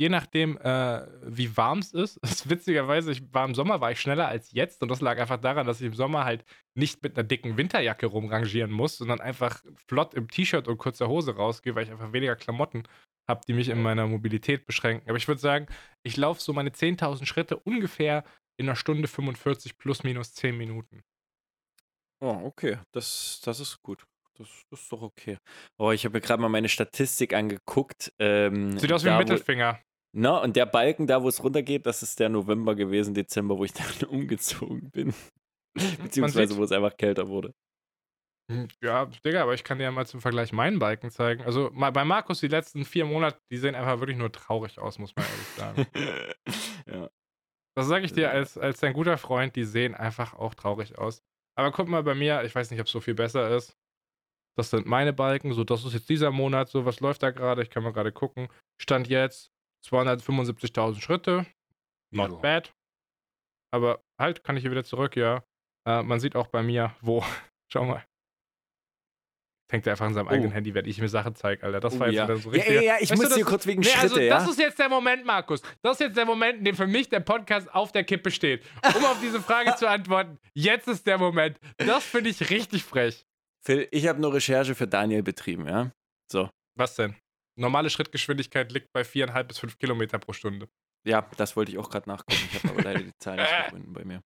je nachdem, äh, wie warm es ist. Ist witzigerweise, ich war im Sommer war ich schneller als jetzt und das lag einfach daran, dass ich im Sommer halt nicht mit einer dicken Winterjacke rumrangieren muss, sondern einfach flott im T-Shirt und kurzer Hose rausgehe, weil ich einfach weniger Klamotten habe, die mich in meiner Mobilität beschränken. Aber ich würde sagen, ich laufe so meine 10.000 Schritte ungefähr in einer Stunde 45 plus minus 10 Minuten. Oh, okay. Das, das ist gut. Das, das ist doch okay. Oh, ich habe mir gerade mal meine Statistik angeguckt. Ähm, Sieht aus wie ein Mittelfinger. na, und der Balken da, wo es runtergeht, das ist der November gewesen, Dezember, wo ich dann umgezogen bin. Beziehungsweise, sieht- wo es einfach kälter wurde. Hm, ja, Digga, aber ich kann dir ja mal zum Vergleich meinen Balken zeigen. Also bei Markus die letzten vier Monate, die sehen einfach wirklich nur traurig aus, muss man ehrlich sagen. ja. Das sage ich dir als, als dein guter Freund, die sehen einfach auch traurig aus. Aber guck mal bei mir, ich weiß nicht, ob es so viel besser ist. Das sind meine Balken, so das ist jetzt dieser Monat, so was läuft da gerade, ich kann mal gerade gucken. Stand jetzt 275.000 Schritte, not Ja. bad. Aber halt, kann ich hier wieder zurück, ja. Äh, man sieht auch bei mir, wo, schau mal. Fängt er einfach an seinem eigenen Oh. Handy, wenn ich mir Sachen zeige, Alter. Das Oh, war jetzt ja. wieder so ja, richtig. ja, ja, ich Weißt du, muss das hier kurz wegen Nee, Schritte, also, ja. das ist jetzt der Moment, Markus. Das ist jetzt der Moment, in dem für mich der Podcast auf der Kippe steht. Um auf diese Frage zu antworten, jetzt ist der Moment. Das finde ich richtig frech. Phil, ich habe nur Recherche für Daniel betrieben, ja. So. Was denn? Normale Schrittgeschwindigkeit liegt bei 4,5 bis 5 Kilometer pro Stunde. Ja, das wollte ich auch gerade nachgucken. Ich habe aber leider die Zahl nicht gefunden bei mir.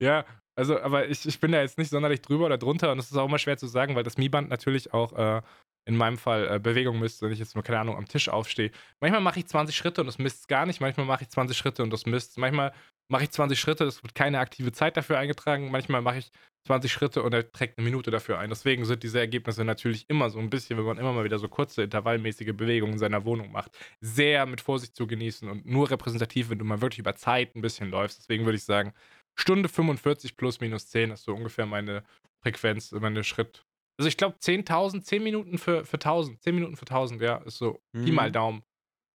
Ja, also, aber ich, ich bin da jetzt nicht sonderlich drüber oder drunter und es ist auch immer schwer zu sagen, weil das Mi-Band natürlich auch äh, in meinem Fall äh, Bewegung misst, wenn ich jetzt nur, keine Ahnung, am Tisch aufstehe. Manchmal mache ich 20 Schritte und das misst gar nicht. Manchmal mache ich 20 Schritte und das misst. Manchmal mache ich 20 Schritte, es wird keine aktive Zeit dafür eingetragen. Manchmal mache ich 20 Schritte und er trägt eine Minute dafür ein. Deswegen sind diese Ergebnisse natürlich immer so ein bisschen, wenn man immer mal wieder so kurze, intervallmäßige Bewegungen in seiner Wohnung macht, sehr mit Vorsicht zu genießen und nur repräsentativ, wenn du mal wirklich über Zeit ein bisschen läufst. Deswegen würde ich sagen, Stunde 45 plus minus 10 ist so ungefähr meine Frequenz, meine Schritt. Also ich glaube 10.000, 10 Minuten für, für 1000, 10 Minuten für 1000, ja, ist so Pi Mhm. mal Daumen.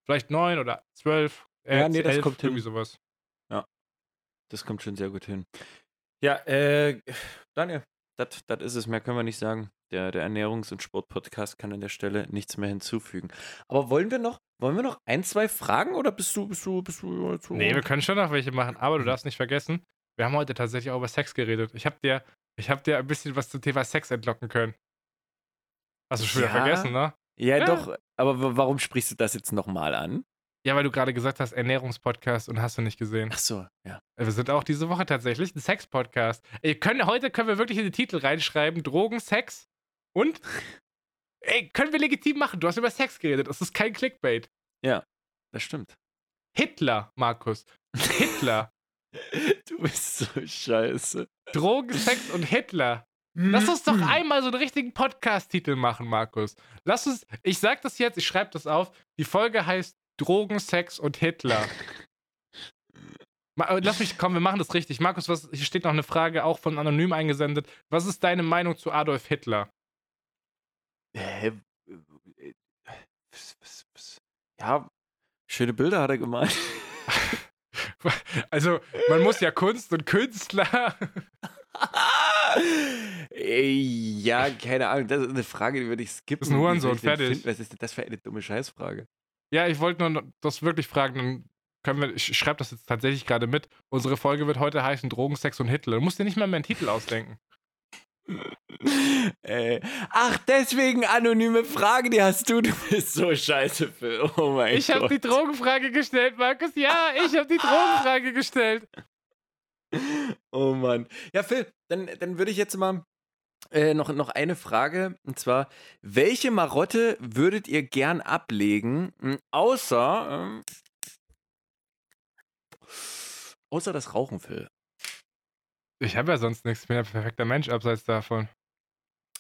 Vielleicht 9 oder 12, äh, Ja, nee, das 11, kommt hin. irgendwie sowas. Das kommt schon sehr gut hin. Ja, äh, Daniel, das ist es. Mehr können wir nicht sagen. Der, der Ernährungs- und Sport-Podcast kann an der Stelle nichts mehr hinzufügen. Aber wollen wir noch, wollen wir noch ein, zwei Fragen oder bist du, bist du, bist du zu. Nee, wir können schon noch welche machen, aber du darfst nicht vergessen, wir haben heute tatsächlich auch über Sex geredet. Ich habe dir, ich hab dir ein bisschen was zum Thema Sex entlocken können. Hast du schon wieder Ja? vergessen, ne? Ja, Ja. doch, aber wa- warum sprichst du das jetzt nochmal an? Ja, weil du gerade gesagt hast, Ernährungspodcast und hast du nicht gesehen. Ach so, ja. Wir sind auch diese Woche tatsächlich ein Sex-Podcast. Können, heute können wir wirklich in den Titel reinschreiben: Drogen, Sex und. Ey, können wir legitim machen. Du hast über Sex geredet. Das ist kein Clickbait. Das stimmt. Hitler, Markus. Hitler. Du bist so scheiße. Drogen, Sex und Hitler. Lass uns doch einmal so einen richtigen Podcast-Titel machen, Markus. Lass uns. Ich sag das jetzt, ich schreibe das auf. Die Folge heißt Drogen, Sex und Hitler. Äh, Lass mich, komm, wir machen das richtig. Markus, was, hier steht noch eine Frage, auch von Anonym eingesendet. Was ist deine Meinung zu Adolf Hitler? Hä? Was? Ja, schöne Bilder hat er gemalt. Also, man muss ja Kunst und Künstler. Ja, keine Ahnung. Das ist eine Frage, die würde ich skippen. Das ist ein Hurensohn, fertig. finden? Was ist denn das für eine dumme Scheißfrage? Ja, ich wollte nur das wirklich fragen, dann können wir, ich schreibe das jetzt tatsächlich gerade mit. Unsere Folge wird heute heißen Drogen, Sex und Hitler. Du musst dir nicht mal mehr einen Titel ausdenken. Äh, ach, deswegen anonyme Frage, die hast du. Du bist so scheiße, Phil. Oh mein Ich habe Gott. die Drogenfrage gestellt, Markus. Ja, ich habe die Drogenfrage gestellt. Oh Mann. Ja, Phil, dann, dann würde ich jetzt mal äh, noch, noch eine Frage. Und zwar, welche Marotte würdet ihr gern ablegen, m, außer, ähm, außer das Rauchen, Phil? Ich habe ja sonst nichts. Ich bin ja ein perfekter Mensch abseits davon.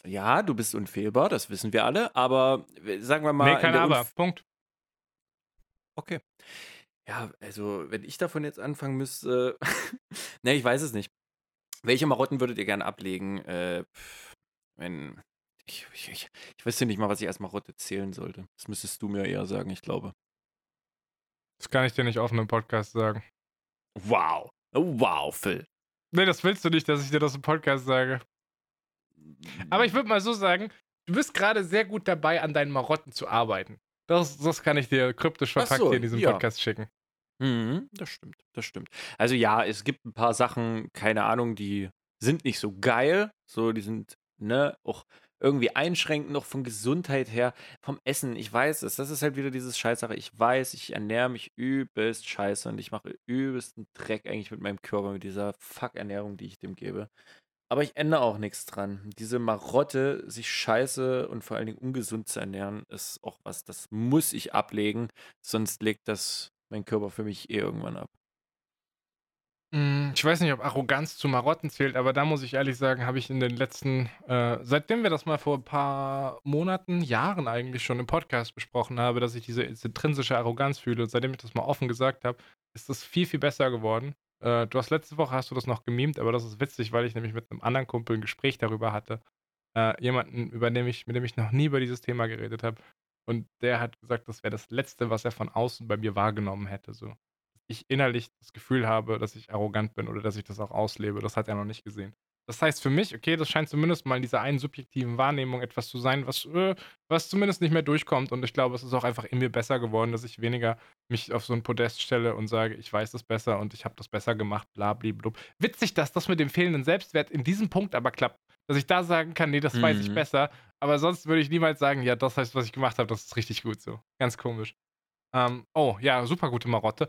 Ja, du bist unfehlbar, das wissen wir alle, aber äh, sagen wir mal. nee, in kein Aber. Unf- Punkt. Okay. Ja, also, wenn ich davon jetzt anfangen müsste. ne, ich weiß es nicht. Welche Marotten würdet ihr gerne ablegen? Äh, wenn. Ich, ich, ich, ich wüsste nicht mal, was ich als Marotte zählen sollte. Das müsstest du mir eher sagen, ich glaube. Das kann ich dir nicht offen im Podcast sagen. Wow. Oh, wow, Phil. Nee, das willst du nicht, dass ich dir das im Podcast sage. Aber ich würde mal so sagen, du bist gerade sehr gut dabei, an deinen Marotten zu arbeiten. Das, das kann ich dir kryptisch verpackt so, hier in diesem ja. Podcast schicken. Mhm, das stimmt, das stimmt. Also ja, es gibt ein paar Sachen, keine Ahnung, die sind nicht so geil. So, die sind, ne, auch irgendwie einschränkend noch von Gesundheit her, vom Essen. Ich weiß es, das ist halt wieder dieses Scheißsache. Ich weiß, ich ernähre mich übelst scheiße und ich mache übelsten Dreck eigentlich mit meinem Körper, mit dieser Fuck-Ernährung, die ich dem gebe. Aber ich ändere auch nichts dran. Diese Marotte, sich scheiße und vor allen Dingen ungesund zu ernähren, ist auch was, das muss ich ablegen, sonst legt das mein Körper für mich eh irgendwann ab. Hm, ich weiß nicht, ob Arroganz zu Marotten zählt, aber da muss ich ehrlich sagen, habe ich in den letzten, äh seitdem wir das mal vor 'n paar Monaten, Jahren eigentlich schon im Podcast besprochen habe, dass ich diese intrinsische Arroganz fühle und seitdem ich das mal offen gesagt habe, ist das viel, viel besser geworden. Äh, du hast letzte Woche hast du das noch gemimt, aber das ist witzig, weil ich nämlich mit 'nem anderen Kumpel 'n Gespräch darüber hatte. Äh, jemanden, über dem ich mit dem ich noch nie über dieses Thema geredet habe. Und der hat gesagt, das wäre das Letzte, was er von außen bei mir wahrgenommen hätte, so. Ich innerlich das Gefühl habe, dass ich arrogant bin oder dass ich das auch auslebe. Das hat er noch nicht gesehen. Das heißt für mich, okay, das scheint zumindest mal in dieser einen subjektiven Wahrnehmung etwas zu sein, was, äh was zumindest nicht mehr durchkommt. Und ich glaube, es ist auch einfach in mir besser geworden, dass ich weniger mich auf so 'n Podest stelle und sage: „Ich weiß das besser und ich habe das besser gemacht, bla bli blub.“ Witzig, dass das mit dem fehlenden Selbstwert in diesem Punkt aber klappt, dass ich da sagen kann: „Ne, das weiß ich Mhm. besser.“ Aber sonst würde ich niemals sagen: „Ja, das heißt, was ich gemacht habe, das ist richtig gut so.“ Ganz komisch. Ähm, oh, ja, super gute Marotte.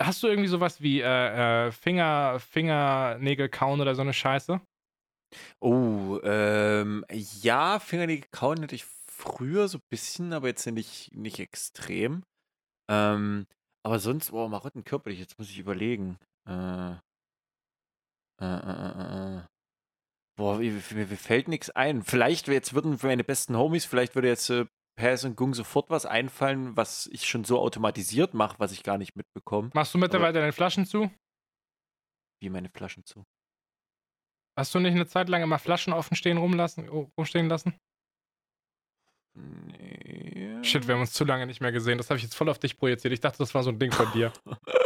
Hast du irgendwie so was wie, äh, äh, Finger Fingernägel kauen oder so 'ne Scheiße? Oh, ähm, ja, Fingernägel kauen hatte ich früher so bisschen, aber jetzt nicht nicht extrem. Ähm, aber sonst, oh, Marotten körperlich, jetzt muss ich überlegen. Äh äh, äh, äh, äh. Boah, mir mir fällt nix ein. Vielleicht jetzt würden meine besten Homies vielleicht würde jetzt, äh, Pers und Gung sofort was einfallen, was ich schon so automatisiert mache, was ich gar nicht mitbekomme. Machst du Aber mittlerweile deine Flaschen zu? Wie meine Flaschen zu? Hast du nicht 'ne Zeit lang immer Flaschen offen stehen rumlassen rumstehen lassen? Ne. Shit, wir haben uns zu lange nicht mehr gesehen. Das habe ich jetzt voll auf dich projiziert. Ich dachte, das war so 'n Ding von dir.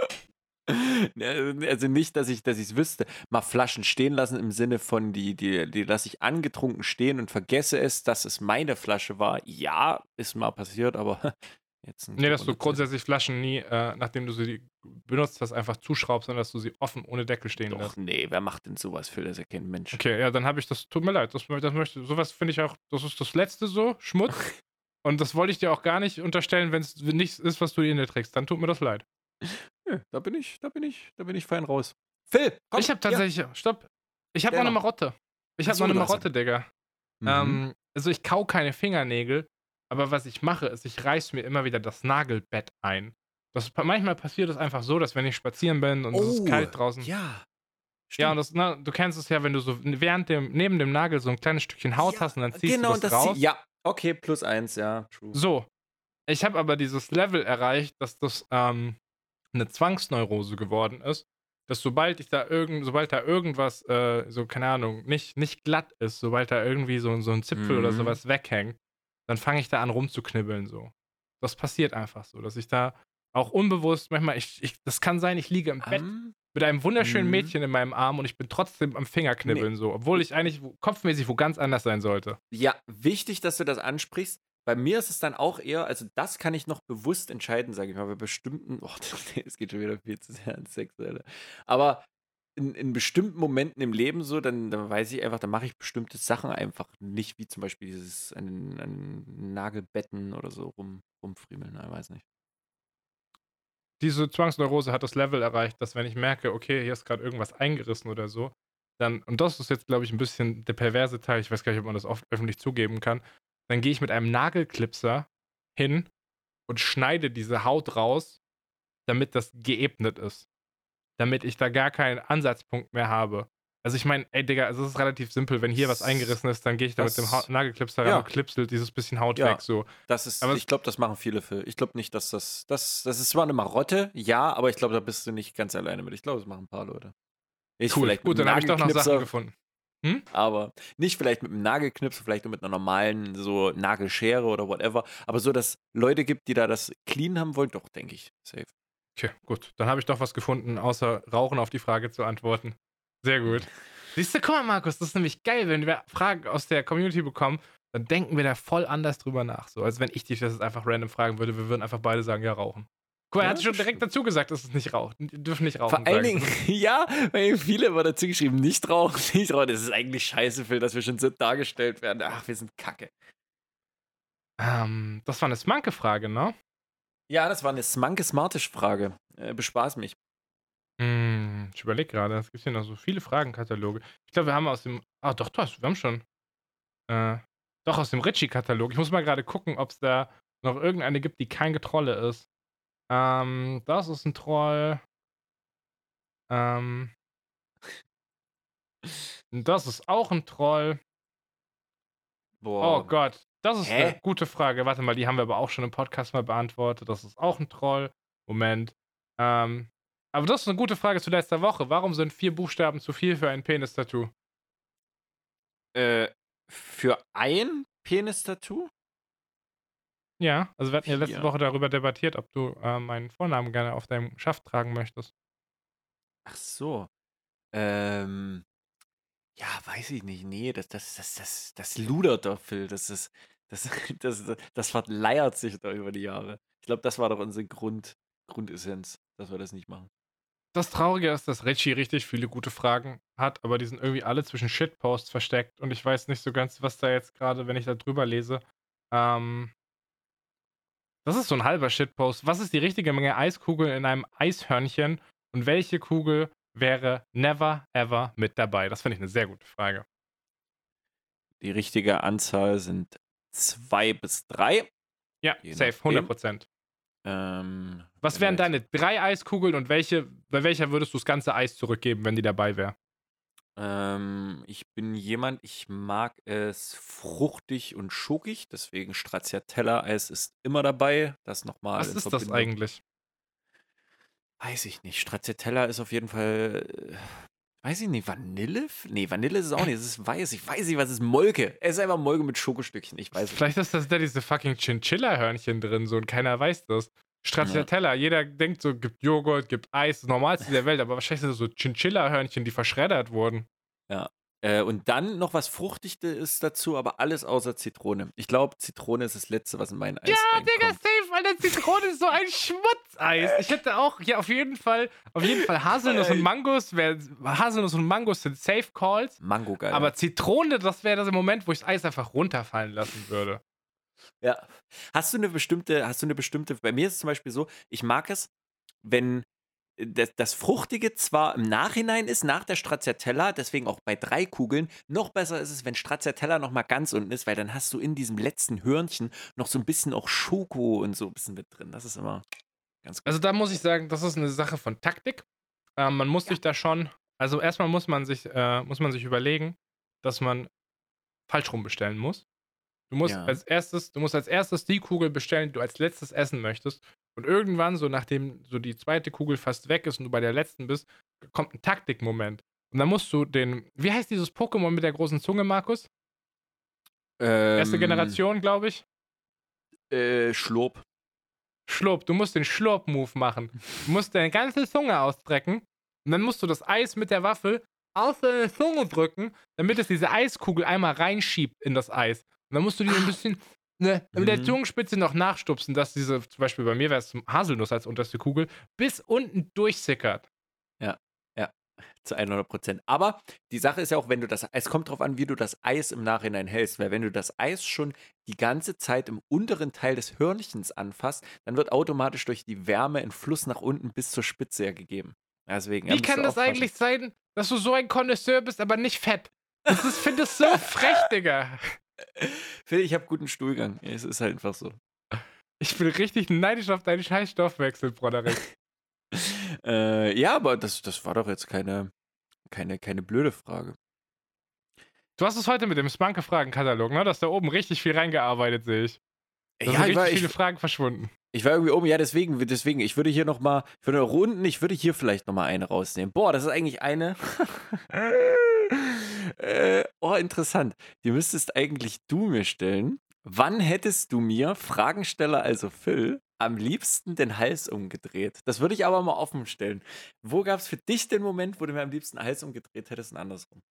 Ne, also nicht, dass ich dass ich's wüsste. Mal Flaschen stehen lassen im Sinne von, die die die lasse ich angetrunken stehen und vergesse es, dass es meine Flasche war. Ja, ist mal passiert, aber jetzt nicht Ne, auf dass du 100 grundsätzlich Flaschen nie, äh, nachdem du sie benutzt hast, einfach zuschraubst, sondern dass du sie offen ohne Deckel stehen Doch, lässt. ne, wer macht denn so was? Phil, das kein Mensch. Okay, ja, dann habe ich das tut mir leid, das das möchte so was finde ich auch das ist das Letzte so, Schmutz. Und das wollte ich dir auch gar nicht unterstellen, wenn's nichts ist, was du in dir trägst. Dann tut mir das leid. Nö, da bin ich da bin ich da bin ich fein raus. Phil, komm, Ich habe hier. tatsächlich stopp. Ich habe noch 'ne noch. Marotte. Ich habe so, noch 'ne hast Marotte, Digga. Mhm. Ähm, also, ich kaue keine Fingernägel, aber was ich mache, ist, ich reiße mir immer wieder das Nagelbett ein. Das manchmal passiert es einfach so, dass wenn ich spazieren bin und es ist Oh, kalt draußen ja. Ja, Stimmt. und das ne, du kennst es ja, wenn du so während dem neben dem Nagel so 'n kleines Stückchen Haut Ja, hast und dann ziehst genau, du und das das raus. ja, okay, +1, ja, true. So. Ich habe aber dieses Level erreicht, dass das, ähm, 'ne Zwangsneurose geworden ist, dass sobald ich da irgend sobald da irgendwas, äh, so, keine Ahnung, nicht nicht glatt ist, sobald da irgendwie so so 'n Zipfel oder so Mhm. was weghängt, dann fange ich da an rumzuknibbeln so. Das passiert einfach so, dass ich da auch unbewusst manchmal ich ich das kann sein, ich liege im Bett Ähm, mit einem wunderschönen mhm. Mädchen in meinem Arm und ich bin trotzdem am Fingerknibbeln so, obwohl ich eigentlich kopfmäßig wo ganz anders sein sollte. Ja, wichtig, dass du das ansprichst. Bei mir ist es dann auch eher also, das kann ich noch bewusst entscheiden, sage ich mal, bei bestimmten oh, es geht schon wieder viel zu sehr ins Sexuelle. Aber in in bestimmten Momenten im Leben so, dann dann weiß ich einfach, dann mache ich bestimmte Sachen einfach nicht, wie zum Beispiel dieses an an Nagelbetten oder so rum rumfriemeln, ne, weiß nicht. Diese Zwangsneurose hat das Level erreicht, dass wenn ich merke, okay, hier ist grad irgendwas eingerissen oder so, dann und das ist jetzt, glaube ich, 'n bisschen der perverse Teil, ich weiß gar nicht, ob man das oft öffentlich zugeben kann, dann gehe ich mit einem Nagelklipser hin und schneide diese Haut raus, damit das geebnet ist. Damit ich da gar keinen Ansatzpunkt mehr habe. Also, ich meine, ey, Digga, also, es ist relativ simpel, wenn hier was eingerissen ist, dann gehe ich da mit dem Das Nagelklipser ran ja. und klipsel dieses bisschen Haut Ja, weg so. das ist Aber ich glaube, das machen viele, Phil. Ich glaube nicht, dass das das das ist zwar 'ne Marotte, ja, aber ich glaube, da bist du nicht ganz alleine mit. Ich glaube, das machen 'n paar Leute. Ich Cool, vielleicht gut, dann habe ich doch noch Sachen gefunden. Hm? aber nicht vielleicht mit 'nem Nagelknipser, vielleicht nur mit 'ner normalen so Nagelschere oder whatever. Aber so, dass Leute gibt, die da das clean haben wollen, doch, denke ich, safe. Okay, gut. Dann habe ich doch was gefunden, außer Rauchen auf die Frage zu antworten. Sehr gut. Siehst du, guck mal, Markus, das ist nämlich geil, wenn wir Fragen aus der Community bekommen, dann denken wir da voll anders drüber nach, so als wenn ich dich das jetzt einfach random fragen würde. Wir würden einfach beide sagen: „Ja, rauchen.“ Guck er Ja, hat schon direkt dazu gesagt, dass es nicht raucht. Dürfen nicht rauchen Vor allen. Dingen, ja, weil viele immer dazu geschrieben, nicht rauchen, nicht rauchen. Das ist eigentlich scheiße, Phil, dass wir schon so dargestellt werden. Ach, wir sind Kacke. Ähm, das war 'ne Smanke-Frage, ne? Ja, das war 'ne Smanke-Smartisch-Frage. Äh, bespaß mich. Hm, ich überlege grade, es gibt hier noch so viele Fragenkataloge. Ich glaube, wir haben aus dem ah, doch, hast wir haben schon äh, doch aus dem Ritchie-Katalog. Ich muss mal grade gucken, ob's da noch irgendeine gibt, die kein Getrolle ist. Ähm, das ist 'n Troll. Ähm Das ist auch ein Troll. Oh Gott, das ist Hä? eine gute Frage. Warte mal, die haben wir aber auch schon im Podcast mal beantwortet. Das ist auch ein Troll. Moment. Ähm, aber das ist eine gute Frage zu letzter Woche. Warum sind vier Buchstaben zu viel für ein Penis-Tattoo? Äh, für ein Penis-Tattoo? Ja, also wir hatten ja letzte Vier. Woche darüber debattiert, ob du äh, meinen Vornamen gerne auf deinem Schaft tragen möchtest. Ach so. Ähm, ja, weiß ich nicht. Nee, das, das, das, das, das ludert doch, Phil. Das ist, das, das, das, das verleiert sich da über die Jahre. Ich glaube, das war doch unsere Grund, Grundessenz, dass wir das nicht machen. Das Traurige ist, dass Richie richtig viele gute Fragen hat, aber die sind irgendwie alle zwischen Shitposts versteckt und ich weiß nicht so ganz, was da jetzt gerade, wenn ich da drüber lese. Ähm, das ist so ein halber Shitpost. Was ist die richtige Menge Eiskugeln in einem Eishörnchen und welche Kugel wäre never ever mit dabei? Das finde ich eine sehr gute Frage. Die richtige Anzahl sind zwei bis drei. Ja, Je safe, nachdem. 100 Prozent. Ähm, Was wären deine drei Eiskugeln und welche, bei welcher würdest du das ganze Eis zurückgeben, wenn die dabei wäre? Ähm, ich bin jemand, ich mag es fruchtig und schokig, deswegen Stracciatella-Eis ist immer dabei. Das nochmal Was ist das Verbindung- eigentlich? Weiß ich nicht. Stracciatella ist auf jeden Fall, äh, weiß ich nicht, Vanille? Nee, Vanille ist es auch nicht, es ist weiß. Ich weiß nicht, was ist Molke? Es ist einfach Molke mit Schokostückchen, ich weiß es nicht. Vielleicht ist das da diese fucking Chinchilla-Hörnchen drin, so und keiner weiß das. Stracciatella, jeder denkt so, gibt Joghurt, gibt Eis, das Normalste der Welt, aber wahrscheinlich sind das so Chinchilla-Hörnchen, die verschreddert wurden. Äh, und dann noch was Fruchtiges ist dazu, aber alles außer Zitrone. Ich glaube, Zitrone ist das Letzte, was in mein Eis Ja, Digga, reinkommt. safe, Alter, Zitrone ist so ein Schmutzeis. Ich hätte auch, ja, auf jeden Fall, auf jeden Fall Haselnuss und Mangos, wär, Haselnuss und Mangos sind safe Calls, Mango geil. aber Zitrone, das wäre das Moment, wo ich das Eis einfach runterfallen lassen würde. Ja. Hast du eine bestimmte, hast du eine bestimmte, bei mir ist es zum Beispiel so, ich mag es, wenn das, das Fruchtige zwar im Nachhinein ist, nach der Stracciatella, deswegen auch bei drei Kugeln, noch besser ist es, wenn Stracciatella noch mal ganz unten ist, weil dann hast du in diesem letzten Hörnchen noch so ein bisschen auch Schoko und so ein bisschen mit drin. Das ist immer ganz gut. Also da muss ich sagen, das ist eine Sache von Taktik. Ähm, man muss sich da schon, also erstmal muss man sich, äh, muss man sich überlegen, dass man falsch rum bestellen muss. Du musst Ja. als erstes, du musst als erstes die Kugel bestellen, die du als letztes essen möchtest. Und irgendwann, so nachdem so die zweite Kugel fast weg ist und du bei der letzten bist, kommt ein Taktikmoment. Und dann musst du den, wie heißt dieses Pokémon mit der großen Zunge, Markus? Erste Ähm, Generation, glaube ich. Äh, Schlurp. Schlurp, du musst den Schlurp-Move machen. Du musst deine ganze Zunge ausstrecken und dann musst du das Eis mit der Waffel auf deine Zunge drücken, damit es diese Eiskugel einmal reinschiebt in das Eis. Und dann musst du die ein bisschen ne, mit der Mhm. Zungenspitze noch nachstupsen, dass diese, zum Beispiel bei mir wäre es Haselnuss als unterste Kugel, bis unten durchsickert. Zu 100 Prozent. Aber die Sache ist ja auch, wenn du das, es kommt darauf an, wie du das Eis im Nachhinein hältst, weil wenn du das Eis schon die ganze Zeit im unteren Teil des Hörnchens anfasst, dann wird automatisch durch die Wärme ein Fluss nach unten bis zur Spitze ja gegeben. Deswegen, ja, Wie kann das eigentlich sein, dass du so ein Connoisseur bist, aber nicht fett? Das finde ich so frech, Digga. Phil, ich habe guten Stuhlgang. Es ist halt einfach so. Ich bin richtig neidisch auf deinen scheiß Stoffwechsel, Broderick. Äh, ja, aber das, das war doch jetzt keine, keine, keine blöde Frage. Du hast es heute mit dem Spanke-Fragenkatalog, ne? Da ist da oben richtig viel reingearbeitet, sehe ich. Da sind ja, ich richtig war, viele ich, Fragen verschwunden. ich war irgendwie oben, ja, deswegen, deswegen, ich würde hier nochmal, ich würde noch unten, ich würde hier vielleicht nochmal eine rausnehmen. Boah, das ist eigentlich eine. äh, oh, interessant. Die müsstest eigentlich du mir stellen. Wann hättest du mir, Fragensteller, also Phil, am liebsten den Hals umgedreht? Das würde ich aber mal offen stellen. Wo gab es für dich den Moment, wo du mir am liebsten den Hals umgedreht hättest und andersrum?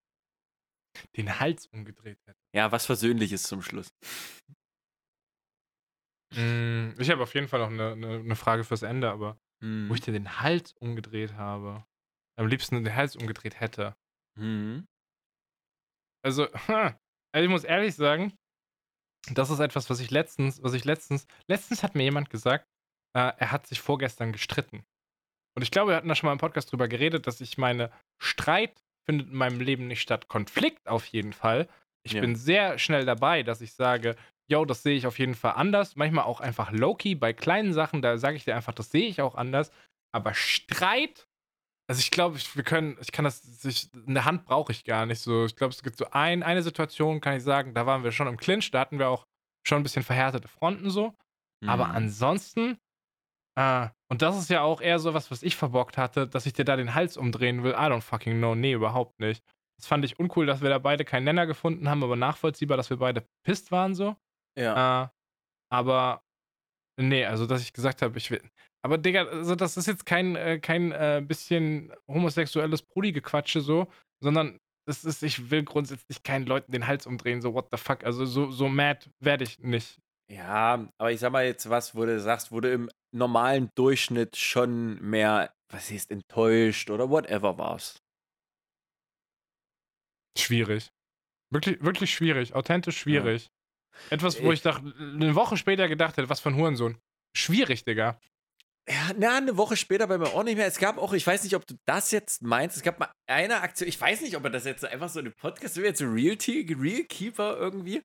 Den Hals umgedreht hätte. Ja, was Versöhnliches zum Schluss. Mm, Ich habe auf jeden Fall noch eine, eine, eine Frage fürs Ende, aber Mhm. wo ich dir den Hals umgedreht habe. Am liebsten den Hals umgedreht hätte. Mhm. Also, also ich muss ehrlich sagen, das ist etwas, was ich letztens, was ich letztens, letztens hat mir jemand gesagt, äh, er hat sich vorgestern gestritten. Und ich glaube, wir hatten da schon mal im Podcast drüber geredet, dass ich meine, Streit findet in meinem Leben nicht statt. Konflikt auf jeden Fall. Ich Ja. bin sehr schnell dabei, dass ich sage, yo, das sehe ich auf jeden Fall anders. Manchmal auch einfach low-key bei kleinen Sachen, da sage ich dir einfach, das sehe ich auch anders. Aber Streit Also ich glaube, wir können, ich kann das, ich, eine Hand brauche ich gar nicht so. Ich glaube, es gibt so ein, eine Situation, kann ich sagen, da waren wir schon im Clinch, da hatten wir auch schon ein bisschen verhärtete Fronten so. Aber Mhm. ansonsten, äh, und das ist ja auch eher so was, was ich verbockt hatte, dass ich dir da den Hals umdrehen will. I don't fucking know. Nee, überhaupt nicht. Das fand ich uncool, dass wir da beide keinen Nenner gefunden haben, aber nachvollziehbar, dass wir beide pisst waren so. Ja. Äh, aber nee, also dass ich gesagt habe, ich will. Aber Digga, also das ist jetzt kein, äh, kein äh, bisschen homosexuelles Brudi-Gequatsche so, sondern das ist, ich will grundsätzlich keinen Leuten den Hals umdrehen, so what the fuck. Also so, so mad werde ich nicht. Ja, aber ich sag mal jetzt was, wo du sagst, du im normalen Durchschnitt schon mehr, was heißt, enttäuscht oder whatever warst. Schwierig. Wirklich, wirklich schwierig. Authentisch schwierig. Etwas, wo Ich- ich dachte, eine Woche später gedacht hätte, was für ein Hurensohn. Schwierig, Digga. Ja, na, eine Woche später bei mir auch nicht mehr. Es gab auch, ich weiß nicht, ob du das jetzt meinst, es gab mal eine Aktion, ich weiß nicht, ob er das jetzt einfach so eine Podcast, wir jetzt so Real, Real Keeper irgendwie.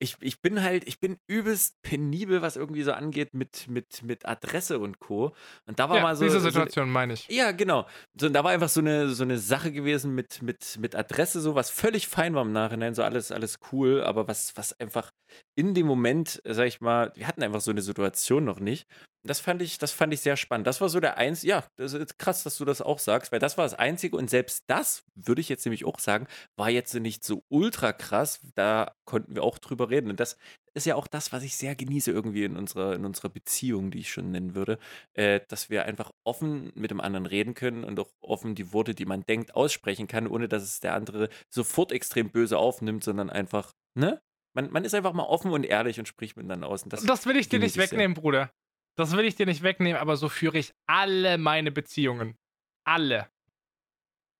Ich, ich bin halt, ich bin übelst penibel, was irgendwie so angeht mit, mit, mit Adresse und Co. Und da war Ja, mal so. diese so, Situation meine ich. Ja, genau. So, und da war einfach so eine, so eine Sache gewesen mit, mit, mit Adresse, so was völlig fein war im Nachhinein, so alles, alles cool, aber was, was einfach in dem Moment, sag ich mal, wir hatten einfach so eine Situation noch nicht. Das fand ich, das fand ich sehr spannend. Das war so der eins, ja, das ist krass, dass du das auch sagst, weil das war das Einzige und selbst das, würde ich jetzt nämlich auch sagen, war jetzt nicht so ultra krass. Da konnten wir auch drüber reden. Und das ist ja auch das, was ich sehr genieße irgendwie in unserer, in unserer Beziehung, die ich schon nennen würde, äh, dass wir einfach offen mit dem anderen reden können und auch offen die Worte, die man denkt, aussprechen kann, ohne dass es der andere sofort extrem böse aufnimmt, sondern einfach, ne? Man, man ist einfach mal offen und ehrlich und spricht miteinander aus. Und das, Das will ich dir nicht ich sehr. wegnehmen, Bruder. Das will ich dir nicht wegnehmen, aber so führe ich alle meine Beziehungen. Alle.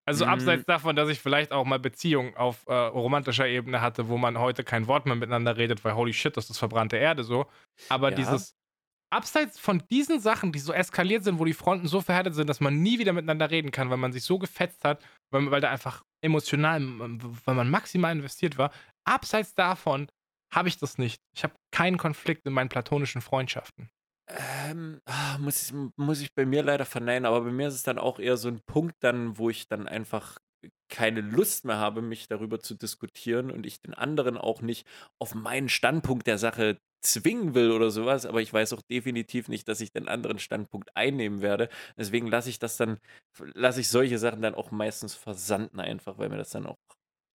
Also Mhm. abseits davon, dass ich vielleicht auch mal Beziehungen auf äh, romantischer Ebene hatte, wo man heute kein Wort mehr miteinander redet, weil holy shit, das ist verbrannte Erde so. Aber Ja. dieses, abseits von diesen Sachen, die so eskaliert sind, wo die Fronten so verhärtet sind, dass man nie wieder miteinander reden kann, weil man sich so gefetzt hat, weil, weil da einfach emotional, weil man maximal investiert war, abseits davon habe ich das nicht. Ich habe keinen Konflikt in meinen platonischen Freundschaften. Ähm, ah, muss, ich, muss ich bei mir leider verneinen, aber bei mir ist es dann auch eher so ein Punkt dann, wo ich dann einfach keine Lust mehr habe, mich darüber zu diskutieren und ich den anderen auch nicht auf meinen Standpunkt der Sache zwingen will oder sowas, aber ich weiß auch definitiv nicht, dass ich den anderen Standpunkt einnehmen werde. Deswegen lasse ich das dann, lasse ich solche Sachen dann auch meistens versanden einfach, weil mir das dann auch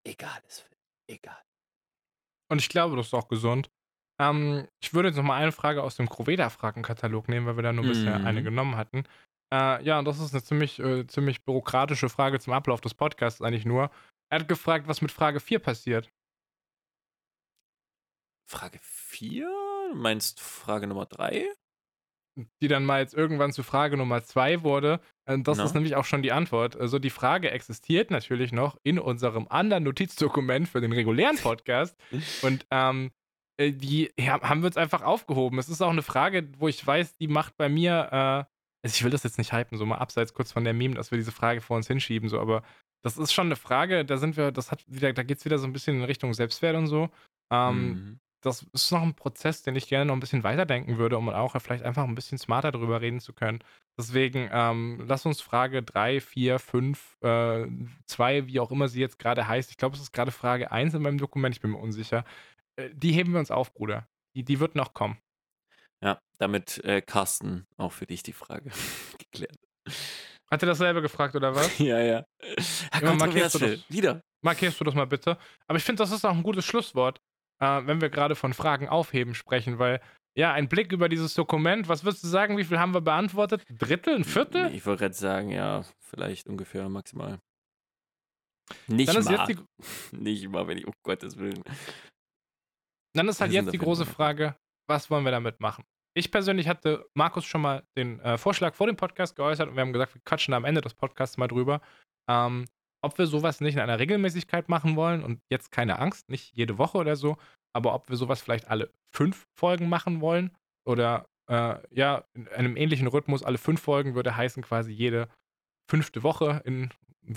egal ist. Egal. Und ich glaube, das ist auch gesund. Ähm, ich würde jetzt noch mal eine Frage aus dem Croveda-Fragenkatalog nehmen, weil wir da nur bisher Mhm. eine genommen hatten. Äh, ja, und das ist eine ziemlich, äh, ziemlich bürokratische Frage zum Ablauf des Podcasts eigentlich nur. Er hat gefragt, was mit Frage 4 passiert. Frage 4? Du meinst Frage Nummer 3? Die dann mal jetzt irgendwann zu Frage Nummer 2 wurde. Äh, das Na? ist nämlich auch schon die Antwort. Also die Frage existiert natürlich noch in unserem anderen Notizdokument für den regulären Podcast. Und ähm, äh, die ja, haben wir uns einfach aufgehoben. Es ist auch eine Frage, wo ich weiß, die macht bei mir, äh, also ich will das jetzt nicht hypen, so mal abseits kurz von der Meme, dass wir diese Frage vor uns hinschieben, so, aber das ist schon eine Frage, da sind wir, das hat wieder, da geht es wieder so ein bisschen in Richtung Selbstwert und so. Ähm, Mhm. Das ist noch ein Prozess, den ich gerne noch ein bisschen weiterdenken würde, um auch vielleicht einfach ein bisschen smarter drüber reden zu können. Deswegen, ähm, lass uns Frage 3, 4, 5, äh, 2, wie auch immer sie jetzt gerade heißt. Ich glaube, es ist gerade Frage 1 in meinem Dokument, ich bin mir unsicher. Äh, die heben wir uns auf, Bruder. Die, die wird noch kommen. Ja, damit äh, Carsten auch für dich die Frage geklärt. Hat er dasselbe gefragt oder was? Ja, ja. Herr Immer markierst du das? Wieder. Markierst du das mal bitte? Aber ich finde, das ist auch ein gutes Schlusswort, äh, wenn wir gerade von Fragen aufheben sprechen, weil ja, ein Blick über dieses Dokument, was würdest du sagen, wie viel haben wir beantwortet? Ein Drittel, ein Viertel? Ich wollte gerade sagen, ja, vielleicht ungefähr maximal. Nicht mal. die, Nicht mal, wenn ich, um Gottes Willen. Dann ist halt jetzt die große Frage, was wollen wir damit machen? Ich persönlich hatte Markus schon mal den äh, Vorschlag vor dem Podcast geäußert und wir haben gesagt, wir quatschen am Ende des Podcasts mal drüber, ähm, ob wir sowas nicht in einer Regelmäßigkeit machen wollen und jetzt keine Angst, nicht jede Woche oder so, aber ob wir sowas vielleicht alle fünf Folgen machen wollen oder äh, ja, in einem ähnlichen Rhythmus, alle fünf Folgen würde heißen quasi jede fünfte Woche in,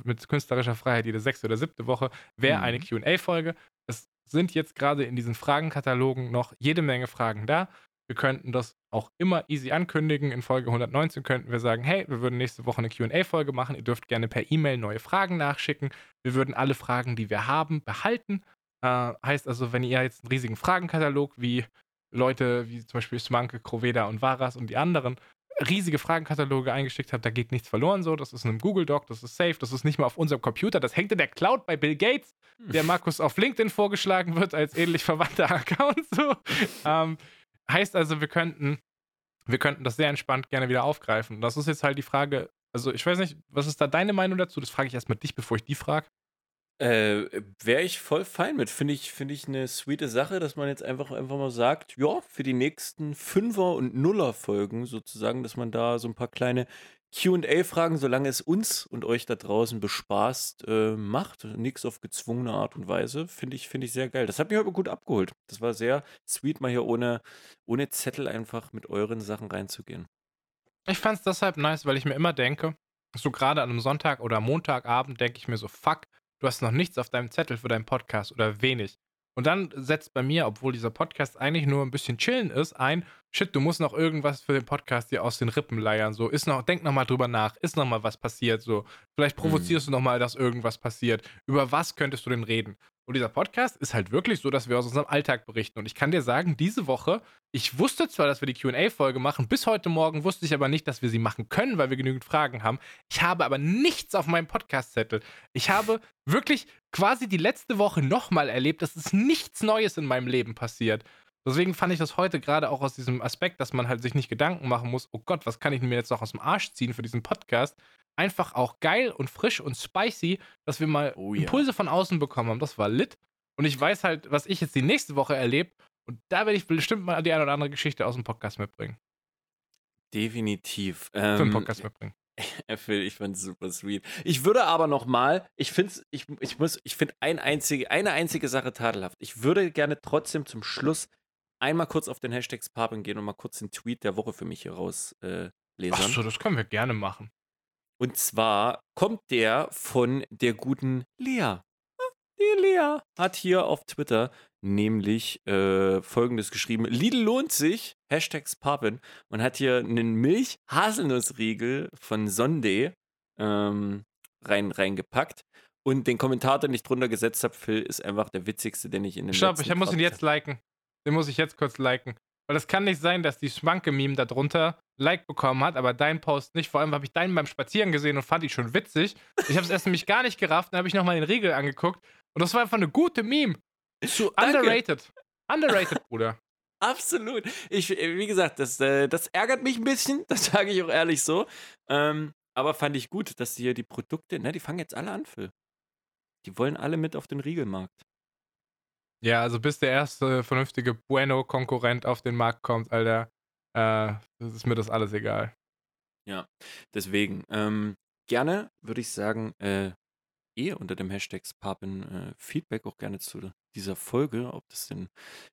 mit künstlerischer Freiheit, jede sechste oder siebte Woche wäre Mhm. eine QA-Folge. Es sind jetzt gerade in diesen Fragenkatalogen noch jede Menge Fragen da. Wir könnten das auch immer easy ankündigen. In Folge 119 könnten wir sagen, hey, wir würden nächste Woche eine QA-Folge machen. Ihr dürft gerne per E-Mail neue Fragen nachschicken. Wir würden alle Fragen, die wir haben, behalten. Äh, heißt also, wenn ihr jetzt einen riesigen Fragenkatalog wie Leute wie zum Beispiel Smanke, Kroveda und Varas und die anderen riesige Fragenkataloge eingeschickt habt, da geht nichts verloren so. Das ist in einem Google Doc, das ist safe, das ist nicht mal auf unserem Computer, das hängt in der Cloud bei Bill Gates, der Markus auf LinkedIn vorgeschlagen wird als ähnlich verwandter Account. So. Ähm, heißt also, wir könnten, wir könnten das sehr entspannt gerne wieder aufgreifen. Das ist jetzt halt die Frage, also ich weiß nicht, was ist da deine Meinung dazu? Das frage ich erstmal dich, bevor ich die frage. Äh, wäre ich voll fein mit. Finde ich, finde ich eine sweete Sache, dass man jetzt einfach, einfach mal sagt, ja, für die nächsten Fünfer- und Nuller-Folgen sozusagen, dass man da so ein paar kleine QA-Fragen, solange es uns und euch da draußen bespaßt, äh, macht. Nichts auf gezwungene Art und Weise. Finde ich, finde ich sehr geil. Das hat mich aber gut abgeholt. Das war sehr sweet, mal hier ohne, ohne Zettel einfach mit euren Sachen reinzugehen. Ich fand es deshalb nice, weil ich mir immer denke, so gerade an einem Sonntag oder Montagabend denke ich mir so, fuck, du hast noch nichts auf deinem Zettel für deinen Podcast oder wenig. Und dann setzt bei mir, obwohl dieser Podcast eigentlich nur ein bisschen chillen ist, ein, shit, du musst noch irgendwas für den Podcast dir aus den Rippen leiern. So, ist noch, denk noch mal drüber nach, ist noch mal was passiert. So, vielleicht provozierst mhm. du noch mal, dass irgendwas passiert. Über was könntest du denn reden? Und dieser Podcast ist halt wirklich so, dass wir aus unserem Alltag berichten. Und ich kann dir sagen, diese Woche, ich wusste zwar, dass wir die QA-Folge machen, bis heute Morgen wusste ich aber nicht, dass wir sie machen können, weil wir genügend Fragen haben. Ich habe aber nichts auf meinem Podcast-Zettel. Ich habe wirklich quasi die letzte Woche nochmal erlebt, dass es nichts Neues in meinem Leben passiert. Deswegen fand ich das heute gerade auch aus diesem Aspekt, dass man halt sich nicht Gedanken machen muss, oh Gott, was kann ich mir jetzt noch aus dem Arsch ziehen für diesen Podcast, einfach auch geil und frisch und spicy, dass wir mal oh, ja. Impulse von außen bekommen haben. Das war lit. Und ich weiß halt, was ich jetzt die nächste Woche erlebe. Und da werde ich bestimmt mal die eine oder andere Geschichte aus dem Podcast mitbringen. Definitiv. Ähm, Für den Podcast mitbringen. Phil, ich fand es super sweet. Ich würde aber noch mal, ich finde ich, ich muss, ich finde ein einzige, eine einzige Sache tadelhaft. Ich würde gerne trotzdem zum Schluss einmal kurz auf den Hashtag Sparpen gehen und mal kurz den Tweet der Woche für mich hier rauslesen. Äh, Achso, das können wir gerne machen. Und zwar kommt der von der guten Lea. Ah, die Lea hat hier auf Twitter nämlich äh, folgendes geschrieben: Lidl lohnt sich, Hashtags Papen, und hat hier einen Milch-Haselnussriegel von Sunday ähm, rein, reingepackt. Und den Kommentar, den ich drunter gesetzt habe, Phil, ist einfach der witzigste, den ich in den Stopp, ich muss ihn jetzt liken. Den muss ich jetzt kurz liken. Weil es kann nicht sein, dass die Schwanke-Meme darunter Like bekommen hat, aber dein Post nicht. Vor allem habe ich deinen beim Spazieren gesehen und fand ihn schon witzig. Ich habe es erst nämlich gar nicht gerafft, dann habe ich nochmal den Riegel angeguckt und das war einfach eine gute Meme. Zu underrated. Underrated, Bruder. Absolut. Ich, wie gesagt, das, äh, das ärgert mich ein bisschen, das sage ich auch ehrlich so. Ähm, aber fand ich gut, dass hier die Produkte, ne, die fangen jetzt alle an, Phil. Die wollen alle mit auf den Riegelmarkt. Ja, also bis der erste vernünftige Bueno-Konkurrent auf den Markt kommt, Alter, äh, ist mir das alles egal. Ja, deswegen, ähm, gerne würde ich sagen, äh, eh unter dem Hashtag Papen äh, Feedback auch gerne zu dieser Folge, ob das denn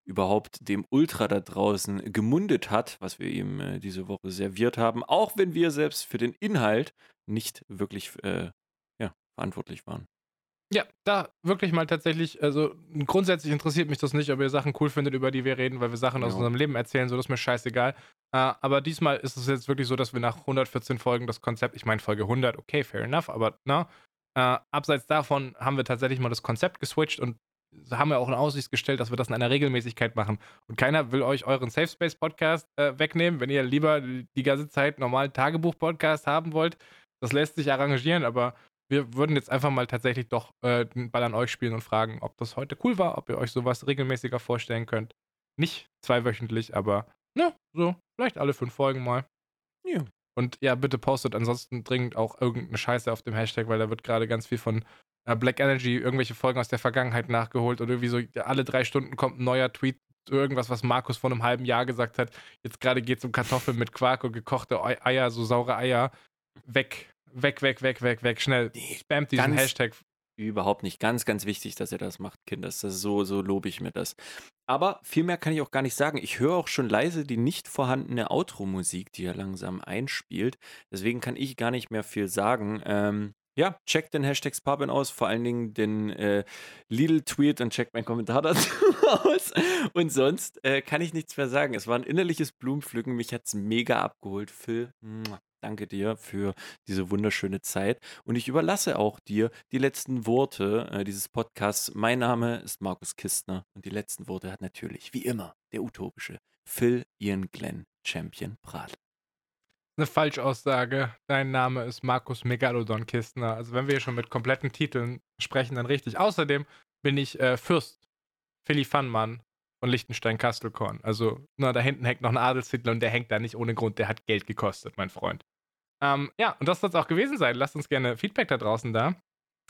überhaupt dem Ultra da draußen gemundet hat, was wir ihm äh, diese Woche serviert haben, auch wenn wir selbst für den Inhalt nicht wirklich äh, ja, verantwortlich waren. Ja, da wirklich mal tatsächlich, also grundsätzlich interessiert mich das nicht, ob ihr Sachen cool findet, über die wir reden, weil wir Sachen aus unserem Leben erzählen, so das ist mir scheißegal. Äh, aber diesmal ist es jetzt wirklich so, dass wir nach 114 Folgen das Konzept, ich meine Folge 100, okay, fair enough, aber na, äh, abseits davon haben wir tatsächlich mal das Konzept geswitcht und haben wir auch in Aussicht gestellt, dass wir das in einer Regelmäßigkeit machen. Und keiner will euch euren Safe Space Podcast äh, wegnehmen, wenn ihr lieber die ganze Zeit normalen Tagebuch-Podcast haben wollt. Das lässt sich arrangieren, aber wir würden jetzt einfach mal tatsächlich doch äh, den Ball an euch spielen und fragen, ob das heute cool war, ob ihr euch sowas regelmäßiger vorstellen könnt. Nicht zweiwöchentlich, aber ne, so, vielleicht alle fünf Folgen mal. Ja. Und ja, bitte postet ansonsten dringend auch irgendeine Scheiße auf dem Hashtag, weil da wird gerade ganz viel von äh, Black Energy, irgendwelche Folgen aus der Vergangenheit nachgeholt oder irgendwie so alle drei Stunden kommt ein neuer Tweet irgendwas, was Markus vor einem halben Jahr gesagt hat. Jetzt gerade geht es um Kartoffeln mit Quark und gekochte Eier, so saure Eier. Weg. Weg, weg, weg, weg, weg, schnell. Spamt diesen ganz, Hashtag. Überhaupt nicht. Ganz, ganz wichtig, dass ihr das macht, Kinder. Das ist so, so lobe ich mir das. Aber viel mehr kann ich auch gar nicht sagen. Ich höre auch schon leise die nicht vorhandene Outro-Musik, die ja langsam einspielt. Deswegen kann ich gar nicht mehr viel sagen. Ähm, ja, checkt den Hashtag Papen aus, vor allen Dingen den äh, Lidl-Tweet und checkt meinen Kommentar dazu aus. Und sonst äh, kann ich nichts mehr sagen. Es war ein innerliches Blumenpflücken. Mich hat es mega abgeholt. Phil, danke dir für diese wunderschöne Zeit. Und ich überlasse auch dir die letzten Worte äh, dieses Podcasts. Mein Name ist Markus Kistner und die letzten Worte hat natürlich, wie immer, der utopische Phil Ian Glenn Champion Prat eine Falschaussage. Dein Name ist Markus Megalodon Kistner. Also wenn wir hier schon mit kompletten Titeln sprechen, dann richtig. Außerdem bin ich äh, Fürst Philly Fannmann von Liechtenstein Kastelkorn. Also na, da hinten hängt noch ein Adelstitel und der hängt da nicht ohne Grund. Der hat Geld gekostet, mein Freund. Ähm, ja, und das soll es auch gewesen sein. Lasst uns gerne Feedback da draußen da.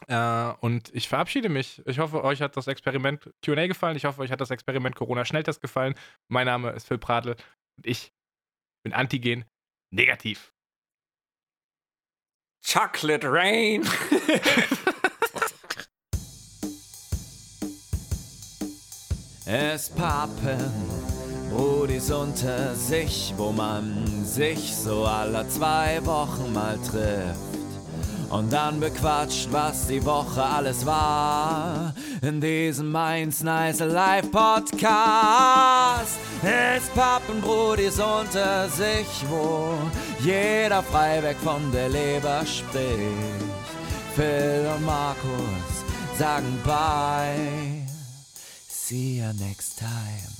Äh, und ich verabschiede mich. Ich hoffe, euch hat das Experiment QA gefallen. Ich hoffe, euch hat das Experiment Corona-Schnelltest gefallen. Mein Name ist Phil Pradl und ich bin Antigen Negativ. Chocolate Rain. es pappen Brudis unter sich, wo man sich so alle zwei Wochen mal trifft und dann bequatscht, was die Woche alles war. In diesem Mainz Nice Live Podcast. Es Pappenbrudis unter sich, wo jeder frei weg von der Leber spricht. Phil und Markus sagen bye. See you next time.